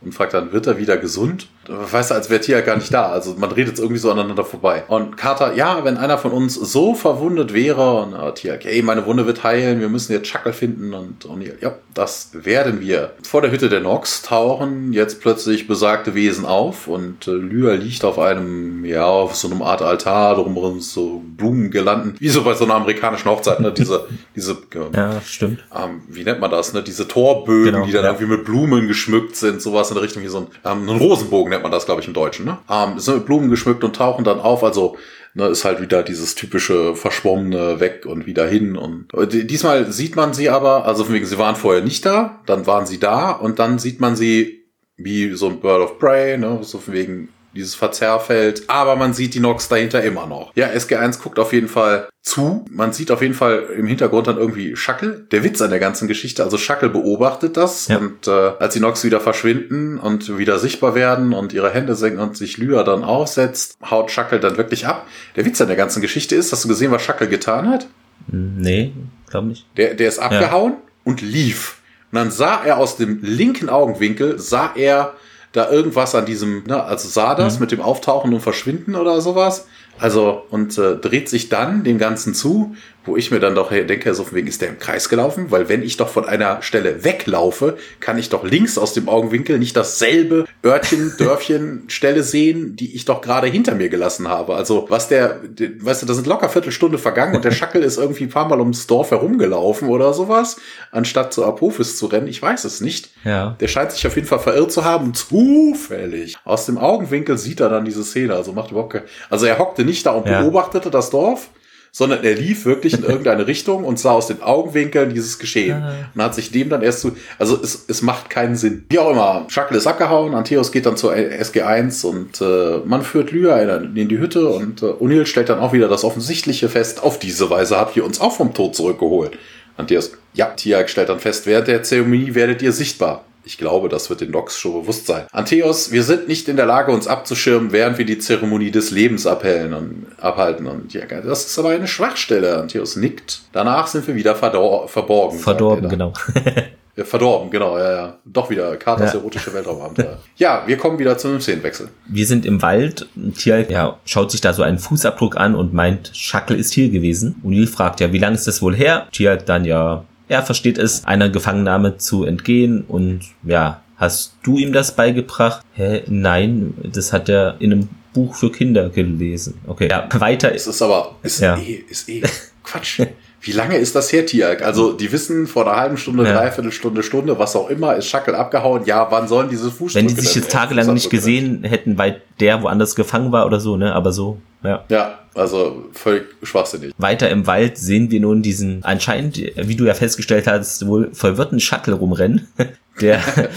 und fragt dann, wird er wieder gesund? Weißt du, als wäre Tia gar nicht da. Also man redet irgendwie so aneinander vorbei. Und Carter, ja, wenn einer von uns so verwundet wäre, und äh, Tia, okay, meine Wunde wird heilen, wir müssen jetzt Chuckle finden und O'Neill, ja, das werden wir. Vor der Hütte der Nox tauchen jetzt plötzlich besagte Wesen auf und äh, Lyra liegt auf einem, ja, auf so einem Art Altar, drumherum so Blumengirlanden, wie so bei so einer amerikanischen Hochzeit, ne, diese, diese, äh, Ja, stimmt. ähm, wie nennt man das, ne? Diese Torbögen, Genau, die dann ja. irgendwie mit Blumen geschmückt sind, sowas in der Richtung wie so ein, ähm, ein Rosenbogen nennt man das, glaube ich, im Deutschen, ne? Ähm, sind mit Blumen geschmückt und tauchen dann auf, also ne, ist halt wieder dieses typische verschwommene weg und wieder hin und die- diesmal sieht man sie aber, also von wegen, sie waren vorher nicht da, dann waren sie da und dann sieht man sie wie so ein Bird of Prey, ne? So von wegen dieses Verzerrfeld, aber man sieht die Nox dahinter immer noch. Ja, SG1 guckt auf jeden Fall zu. Man sieht auf jeden Fall im Hintergrund dann irgendwie Schackel. Der Witz an der ganzen Geschichte, also Schackel beobachtet das Ja. und äh, als die Nox wieder verschwinden und wieder sichtbar werden und ihre Hände senken und sich Lyra dann aufsetzt, haut Schackel dann wirklich ab. Der Witz an der ganzen Geschichte ist, hast du gesehen, was Schackel getan hat? Hm, Nee, glaube nicht. Der, der ist abgehauen und lief. Und dann sah er aus dem linken Augenwinkel, sah er da irgendwas an diesem, ne, also sah das mhm. mit dem Auftauchen und Verschwinden oder sowas. Also, und äh, dreht sich dann dem Ganzen zu, wo ich mir dann doch denke, so von wegen ist der im Kreis gelaufen, weil wenn ich doch von einer Stelle weglaufe, kann ich doch links aus dem Augenwinkel nicht dasselbe Örtchen, Dörfchen, Stelle sehen, die ich doch gerade hinter mir gelassen habe. Also, was der, weißt du, da sind locker Viertelstunde vergangen und der Schackel ist irgendwie ein paar Mal ums Dorf herumgelaufen oder sowas, anstatt zu Apophis zu rennen. Ich weiß es nicht. Ja. Der scheint sich auf jeden Fall verirrt zu haben. Zufällig. Aus dem Augenwinkel sieht er dann diese Szene. Also macht überhaupt keine, also er hockte nicht da und ja. beobachtete das Dorf, sondern er lief wirklich in irgendeine Richtung und sah aus den Augenwinkeln dieses Geschehen ah. und hat sich dem dann erst zu, also es, es macht keinen Sinn. Wie auch immer, Shackle ist abgehauen, Antheos geht dann zur SG1 und äh, man führt Lyra in, in die Hütte und äh, O'Neill stellt dann auch wieder das Offensichtliche fest, auf diese Weise habt ihr uns auch vom Tod zurückgeholt. Antheos, ja, Tiag stellt dann fest, während der Zeremonie werdet ihr sichtbar. Ich glaube, das wird den Nox schon bewusst sein. Antheos, wir sind nicht in der Lage, uns abzuschirmen, während wir die Zeremonie des Lebens abhellen und, abhalten. Und ja, das ist aber eine Schwachstelle. Antheos nickt. Danach sind wir wieder verborgen. Verdorben, genau. ja, verdorben, genau, ja, ja. Doch wieder Katas ja. erotische Weltraumabenteuer. ja, wir kommen wieder zu einem Szenenwechsel. Wir sind im Wald. Tier ja, schaut sich da so einen Fußabdruck an und meint, Schackel ist hier gewesen. Und Neil fragt ja, wie lange ist das wohl her? Tier dann ja, er versteht es, einer Gefangennahme zu entgehen und ja, hast du ihm das beigebracht? Hä? Nein, das hat er in einem Buch für Kinder gelesen. Okay, ja, weiter. Es ist aber, ist ja. eh, ist eh Quatsch. Wie lange ist das her, Tiag? Also, die wissen vor einer halben Stunde, ja. dreiviertel Stunde, Stunde, was auch immer, ist Schackel abgehauen. Ja, wann sollen diese Fußstücke Wenn die sich jetzt tagelang nicht gesehen hätten, weil der woanders gefangen war oder so, ne? Aber so, ja. Ja, also völlig schwachsinnig. Weiter im Wald sehen wir nun diesen anscheinend, wie du ja festgestellt hast, wohl verwirrten Shuttle rumrennen, der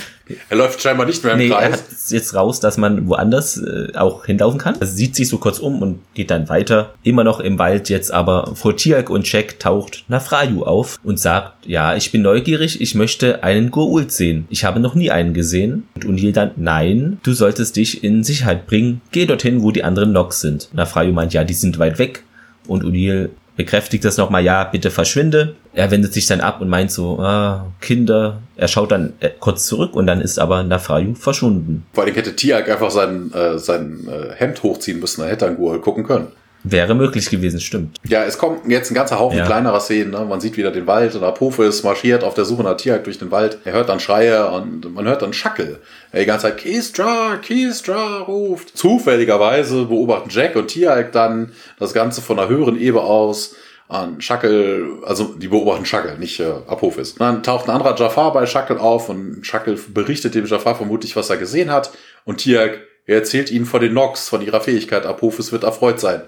er läuft scheinbar nicht mehr im nee, Kreis. Er hat jetzt raus, dass man woanders äh, auch hinlaufen kann. Er sieht sich so kurz um und geht dann weiter. Immer noch im Wald jetzt aber vor Tiak und Jack taucht Nafrayu auf und sagt, ja, ich bin neugierig, ich möchte einen Goult sehen. Ich habe noch nie einen gesehen. Und Unil dann, nein, du solltest dich in Sicherheit bringen. Geh dorthin, wo die anderen Nox sind. Nafrayu meint, ja, die sind weit weg. Und Unil bekräftigt das nochmal, ja, bitte verschwinde. Er wendet sich dann ab und meint so, ah, Kinder. Er schaut dann äh, kurz zurück und dann ist aber Nafrayu verschwunden. Vor allem hätte Tiag einfach sein, äh, sein äh, Hemd hochziehen müssen, dann hätte er Gual gucken können. Wäre möglich gewesen, stimmt. Ja, es kommt jetzt ein ganzer Haufen ja. kleinerer Szenen. Ne? Man sieht wieder den Wald und Apophis marschiert auf der Suche nach Tiag durch den Wald. Er hört dann Schreie und man hört dann Schackel. Er die ganze Zeit Keystra, Keystra ruft. Zufälligerweise beobachten Jack und Tiag dann das Ganze von einer höheren Ebene aus an Schackel, also die beobachten Schackel, nicht äh, Apophis. dann taucht ein anderer Jafar bei Schackel auf und Schackel berichtet dem Jafar vermutlich, was er gesehen hat. Und Tiag erzählt ihnen von den Nox, von ihrer Fähigkeit. Apophis wird erfreut sein.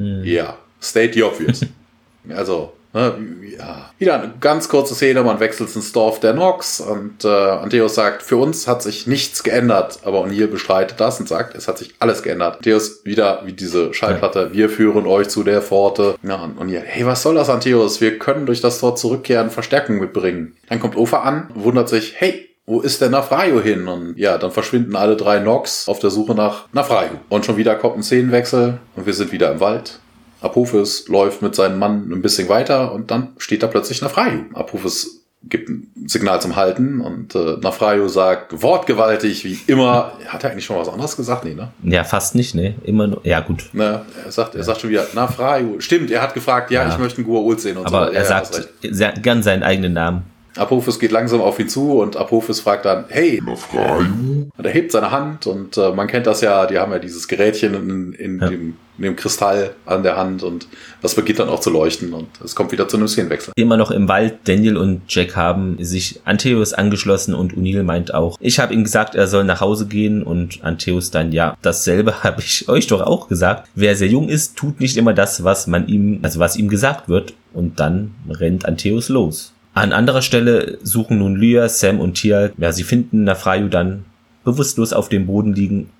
Hm. Ja, state the obvious. also, ne, ja. Wieder eine ganz kurze Szene, man wechselt ins Dorf der Nox und äh, Anteos sagt, für uns hat sich nichts geändert, aber O'Neill bestreitet das und sagt, es hat sich alles geändert. Anteos wieder wie diese Schallplatte, ja. wir führen euch zu der Pforte. Ja, und O'Neill, hey, was soll das, Anteos? Wir können durch das Tor zurückkehren, Verstärkung mitbringen. Dann kommt Ofa an, wundert sich, hey, wo ist denn Nafrayo hin? Und ja, dann verschwinden alle drei Nox auf der Suche nach Nafrayo. Und schon wieder kommt ein Szenenwechsel und wir sind wieder im Wald. Apophis läuft mit seinem Mann ein bisschen weiter und dann steht da plötzlich Nafrayo. Apophis gibt ein Signal zum Halten und äh, Nafrayo sagt wortgewaltig wie immer. Hat er eigentlich schon was anderes gesagt? Nee, ne? Ja, fast nicht, ne? Immer nur, ja gut. Ne, er sagt, er sagt schon wieder Nafrayo. Stimmt, er hat gefragt, ja, ja. ich möchte einen Gua'uld sehen und Aber so. er ja, sagt gern seinen eigenen Namen. Apophis geht langsam auf ihn zu und Apophis fragt dann, hey, und er hebt seine Hand und äh, man kennt das ja, die haben ja dieses Gerätchen in, in, ja. Dem, in, Dem, Kristall an der Hand und das beginnt dann auch zu leuchten und es kommt wieder zu einem Szenenwechsel. Immer noch im Wald, Daniel und Jack haben sich Antheus angeschlossen und Unil meint auch, ich habe ihm gesagt, er soll nach Hause gehen und Antheus dann, ja, dasselbe habe ich euch doch auch gesagt. Wer sehr jung ist, tut nicht immer das, was man ihm, also was ihm gesagt wird und dann rennt Antheus los. An anderer Stelle suchen nun Lyra, Sam und Tia, ja, sie finden Nafrayu dann bewusstlos auf dem Boden liegen.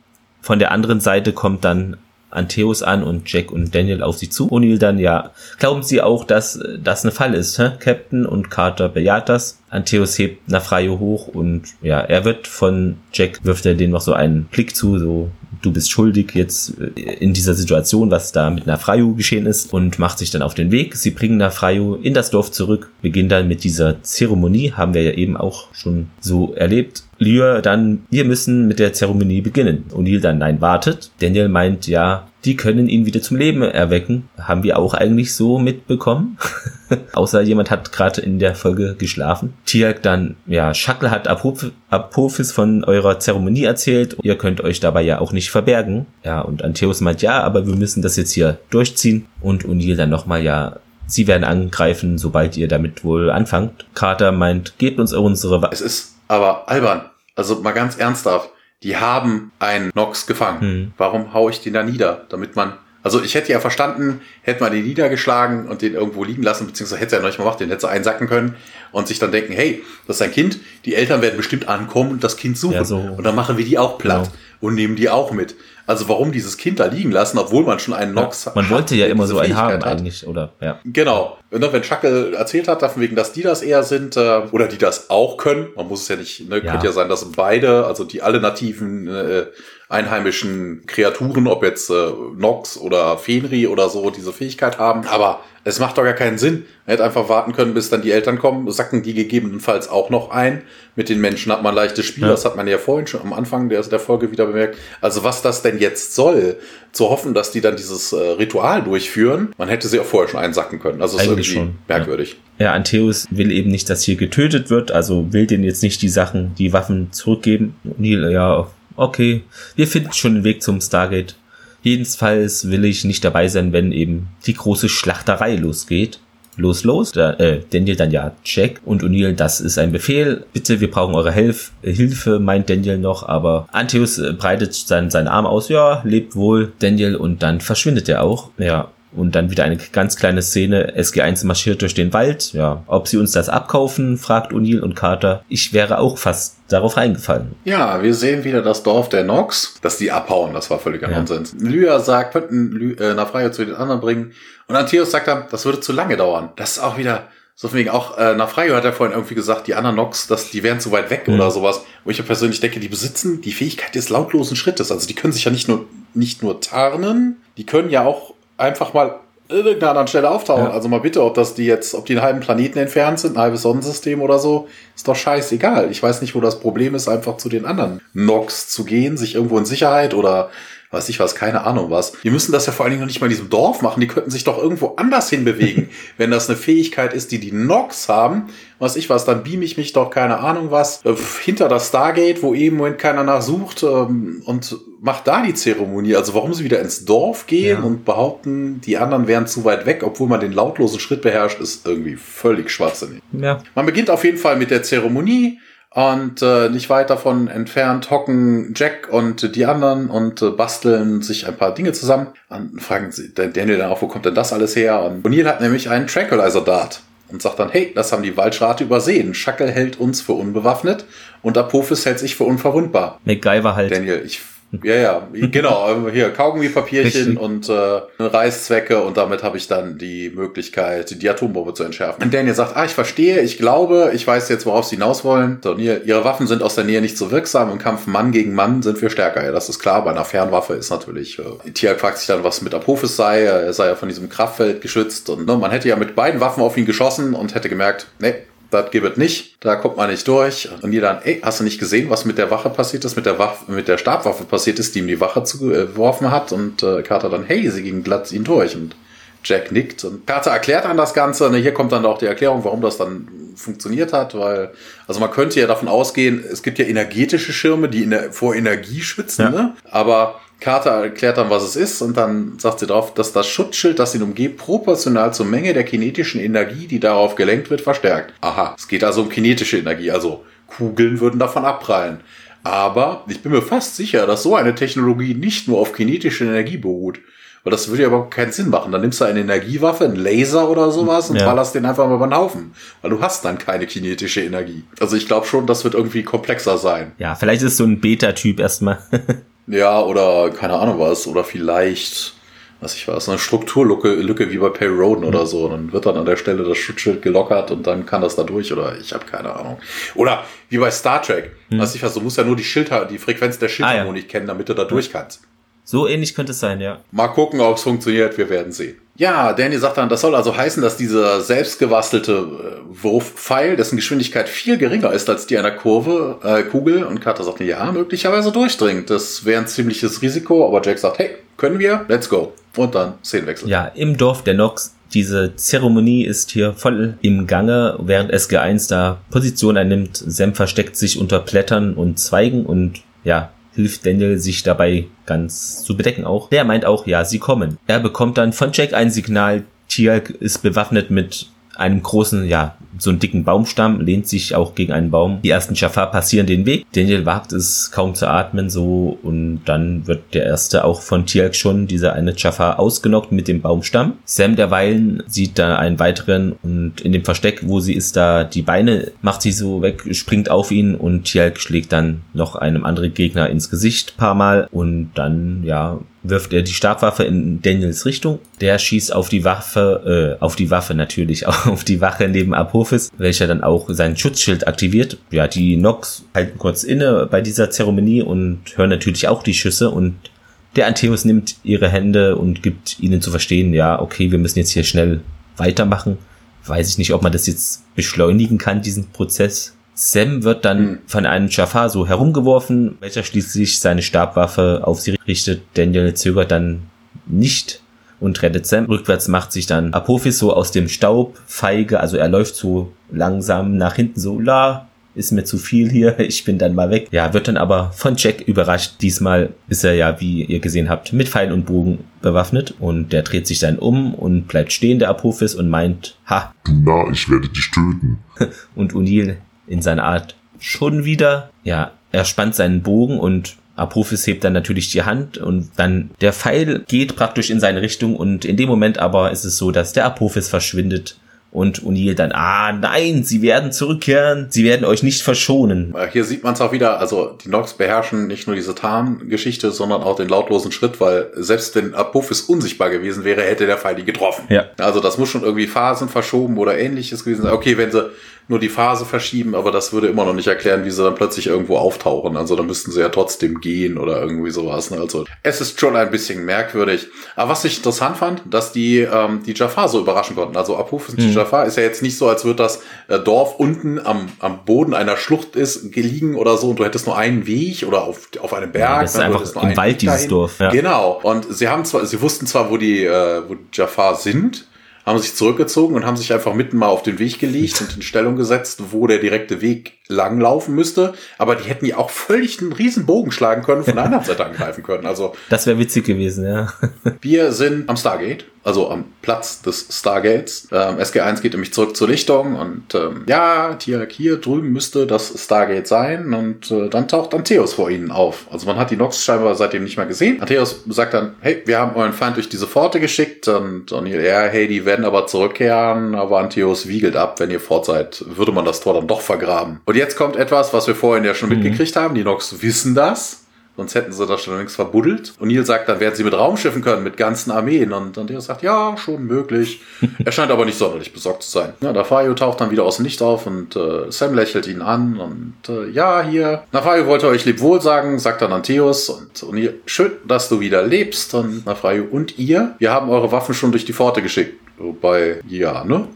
Von der anderen Seite kommt dann Antheus an und Jack und Daniel auf sie zu. O'Neill dann, ja, glauben sie auch, dass das ein Fall ist, hä? Captain und Carter bejaht das. Antheus hebt Nafrayo hoch und ja, er wird von Jack, wirft er den noch so einen Blick zu, so du bist schuldig jetzt äh, in dieser Situation, was da mit Nafrayu geschehen ist und macht sich dann auf den Weg. Sie bringen Nafrayu in das Dorf zurück, beginnen dann mit dieser Zeremonie, haben wir ja eben auch schon so erlebt. Lyra dann, wir müssen mit der Zeremonie beginnen. O'Neill dann, nein, wartet. Daniel meint, ja, die können ihn wieder zum Leben erwecken. Haben wir auch eigentlich so mitbekommen. Außer jemand hat gerade in der Folge geschlafen. Tiak dann, ja, Shackle hat Apophis von eurer Zeremonie erzählt. Ihr könnt euch dabei ja auch nicht verbergen. Ja, und Antheus meint, ja, aber wir müssen das jetzt hier durchziehen. Und O'Neill dann nochmal, ja, sie werden angreifen, sobald ihr damit wohl anfangt. Carter meint, gebt uns unsere... es ist aber albern. Also mal ganz ernsthaft die haben einen Nox gefangen. Hm. Warum haue ich den da nieder? Damit man, also ich hätte ja verstanden, hätte man den niedergeschlagen und den irgendwo liegen lassen, beziehungsweise hätte er noch nicht mal gemacht, den hätte er einsacken können und sich dann denken, hey, das ist ein Kind, die Eltern werden bestimmt ankommen und das Kind suchen. Ja, so. Und dann machen wir die auch platt genau. Und nehmen die auch mit. Also warum dieses Kind da liegen lassen, obwohl man schon einen Nox ja, Man hat, wollte ja immer so einen haben hat. eigentlich, oder? Ja. Genau. Und wenn Schackel erzählt hat, davon wegen, dass die das eher sind, äh, oder die das auch können, man muss es ja nicht, ne, ja. könnte ja sein, dass beide, also die alle nativen äh, einheimischen Kreaturen, ob jetzt äh, Nox oder Fenri oder so, diese Fähigkeit haben. Aber es macht doch gar keinen Sinn. Er hätte einfach warten können, bis dann die Eltern kommen, sacken die gegebenenfalls auch noch ein. Mit den Menschen hat man leichtes Spiel, ja. das hat man ja vorhin schon am Anfang der, der Folge wieder bemerkt. Also was das denn jetzt soll, zu hoffen, dass die dann dieses äh, Ritual durchführen, man hätte sie auch vorher schon einsacken können. Also ist irgendwie schon. merkwürdig. Ja. ja, Antheus will eben nicht, dass hier getötet wird, also will denen jetzt nicht die Sachen, die Waffen zurückgeben. Neil, ja, okay, wir finden schon den Weg zum Stargate. Jedenfalls will ich nicht dabei sein, wenn eben die große Schlachterei losgeht. Los, los. Da, äh, Daniel dann ja, check. Und O'Neill, das ist ein Befehl. Bitte, wir brauchen eure Hilf Hilfe, meint Daniel noch. Aber Antheus breitet seinen, seinen Arm aus. Ja, lebt wohl, Daniel. Und dann verschwindet er auch. Ja, und dann wieder eine ganz kleine Szene. SG1 marschiert durch den Wald. Ja, ob sie uns das abkaufen, fragt O'Neill und Carter. Ich wäre auch fast darauf reingefallen. Ja, wir sehen wieder das Dorf der Nox, dass die abhauen. Das war völliger ja. Nonsens. Lyra sagt, könnten Ly äh, Nafrayo zu den anderen bringen. Und Antios sagt dann, das würde zu lange dauern. Das ist auch wieder so von wegen auch, äh, Nafrayo hat ja vorhin irgendwie gesagt, die anderen Nox, dass die wären zu weit weg mhm. oder sowas. Wo ich ja persönlich denke, die besitzen die Fähigkeit des lautlosen Schrittes. Also die können sich ja nicht nur, nicht nur tarnen, die können ja auch einfach mal irgendeiner anderen Stelle auftauchen. Ja. Also mal bitte, ob das die jetzt, ob die einen halben Planeten entfernt sind, ein halbes Sonnensystem oder so, ist doch scheißegal. Ich weiß nicht, wo das Problem ist, einfach zu den anderen Nox zu gehen, sich irgendwo in Sicherheit oder weiß ich was, keine Ahnung was. Die müssen das ja vor allen Dingen noch nicht mal in diesem Dorf machen. Die könnten sich doch irgendwo anders hinbewegen. Wenn das eine Fähigkeit ist, die die Nox haben, was ich was, dann beam ich mich doch, keine Ahnung was, äh, hinter das Stargate, wo eben Moment keiner nachsucht ähm, und macht da die Zeremonie. Also warum sie wieder ins Dorf gehen ja. und behaupten, die anderen wären zu weit weg, obwohl man den lautlosen Schritt beherrscht, ist irgendwie völlig schwachsinnig. Ja. Man beginnt auf jeden Fall mit der Zeremonie. Und äh, nicht weit davon entfernt hocken Jack und die anderen und äh, basteln sich ein paar Dinge zusammen. Und fragen sie Daniel dann auch, wo kommt denn das alles her? Und O'Neill hat nämlich einen Tranquilizer-Dart und sagt dann, hey, das haben die Waldschrate übersehen. Schackel hält uns für unbewaffnet und Apophis hält sich für unverwundbar. MacGyver halt. Daniel, ich ja, ja, genau. Hier Kaugummi-Papierchen und äh, Reißzwecke und damit habe ich dann die Möglichkeit, die Atombombe zu entschärfen. Und Daniel sagt, ah, ich verstehe, ich glaube, ich weiß jetzt, worauf sie hinaus wollen. So, ihr, ihre Waffen sind aus der Nähe nicht so wirksam. Im Kampf Mann gegen Mann sind wir stärker. Ja, das ist klar. Bei einer Fernwaffe ist natürlich. Äh, Tiag fragt sich dann, was mit Apophis sei. Er sei ja von diesem Kraftfeld geschützt und ne, man hätte ja mit beiden Waffen auf ihn geschossen und hätte gemerkt, nee, das gibt es nicht, da kommt man nicht durch. Und die dann, ey, hast du nicht gesehen, was mit der Wache passiert ist, mit der Waffe, mit der Stabwaffe passiert ist, die ihm die Wache zugeworfen hat? Und äh, Carter dann, hey, sie ging glatt ihn durch. Und Jack nickt und Carter erklärt dann das Ganze. Ne, hier kommt dann auch die Erklärung, warum das dann funktioniert hat, weil, also man könnte ja davon ausgehen, es gibt ja energetische Schirme, die in der, vor Energie schützen, ja. ne? aber Carter erklärt dann, was es ist, und dann sagt sie darauf, dass das Schutzschild, das ihn umgeht, proportional zur Menge der kinetischen Energie, die darauf gelenkt wird, verstärkt. Aha, es geht also um kinetische Energie, also Kugeln würden davon abprallen. Aber ich bin mir fast sicher, dass so eine Technologie nicht nur auf kinetische Energie beruht. Weil das würde ja überhaupt keinen Sinn machen. Dann nimmst du eine Energiewaffe, einen Laser oder sowas und ja. ballerst den einfach mal über den Haufen. Weil du hast dann keine kinetische Energie. Also ich glaube schon, das wird irgendwie komplexer sein. Ja, vielleicht ist so ein Beta-Typ erstmal. Ja, oder keine Ahnung was, oder vielleicht, was ich weiß, eine Strukturlücke Lücke wie bei Perry Roden mhm. oder so. Dann wird dann an der Stelle das Schutzschild gelockert und dann kann das da durch oder ich habe keine Ahnung. Oder wie bei Star Trek. Mhm. Was ich weiß, du musst ja nur die Schildha die Frequenz der Schildharmonik ah, ja. kennen, damit du da durch kannst. So ähnlich könnte es sein, ja. Mal gucken, ob es funktioniert. Wir werden sehen. Ja, Danny sagt dann, das soll also heißen, dass dieser selbstgewastelte äh, Wurfpfeil, dessen Geschwindigkeit viel geringer ist als die einer Kurve, äh, Kugel, und Carter sagt, ja, möglicherweise durchdringt. Das wäre ein ziemliches Risiko, aber Jack sagt, hey, können wir? Let's go. Und dann Szenenwechsel. Ja, im Dorf der Nox. Diese Zeremonie ist hier voll im Gange, während SG1 da Position einnimmt. Sam versteckt sich unter Blättern und Zweigen und ja, hilft Daniel sich dabei ganz zu bedecken auch. Der meint auch, ja, sie kommen. Er bekommt dann von Jack ein Signal, Tialk ist bewaffnet mit einem großen, ja, so einen dicken Baumstamm, lehnt sich auch gegen einen Baum. Die ersten Jafar passieren den Weg. Daniel wagt es kaum zu atmen so und dann wird der erste auch von Tialk schon, dieser eine Jafar, ausgenockt mit dem Baumstamm. Sam derweilen sieht da einen weiteren und in dem Versteck, wo sie ist, da die Beine macht sie so weg, springt auf ihn und Tialk schlägt dann noch einem anderen Gegner ins Gesicht paar Mal und dann, ja, wirft er die Stabwaffe in Daniels Richtung. Der schießt auf die Waffe, äh, auf die Waffe natürlich, auf die Wache neben Apophis, welcher dann auch sein Schutzschild aktiviert. Ja, die Nox halten kurz inne bei dieser Zeremonie und hören natürlich auch die Schüsse und der Antheus nimmt ihre Hände und gibt ihnen zu verstehen, ja, okay, wir müssen jetzt hier schnell weitermachen. Weiß ich nicht, ob man das jetzt beschleunigen kann, diesen Prozess. Sam wird dann mhm. von einem Jafar so herumgeworfen, welcher schließlich seine Stabwaffe auf sie richtet. Daniel zögert dann nicht und rettet Sam. Rückwärts macht sich dann Apophis so aus dem Staub feige, also er läuft so langsam nach hinten so, la, ist mir zu viel hier, ich bin dann mal weg. Ja, wird dann aber von Jack überrascht. Diesmal ist er ja, wie ihr gesehen habt, mit Pfeil und Bogen bewaffnet und der dreht sich dann um und bleibt stehen, der Apophis, und meint, ha. Du Narr, ich werde dich töten. und O'Neill in seiner Art schon wieder. Ja, er spannt seinen Bogen und Apophis hebt dann natürlich die Hand und dann der Pfeil geht praktisch in seine Richtung und in dem Moment aber ist es so, dass der Apophis verschwindet und O'Neill dann, ah nein, sie werden zurückkehren, sie werden euch nicht verschonen. Hier sieht man es auch wieder, also die Nox beherrschen nicht nur diese Tarn-Geschichte, sondern auch den lautlosen Schritt, weil selbst wenn Apophis unsichtbar gewesen wäre, hätte der Pfeil die getroffen. Ja. Also das muss schon irgendwie Phasen verschoben oder ähnliches gewesen sein. Okay, wenn sie nur die Phase verschieben, aber das würde immer noch nicht erklären, wie sie dann plötzlich irgendwo auftauchen. Also da müssten sie ja trotzdem gehen oder irgendwie sowas. Ne? Also es ist schon ein bisschen merkwürdig. Aber was ich interessant fand, dass die ähm, die Jafar so überraschen konnten. Also Apophis mhm. Jafar ist ja jetzt nicht so, als würde das äh, Dorf unten am, am Boden einer Schlucht ist gelegen oder so und du hättest nur einen Weg oder auf, auf einem Berg. Ja, das ist einfach im Wald dieses Dorf. Ja. Genau. Und sie haben zwar, sie wussten zwar, wo die, äh, wo Jafar sind, haben sich zurückgezogen und haben sich einfach mitten mal auf den Weg gelegt und in Stellung gesetzt, wo der direkte Weg langlaufen müsste. Aber die hätten ja auch völlig einen riesen Bogen schlagen können, von der anderen Seite angreifen können. Also das wäre witzig gewesen, ja. wir sind am Stargate, also am Platz des Stargates. Ähm, SG1 geht nämlich zurück zur Lichtung und ähm, ja, Tiak hier drüben müsste das Stargate sein und äh, dann taucht Antheus vor ihnen auf. Also man hat die Nox scheinbar seitdem nicht mehr gesehen. Antheus sagt dann, hey, wir haben euren Feind durch diese Pforte geschickt und, und ja, hey, die werden aber zurückkehren, aber Antheus wiegelt ab, wenn ihr fort seid, würde man das Tor dann doch vergraben. Und jetzt kommt etwas, was wir vorhin ja schon mhm. mitgekriegt haben. Die Nox wissen das. Sonst hätten sie das schon längst verbuddelt. Und Neil sagt, dann werden sie mit Raumschiffen können, mit ganzen Armeen. Und, und der sagt, ja, schon möglich. er scheint aber nicht sonderlich besorgt zu sein. Ja, Nafayo taucht dann wieder aus dem Licht auf und äh, Sam lächelt ihn an. Und äh, ja, hier. Nafayo wollte euch Lebwohl sagen, sagt dann Antheus. Und O'Neill, schön, dass du wieder lebst. Und Nafayo und ihr, wir haben eure Waffen schon durch die Pforte geschickt. Wobei, ja, ne?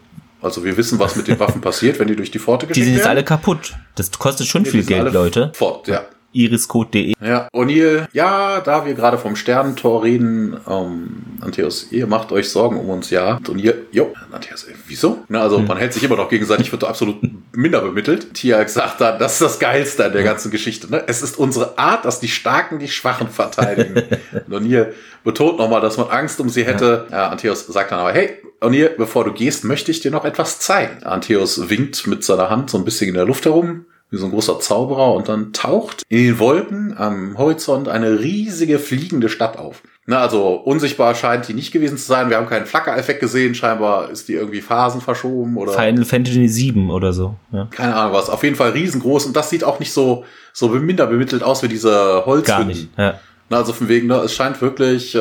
Also wir wissen, was mit den Waffen passiert, wenn die durch die Pforte geschickt werden. Die sind jetzt alle kaputt. Das kostet schon ja, viel Geld, Leute. Fort, ja iriscode.de. Ja, O'Neill, ja, da wir gerade vom Sternentor reden, ähm, Antheus, ihr macht euch Sorgen um uns, ja. Und O'Neill, jo, Antheus, wieso? Na, also hm. man hält sich immer noch gegenseitig, wird absolut minder bemittelt. Tiag sagt dann, das ist das Geilste an der ganzen Geschichte. Ne? Es ist unsere Art, dass die Starken die Schwachen verteidigen. Und O'Neill betont nochmal, dass man Angst um sie hätte. Ja, Antheus sagt dann aber, hey, O'Neill, bevor du gehst, möchte ich dir noch etwas zeigen. Antheus winkt mit seiner Hand so ein bisschen in der Luft herum wie so ein großer Zauberer und dann taucht in den Wolken am Horizont eine riesige fliegende Stadt auf. Na, also unsichtbar scheint die nicht gewesen zu sein. Wir haben keinen Flackereffekt gesehen. Scheinbar ist die irgendwie Phasen verschoben oder. Final Fantasy 7 oder so. Ja. Keine Ahnung was. Auf jeden Fall riesengroß und das sieht auch nicht so, so minder bemittelt aus wie diese Holz. Gar nicht. Ja. Na, also von wegen, ne, es scheint wirklich äh,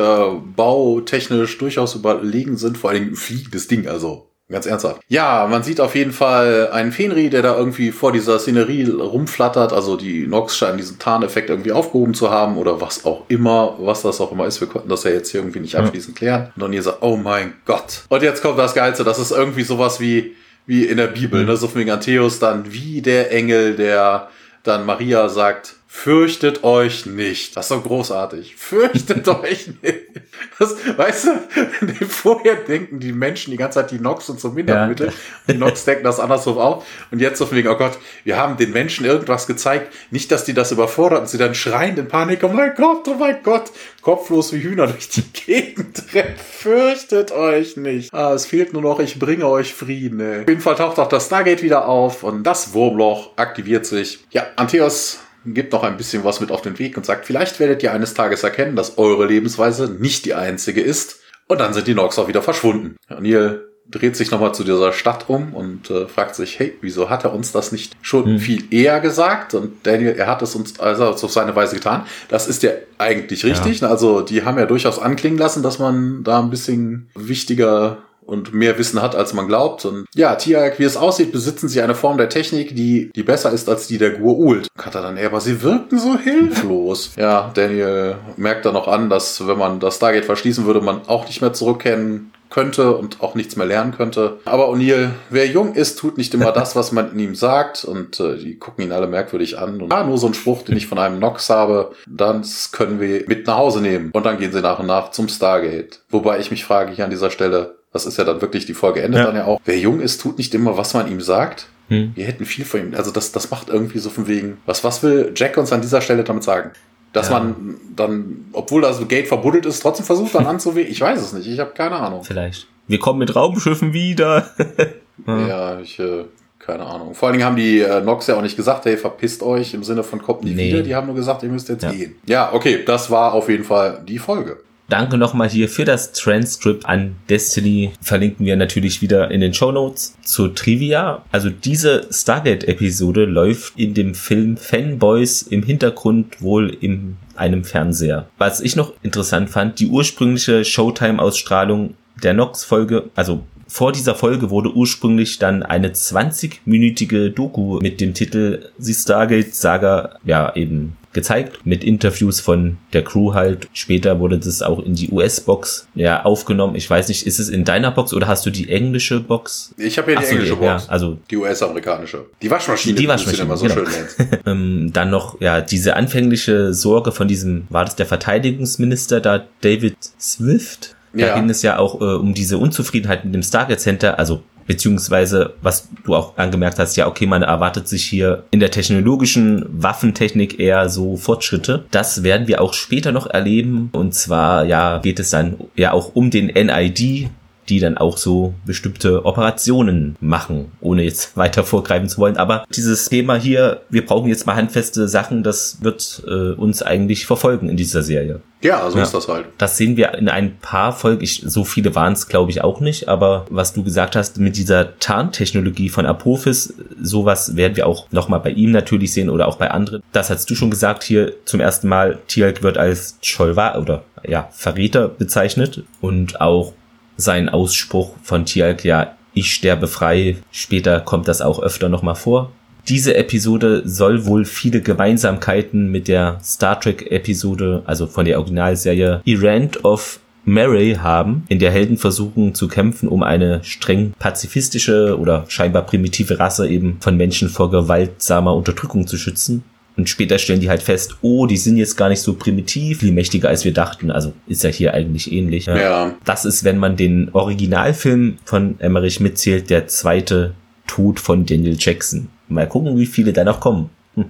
bautechnisch durchaus überlegen sind, vor allen Dingen ein fliegendes Ding. Also Ganz ernsthaft. Ja, man sieht auf jeden Fall einen Fenri, der da irgendwie vor dieser Szenerie rumflattert. Also die Nox scheinen diesen Tarneffekt irgendwie aufgehoben zu haben oder was auch immer, was das auch immer ist. Wir konnten das ja jetzt hier irgendwie nicht abschließend klären. Und dann ihr sagt, oh mein Gott. Und jetzt kommt das Geilste. Das ist irgendwie sowas wie, wie in der Bibel, ne? So von Antheus dann wie der Engel, der dann Maria sagt, Fürchtet euch nicht. Das ist so großartig. Fürchtet euch nicht. Das, weißt du, vorher denken die Menschen die ganze Zeit, die Nox sind so Mindermittel. Ja. Die Nox denken das andersrum auch. Und jetzt so von wegen, oh Gott, wir haben den Menschen irgendwas gezeigt. Nicht, dass die das überfordert und sie dann schreien in Panik. Oh mein Gott, oh mein Gott. Kopflos wie Hühner durch die Gegend rennen. Fürchtet euch nicht. Ah, es fehlt nur noch, ich bringe euch Frieden. Ey. Auf jeden Fall taucht auch das Stargate wieder auf und das Wurmloch aktiviert sich. Ja, Antheos gibt noch ein bisschen was mit auf den Weg und sagt, vielleicht werdet ihr eines Tages erkennen, dass eure Lebensweise nicht die einzige ist. Und dann sind die Nox auch wieder verschwunden. Neil dreht sich nochmal zu dieser Stadt um und äh, fragt sich, hey, wieso hat er uns das nicht schon hm. viel eher gesagt? Und Daniel, er hat es uns also auf seine Weise getan. Das ist ja eigentlich richtig. Ja. Also die haben ja durchaus anklingen lassen, dass man da ein bisschen wichtiger und mehr Wissen hat, als man glaubt. Und ja, Tiag, wie es aussieht, besitzen sie eine Form der Technik, die, die besser ist als die der Gua'uld. Kata dann, aber sie wirken so hilflos. ja, Daniel merkt dann noch an, dass wenn man das Stargate verschließen würde, man auch nicht mehr zurückkennen könnte und auch nichts mehr lernen könnte. Aber O'Neill, wer jung ist, tut nicht immer das, was man ihm sagt und äh, die gucken ihn alle merkwürdig an. Und ah, nur so ein Spruch, den ich von einem Nox habe, das können wir mit nach Hause nehmen. Und dann gehen sie nach und nach zum Stargate. Wobei ich mich frage hier an dieser Stelle, das ist ja dann wirklich, die Folge endet ja. dann ja auch. Wer jung ist, tut nicht immer, was man ihm sagt. Hm. Wir hätten viel von ihm. Also das, das macht irgendwie so von wegen, was, was will Jack uns an dieser Stelle damit sagen? Dass ja. man dann, obwohl das Gate verbuddelt ist, trotzdem versucht dann anzuwählen. Ich weiß es nicht. Ich habe keine Ahnung. Vielleicht. Wir kommen mit Raumschiffen wieder. ja, ich, äh, keine Ahnung. Vor allen Dingen haben die äh, Nox ja auch nicht gesagt, hey, verpisst euch im Sinne von kommt nie nee. wieder. Die haben nur gesagt, ihr müsst jetzt ja. gehen. Ja, okay, das war auf jeden Fall die Folge. Danke nochmal hier für das Transcript an Destiny. Verlinken wir natürlich wieder in den Show Notes zur Trivia. Also diese Stargate-Episode läuft in dem Film Fanboys im Hintergrund wohl in einem Fernseher. Was ich noch interessant fand, die ursprüngliche Showtime-Ausstrahlung der Nox-Folge, also vor dieser Folge wurde ursprünglich dann eine 20-minütige Doku mit dem Titel The Stargate Saga, ja, eben gezeigt mit Interviews von der Crew halt. Später wurde das auch in die US-Box ja aufgenommen. Ich weiß nicht, ist es in deiner Box oder hast du die englische Box? Ich habe ja die Ach englische Box. Ja, also die US-amerikanische. Die Waschmaschine. Die Waschmaschine immer so genau. schön ähm, Dann noch ja diese anfängliche Sorge von diesem war das der Verteidigungsminister da David Swift. Da ja. ging es ja auch äh, um diese Unzufriedenheit mit dem Stargate Center, also beziehungsweise was du auch angemerkt hast, ja, okay, man erwartet sich hier in der technologischen Waffentechnik eher so Fortschritte. Das werden wir auch später noch erleben. Und zwar, ja, geht es dann ja auch um den NID, die dann auch so bestimmte Operationen machen, ohne jetzt weiter vorgreifen zu wollen. Aber dieses Thema hier, wir brauchen jetzt mal handfeste Sachen, das wird äh, uns eigentlich verfolgen in dieser Serie. Ja, so ja. ist das halt. Das sehen wir in ein paar Folgen. Ich, so viele waren es, glaube ich, auch nicht. Aber was du gesagt hast mit dieser Tarntechnologie von Apophis, sowas werden wir auch nochmal bei ihm natürlich sehen oder auch bei anderen. Das hast du schon gesagt hier zum ersten Mal. Tialk wird als Cholva oder ja, Verräter bezeichnet und auch sein Ausspruch von Tialk, ja, ich sterbe frei. Später kommt das auch öfter nochmal vor. Diese Episode soll wohl viele Gemeinsamkeiten mit der Star Trek Episode, also von der Originalserie Errand of Mary haben, in der Helden versuchen zu kämpfen, um eine streng pazifistische oder scheinbar primitive Rasse eben von Menschen vor gewaltsamer Unterdrückung zu schützen. Und später stellen die halt fest, oh, die sind jetzt gar nicht so primitiv, viel mächtiger als wir dachten. Also ist ja hier eigentlich ähnlich. Ja. Das ist, wenn man den Originalfilm von Emmerich mitzählt, der zweite Tod von Daniel Jackson. Mal gucken, wie viele da noch kommen.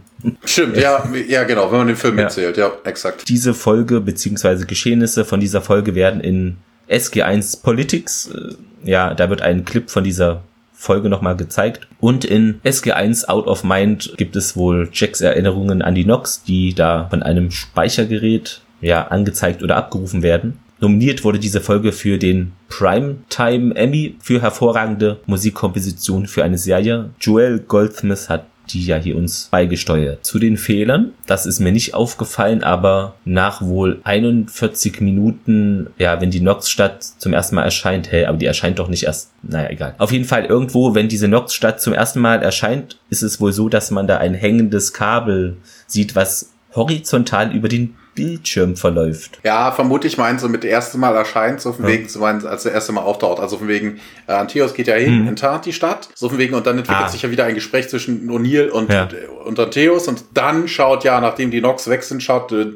Stimmt, ja, ja, genau, wenn man den Film mitzählt, ja, exakt. Diese Folge beziehungsweise Geschehnisse von dieser Folge werden in SG1 Politics, äh, ja, da wird ein Clip von dieser Folge nochmal gezeigt. Und in SG1 Out of Mind gibt es wohl Jacks Erinnerungen an die Nox, die da von einem Speichergerät ja angezeigt oder abgerufen werden. Nominiert wurde diese Folge für den Primetime Emmy für hervorragende Musikkomposition für eine Serie. Joel Goldsmith hat die ja hier uns beigesteuert. Zu den Fehlern, das ist mir nicht aufgefallen, aber nach wohl 41 Minuten, ja, wenn die Nox-Stadt zum ersten Mal erscheint, hey, aber die erscheint doch nicht erst, naja, egal. Auf jeden Fall irgendwo, wenn diese Nox-Stadt zum ersten Mal erscheint, ist es wohl so, dass man da ein hängendes Kabel sieht, was horizontal über den Bildschirm verläuft. Ja, vermutlich meinen sie mit dem ersten Mal erscheint, so von ja. wegen, so meinen, als der erste Mal auftaucht. Also von wegen, äh, Antios geht ja hin, mhm. enttarnt die Stadt, so von wegen, und dann entwickelt ah. sich ja wieder ein Gespräch zwischen O'Neill und, ja. und Anteos und dann schaut ja, nachdem die Nox weg sind, schaut äh,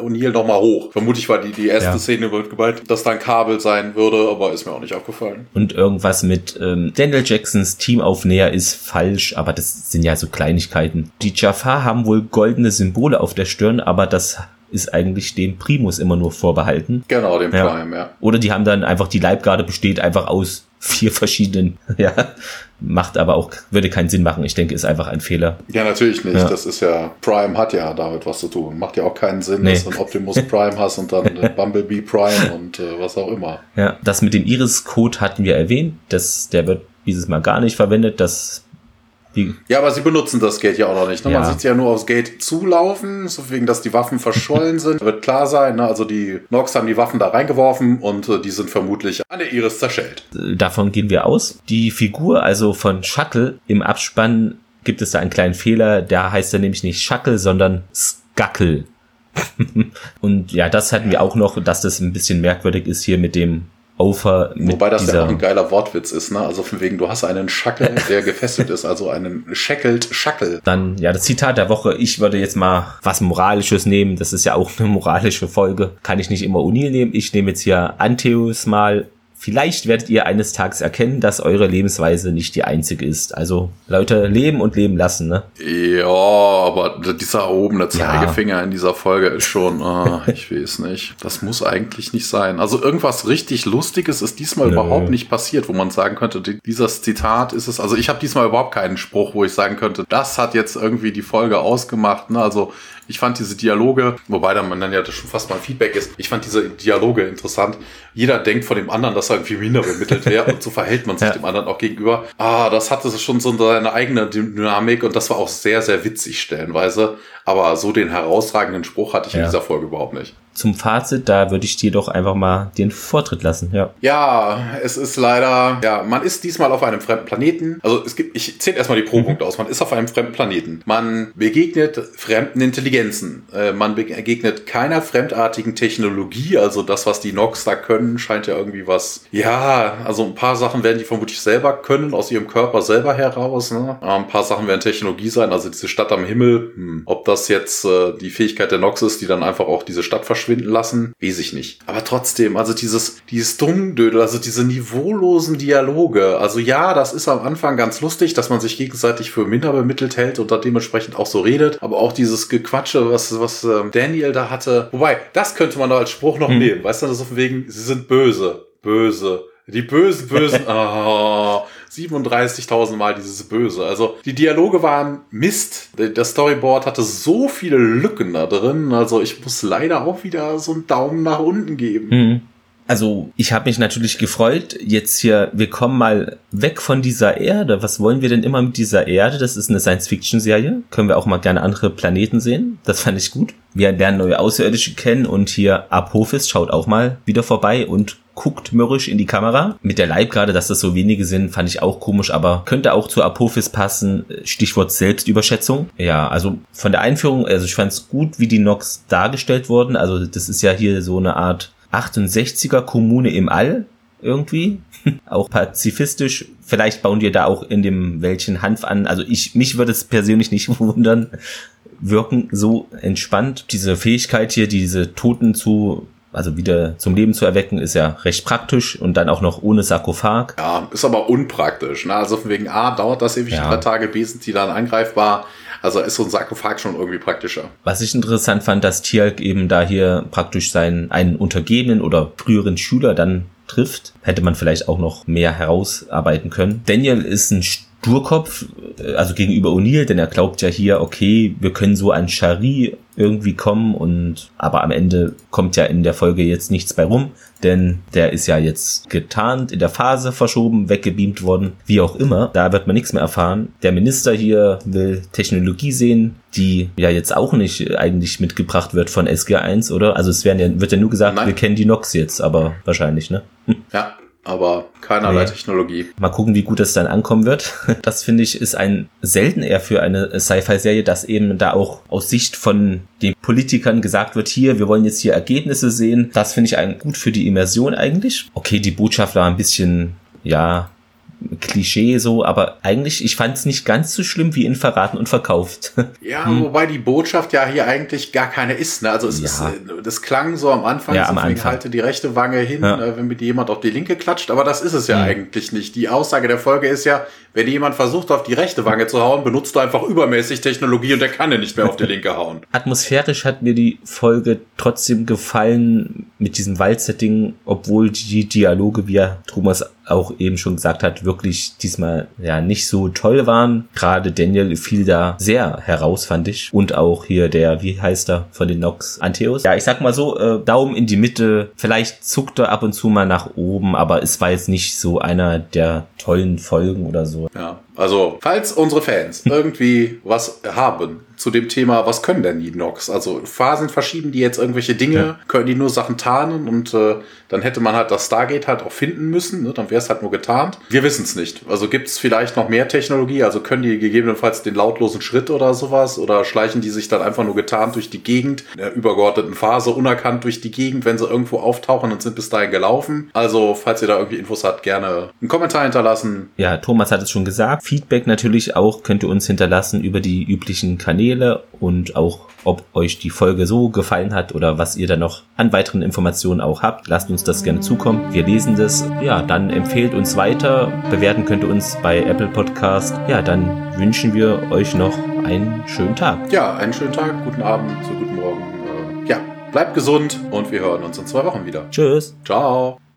O'Neill nochmal hoch. Vermutlich war die, die erste ja. Szene wird geballt, dass da ein Kabel sein würde, aber ist mir auch nicht aufgefallen. Und irgendwas mit ähm, Daniel Jacksons Teamaufnäher ist falsch, aber das sind ja so Kleinigkeiten. Die Jafar haben wohl goldene Symbole auf der Stirn, aber das ist eigentlich dem Primus immer nur vorbehalten. Genau, dem ja. Prime, ja. Oder die haben dann einfach, die Leibgarde besteht einfach aus vier verschiedenen, ja, macht aber auch, würde keinen Sinn machen. Ich denke, ist einfach ein Fehler. Ja, natürlich nicht. Ja. Das ist ja, Prime hat ja damit was zu tun. Macht ja auch keinen Sinn, nee. dass du einen Optimus Prime hast und dann Bumblebee Prime und äh, was auch immer. Ja, das mit dem Iris-Code hatten wir erwähnt. Das, der wird dieses Mal gar nicht verwendet. Das die ja, aber sie benutzen das Gate ja auch noch nicht. Ne? Ja. Man sieht ja nur aufs Gate zulaufen, so wegen, dass die Waffen verschollen sind. Wird klar sein, ne? also die Nox haben die Waffen da reingeworfen und äh, die sind vermutlich an der Iris zerschellt. Davon gehen wir aus. Die Figur also von Shuttle im Abspann gibt es da einen kleinen Fehler. Da heißt er nämlich nicht Shuttle, sondern Skackle. und ja, das hatten wir auch noch, dass das ein bisschen merkwürdig ist hier mit dem Over mit Wobei das ja auch ein geiler Wortwitz ist, ne? Also von wegen, du hast einen Schackel, der gefesselt ist, also einen Shackelt Schackel. Dann, ja, das Zitat der Woche. Ich würde jetzt mal was Moralisches nehmen. Das ist ja auch eine moralische Folge. Kann ich nicht immer Unil nehmen. Ich nehme jetzt hier Antheus mal Vielleicht werdet ihr eines Tages erkennen, dass eure Lebensweise nicht die einzige ist. Also Leute, leben und leben lassen, ne? Ja, aber dieser erhobene Zeigefinger ja. in dieser Folge ist schon, oh, ich weiß nicht. Das muss eigentlich nicht sein. Also irgendwas richtig Lustiges ist diesmal Nö. überhaupt nicht passiert, wo man sagen könnte, dieses Zitat ist es. Also ich habe diesmal überhaupt keinen Spruch, wo ich sagen könnte, das hat jetzt irgendwie die Folge ausgemacht. Ne? Also ich fand diese Dialoge, wobei dann man dann ja schon fast mal Feedback ist, ich fand diese Dialoge interessant. Jeder denkt von dem anderen, dass er irgendwie minder bemittelt wäre und so verhält man sich ja. dem anderen auch gegenüber. Ah, das hatte schon so seine eigene Dynamik und das war auch sehr, sehr witzig stellenweise. Aber so den herausragenden Spruch hatte ich ja. in dieser Folge überhaupt nicht zum Fazit, da würde ich dir doch einfach mal den Vortritt lassen, ja. Ja, es ist leider, ja, man ist diesmal auf einem fremden Planeten. Also es gibt, ich zähle erstmal die Pro-Punkte mhm. aus. Man ist auf einem fremden Planeten. Man begegnet fremden Intelligenzen. Äh, man begegnet keiner fremdartigen Technologie. Also das, was die Nox da können, scheint ja irgendwie was, ja, also ein paar Sachen werden die vermutlich selber können, aus ihrem Körper selber heraus. Ne? Ein paar Sachen werden Technologie sein, also diese Stadt am Himmel. Hm. Ob das jetzt äh, die Fähigkeit der Nox ist, die dann einfach auch diese Stadt verschwindet, verschwinden lassen, weiß ich nicht. Aber trotzdem, also dieses, dieses Dummdödel, also diese niveaulosen Dialoge, also ja, das ist am Anfang ganz lustig, dass man sich gegenseitig für minder bemittelt hält und da dementsprechend auch so redet, aber auch dieses Gequatsche, was, was ähm, Daniel da hatte, wobei, das könnte man da als Spruch noch hm. nehmen, weißt du, das ist auf wegen, sie sind böse, böse, die bösen, bösen, oh, 37.000 Mal dieses Böse. Also die Dialoge waren Mist. Das Storyboard hatte so viele Lücken da drin. Also ich muss leider auch wieder so einen Daumen nach unten geben. Mhm. Also ich habe mich natürlich gefreut. Jetzt hier, wir kommen mal weg von dieser Erde. Was wollen wir denn immer mit dieser Erde? Das ist eine Science-Fiction-Serie. Können wir auch mal gerne andere Planeten sehen. Das fand ich gut. Wir lernen neue Außerirdische kennen und hier Apophis schaut auch mal wieder vorbei und guckt mürrisch in die Kamera. Mit der Leibgarde, dass das so wenige sind, fand ich auch komisch, aber könnte auch zu Apophis passen. Stichwort Selbstüberschätzung. Ja, also von der Einführung, also ich fand es gut, wie die Nox dargestellt wurden. Also das ist ja hier so eine Art 68er Kommune im All irgendwie. auch pazifistisch. Vielleicht bauen die da auch in dem welchen Hanf an. Also ich, mich würde es persönlich nicht wundern, wirken so entspannt. Diese Fähigkeit hier, diese Toten zu also wieder zum Leben zu erwecken, ist ja recht praktisch und dann auch noch ohne Sarkophag. Ja, ist aber unpraktisch. Ne? Also von wegen A dauert das ewig ja. drei Tage, B sind die dann angreifbar. Also ist so ein Sarkophag schon irgendwie praktischer. Was ich interessant fand, dass Tialk eben da hier praktisch seinen einen Untergebenen oder früheren Schüler dann trifft, hätte man vielleicht auch noch mehr herausarbeiten können. Daniel ist ein Durkopf, äh, also gegenüber O'Neill, denn er glaubt ja hier, okay, wir können so an Shari irgendwie kommen und aber am Ende kommt ja in der Folge jetzt nichts bei rum, denn der ist ja jetzt getarnt, in der Phase verschoben, weggebeamt worden, wie auch immer. Da wird man nichts mehr erfahren. Der Minister hier will Technologie sehen, die ja jetzt auch nicht eigentlich mitgebracht wird von SG1, oder? Also es werden ja, wird ja nur gesagt, Nein. wir kennen die Nox jetzt, aber wahrscheinlich, ne? Ja, aber keinerlei nee. Technologie. Mal gucken, wie gut es dann ankommen wird. Das finde ich ist ein selten eher für eine Sci-Fi-Serie, dass eben da auch aus Sicht von den Politikern gesagt wird, hier, wir wollen jetzt hier Ergebnisse sehen. Das finde ich ein, gut für die Immersion eigentlich. Okay, die Botschaft war ein bisschen, ja, Klischee so, aber eigentlich, ich fand es nicht ganz so schlimm wie in Verraten und Verkauft. Ja, hm. wobei die Botschaft ja hier eigentlich gar keine ist. Ne? Also es ja. ist, äh, das klang so am Anfang, ja, am Anfang. halte die rechte Wange hin, ja. Äh, wenn mit jemand auf die linke klatscht, aber das ist es ja hm. eigentlich nicht. Die Aussage der Folge ist ja, wenn jemand versucht, auf die rechte Wange zu hauen, benutzt du einfach übermäßig Technologie und der kann ja nicht mehr auf die linke hauen. Atmosphärisch hat mir die Folge trotzdem gefallen mit diesem Waldsetting, obwohl die Dialoge, wie ja Thomas auch eben schon gesagt hat, wirklich diesmal ja nicht so toll waren. Gerade Daniel fiel da sehr heraus, fand ich. Und auch hier der, wie heißt er, von den Nox, Antheus. Ja, ich sag mal so, äh, Daumen in die Mitte. Vielleicht zuckt er ab und zu mal nach oben, aber es war jetzt nicht so einer der tollen Folgen oder so. Ja, also falls unsere Fans irgendwie was haben zu dem Thema, was können denn die Nox? Also Phasen verschieben die jetzt irgendwelche Dinge, ja. können die nur Sachen tarnen und äh, dann hätte man halt das Stargate halt auch finden müssen, ne? dann wäre es halt nur getarnt. Wir wissen es nicht. Also gibt es vielleicht noch mehr Technologie? Also können die gegebenenfalls den lautlosen Schritt oder sowas oder schleichen die sich dann einfach nur getarnt durch die Gegend, in der übergeordneten Phase unerkannt durch die Gegend, wenn sie irgendwo auftauchen und sind bis dahin gelaufen? Also falls ihr da irgendwie Infos habt, gerne einen Kommentar hinterlassen. Ja, Thomas hat es schon gesagt. Feedback natürlich auch könnt ihr uns hinterlassen über die üblichen Kanäle Kanäle und auch ob euch die Folge so gefallen hat oder was ihr da noch an weiteren Informationen auch habt. Lasst uns das gerne zukommen. Wir lesen das. Ja, dann empfehlt uns weiter. Bewerten könnt ihr uns bei Apple Podcast. Ja, dann wünschen wir euch noch einen schönen Tag. Ja, einen schönen Tag, guten Abend, so guten Morgen. Äh, ja, bleibt gesund und wir hören uns in zwei Wochen wieder. Tschüss. Ciao.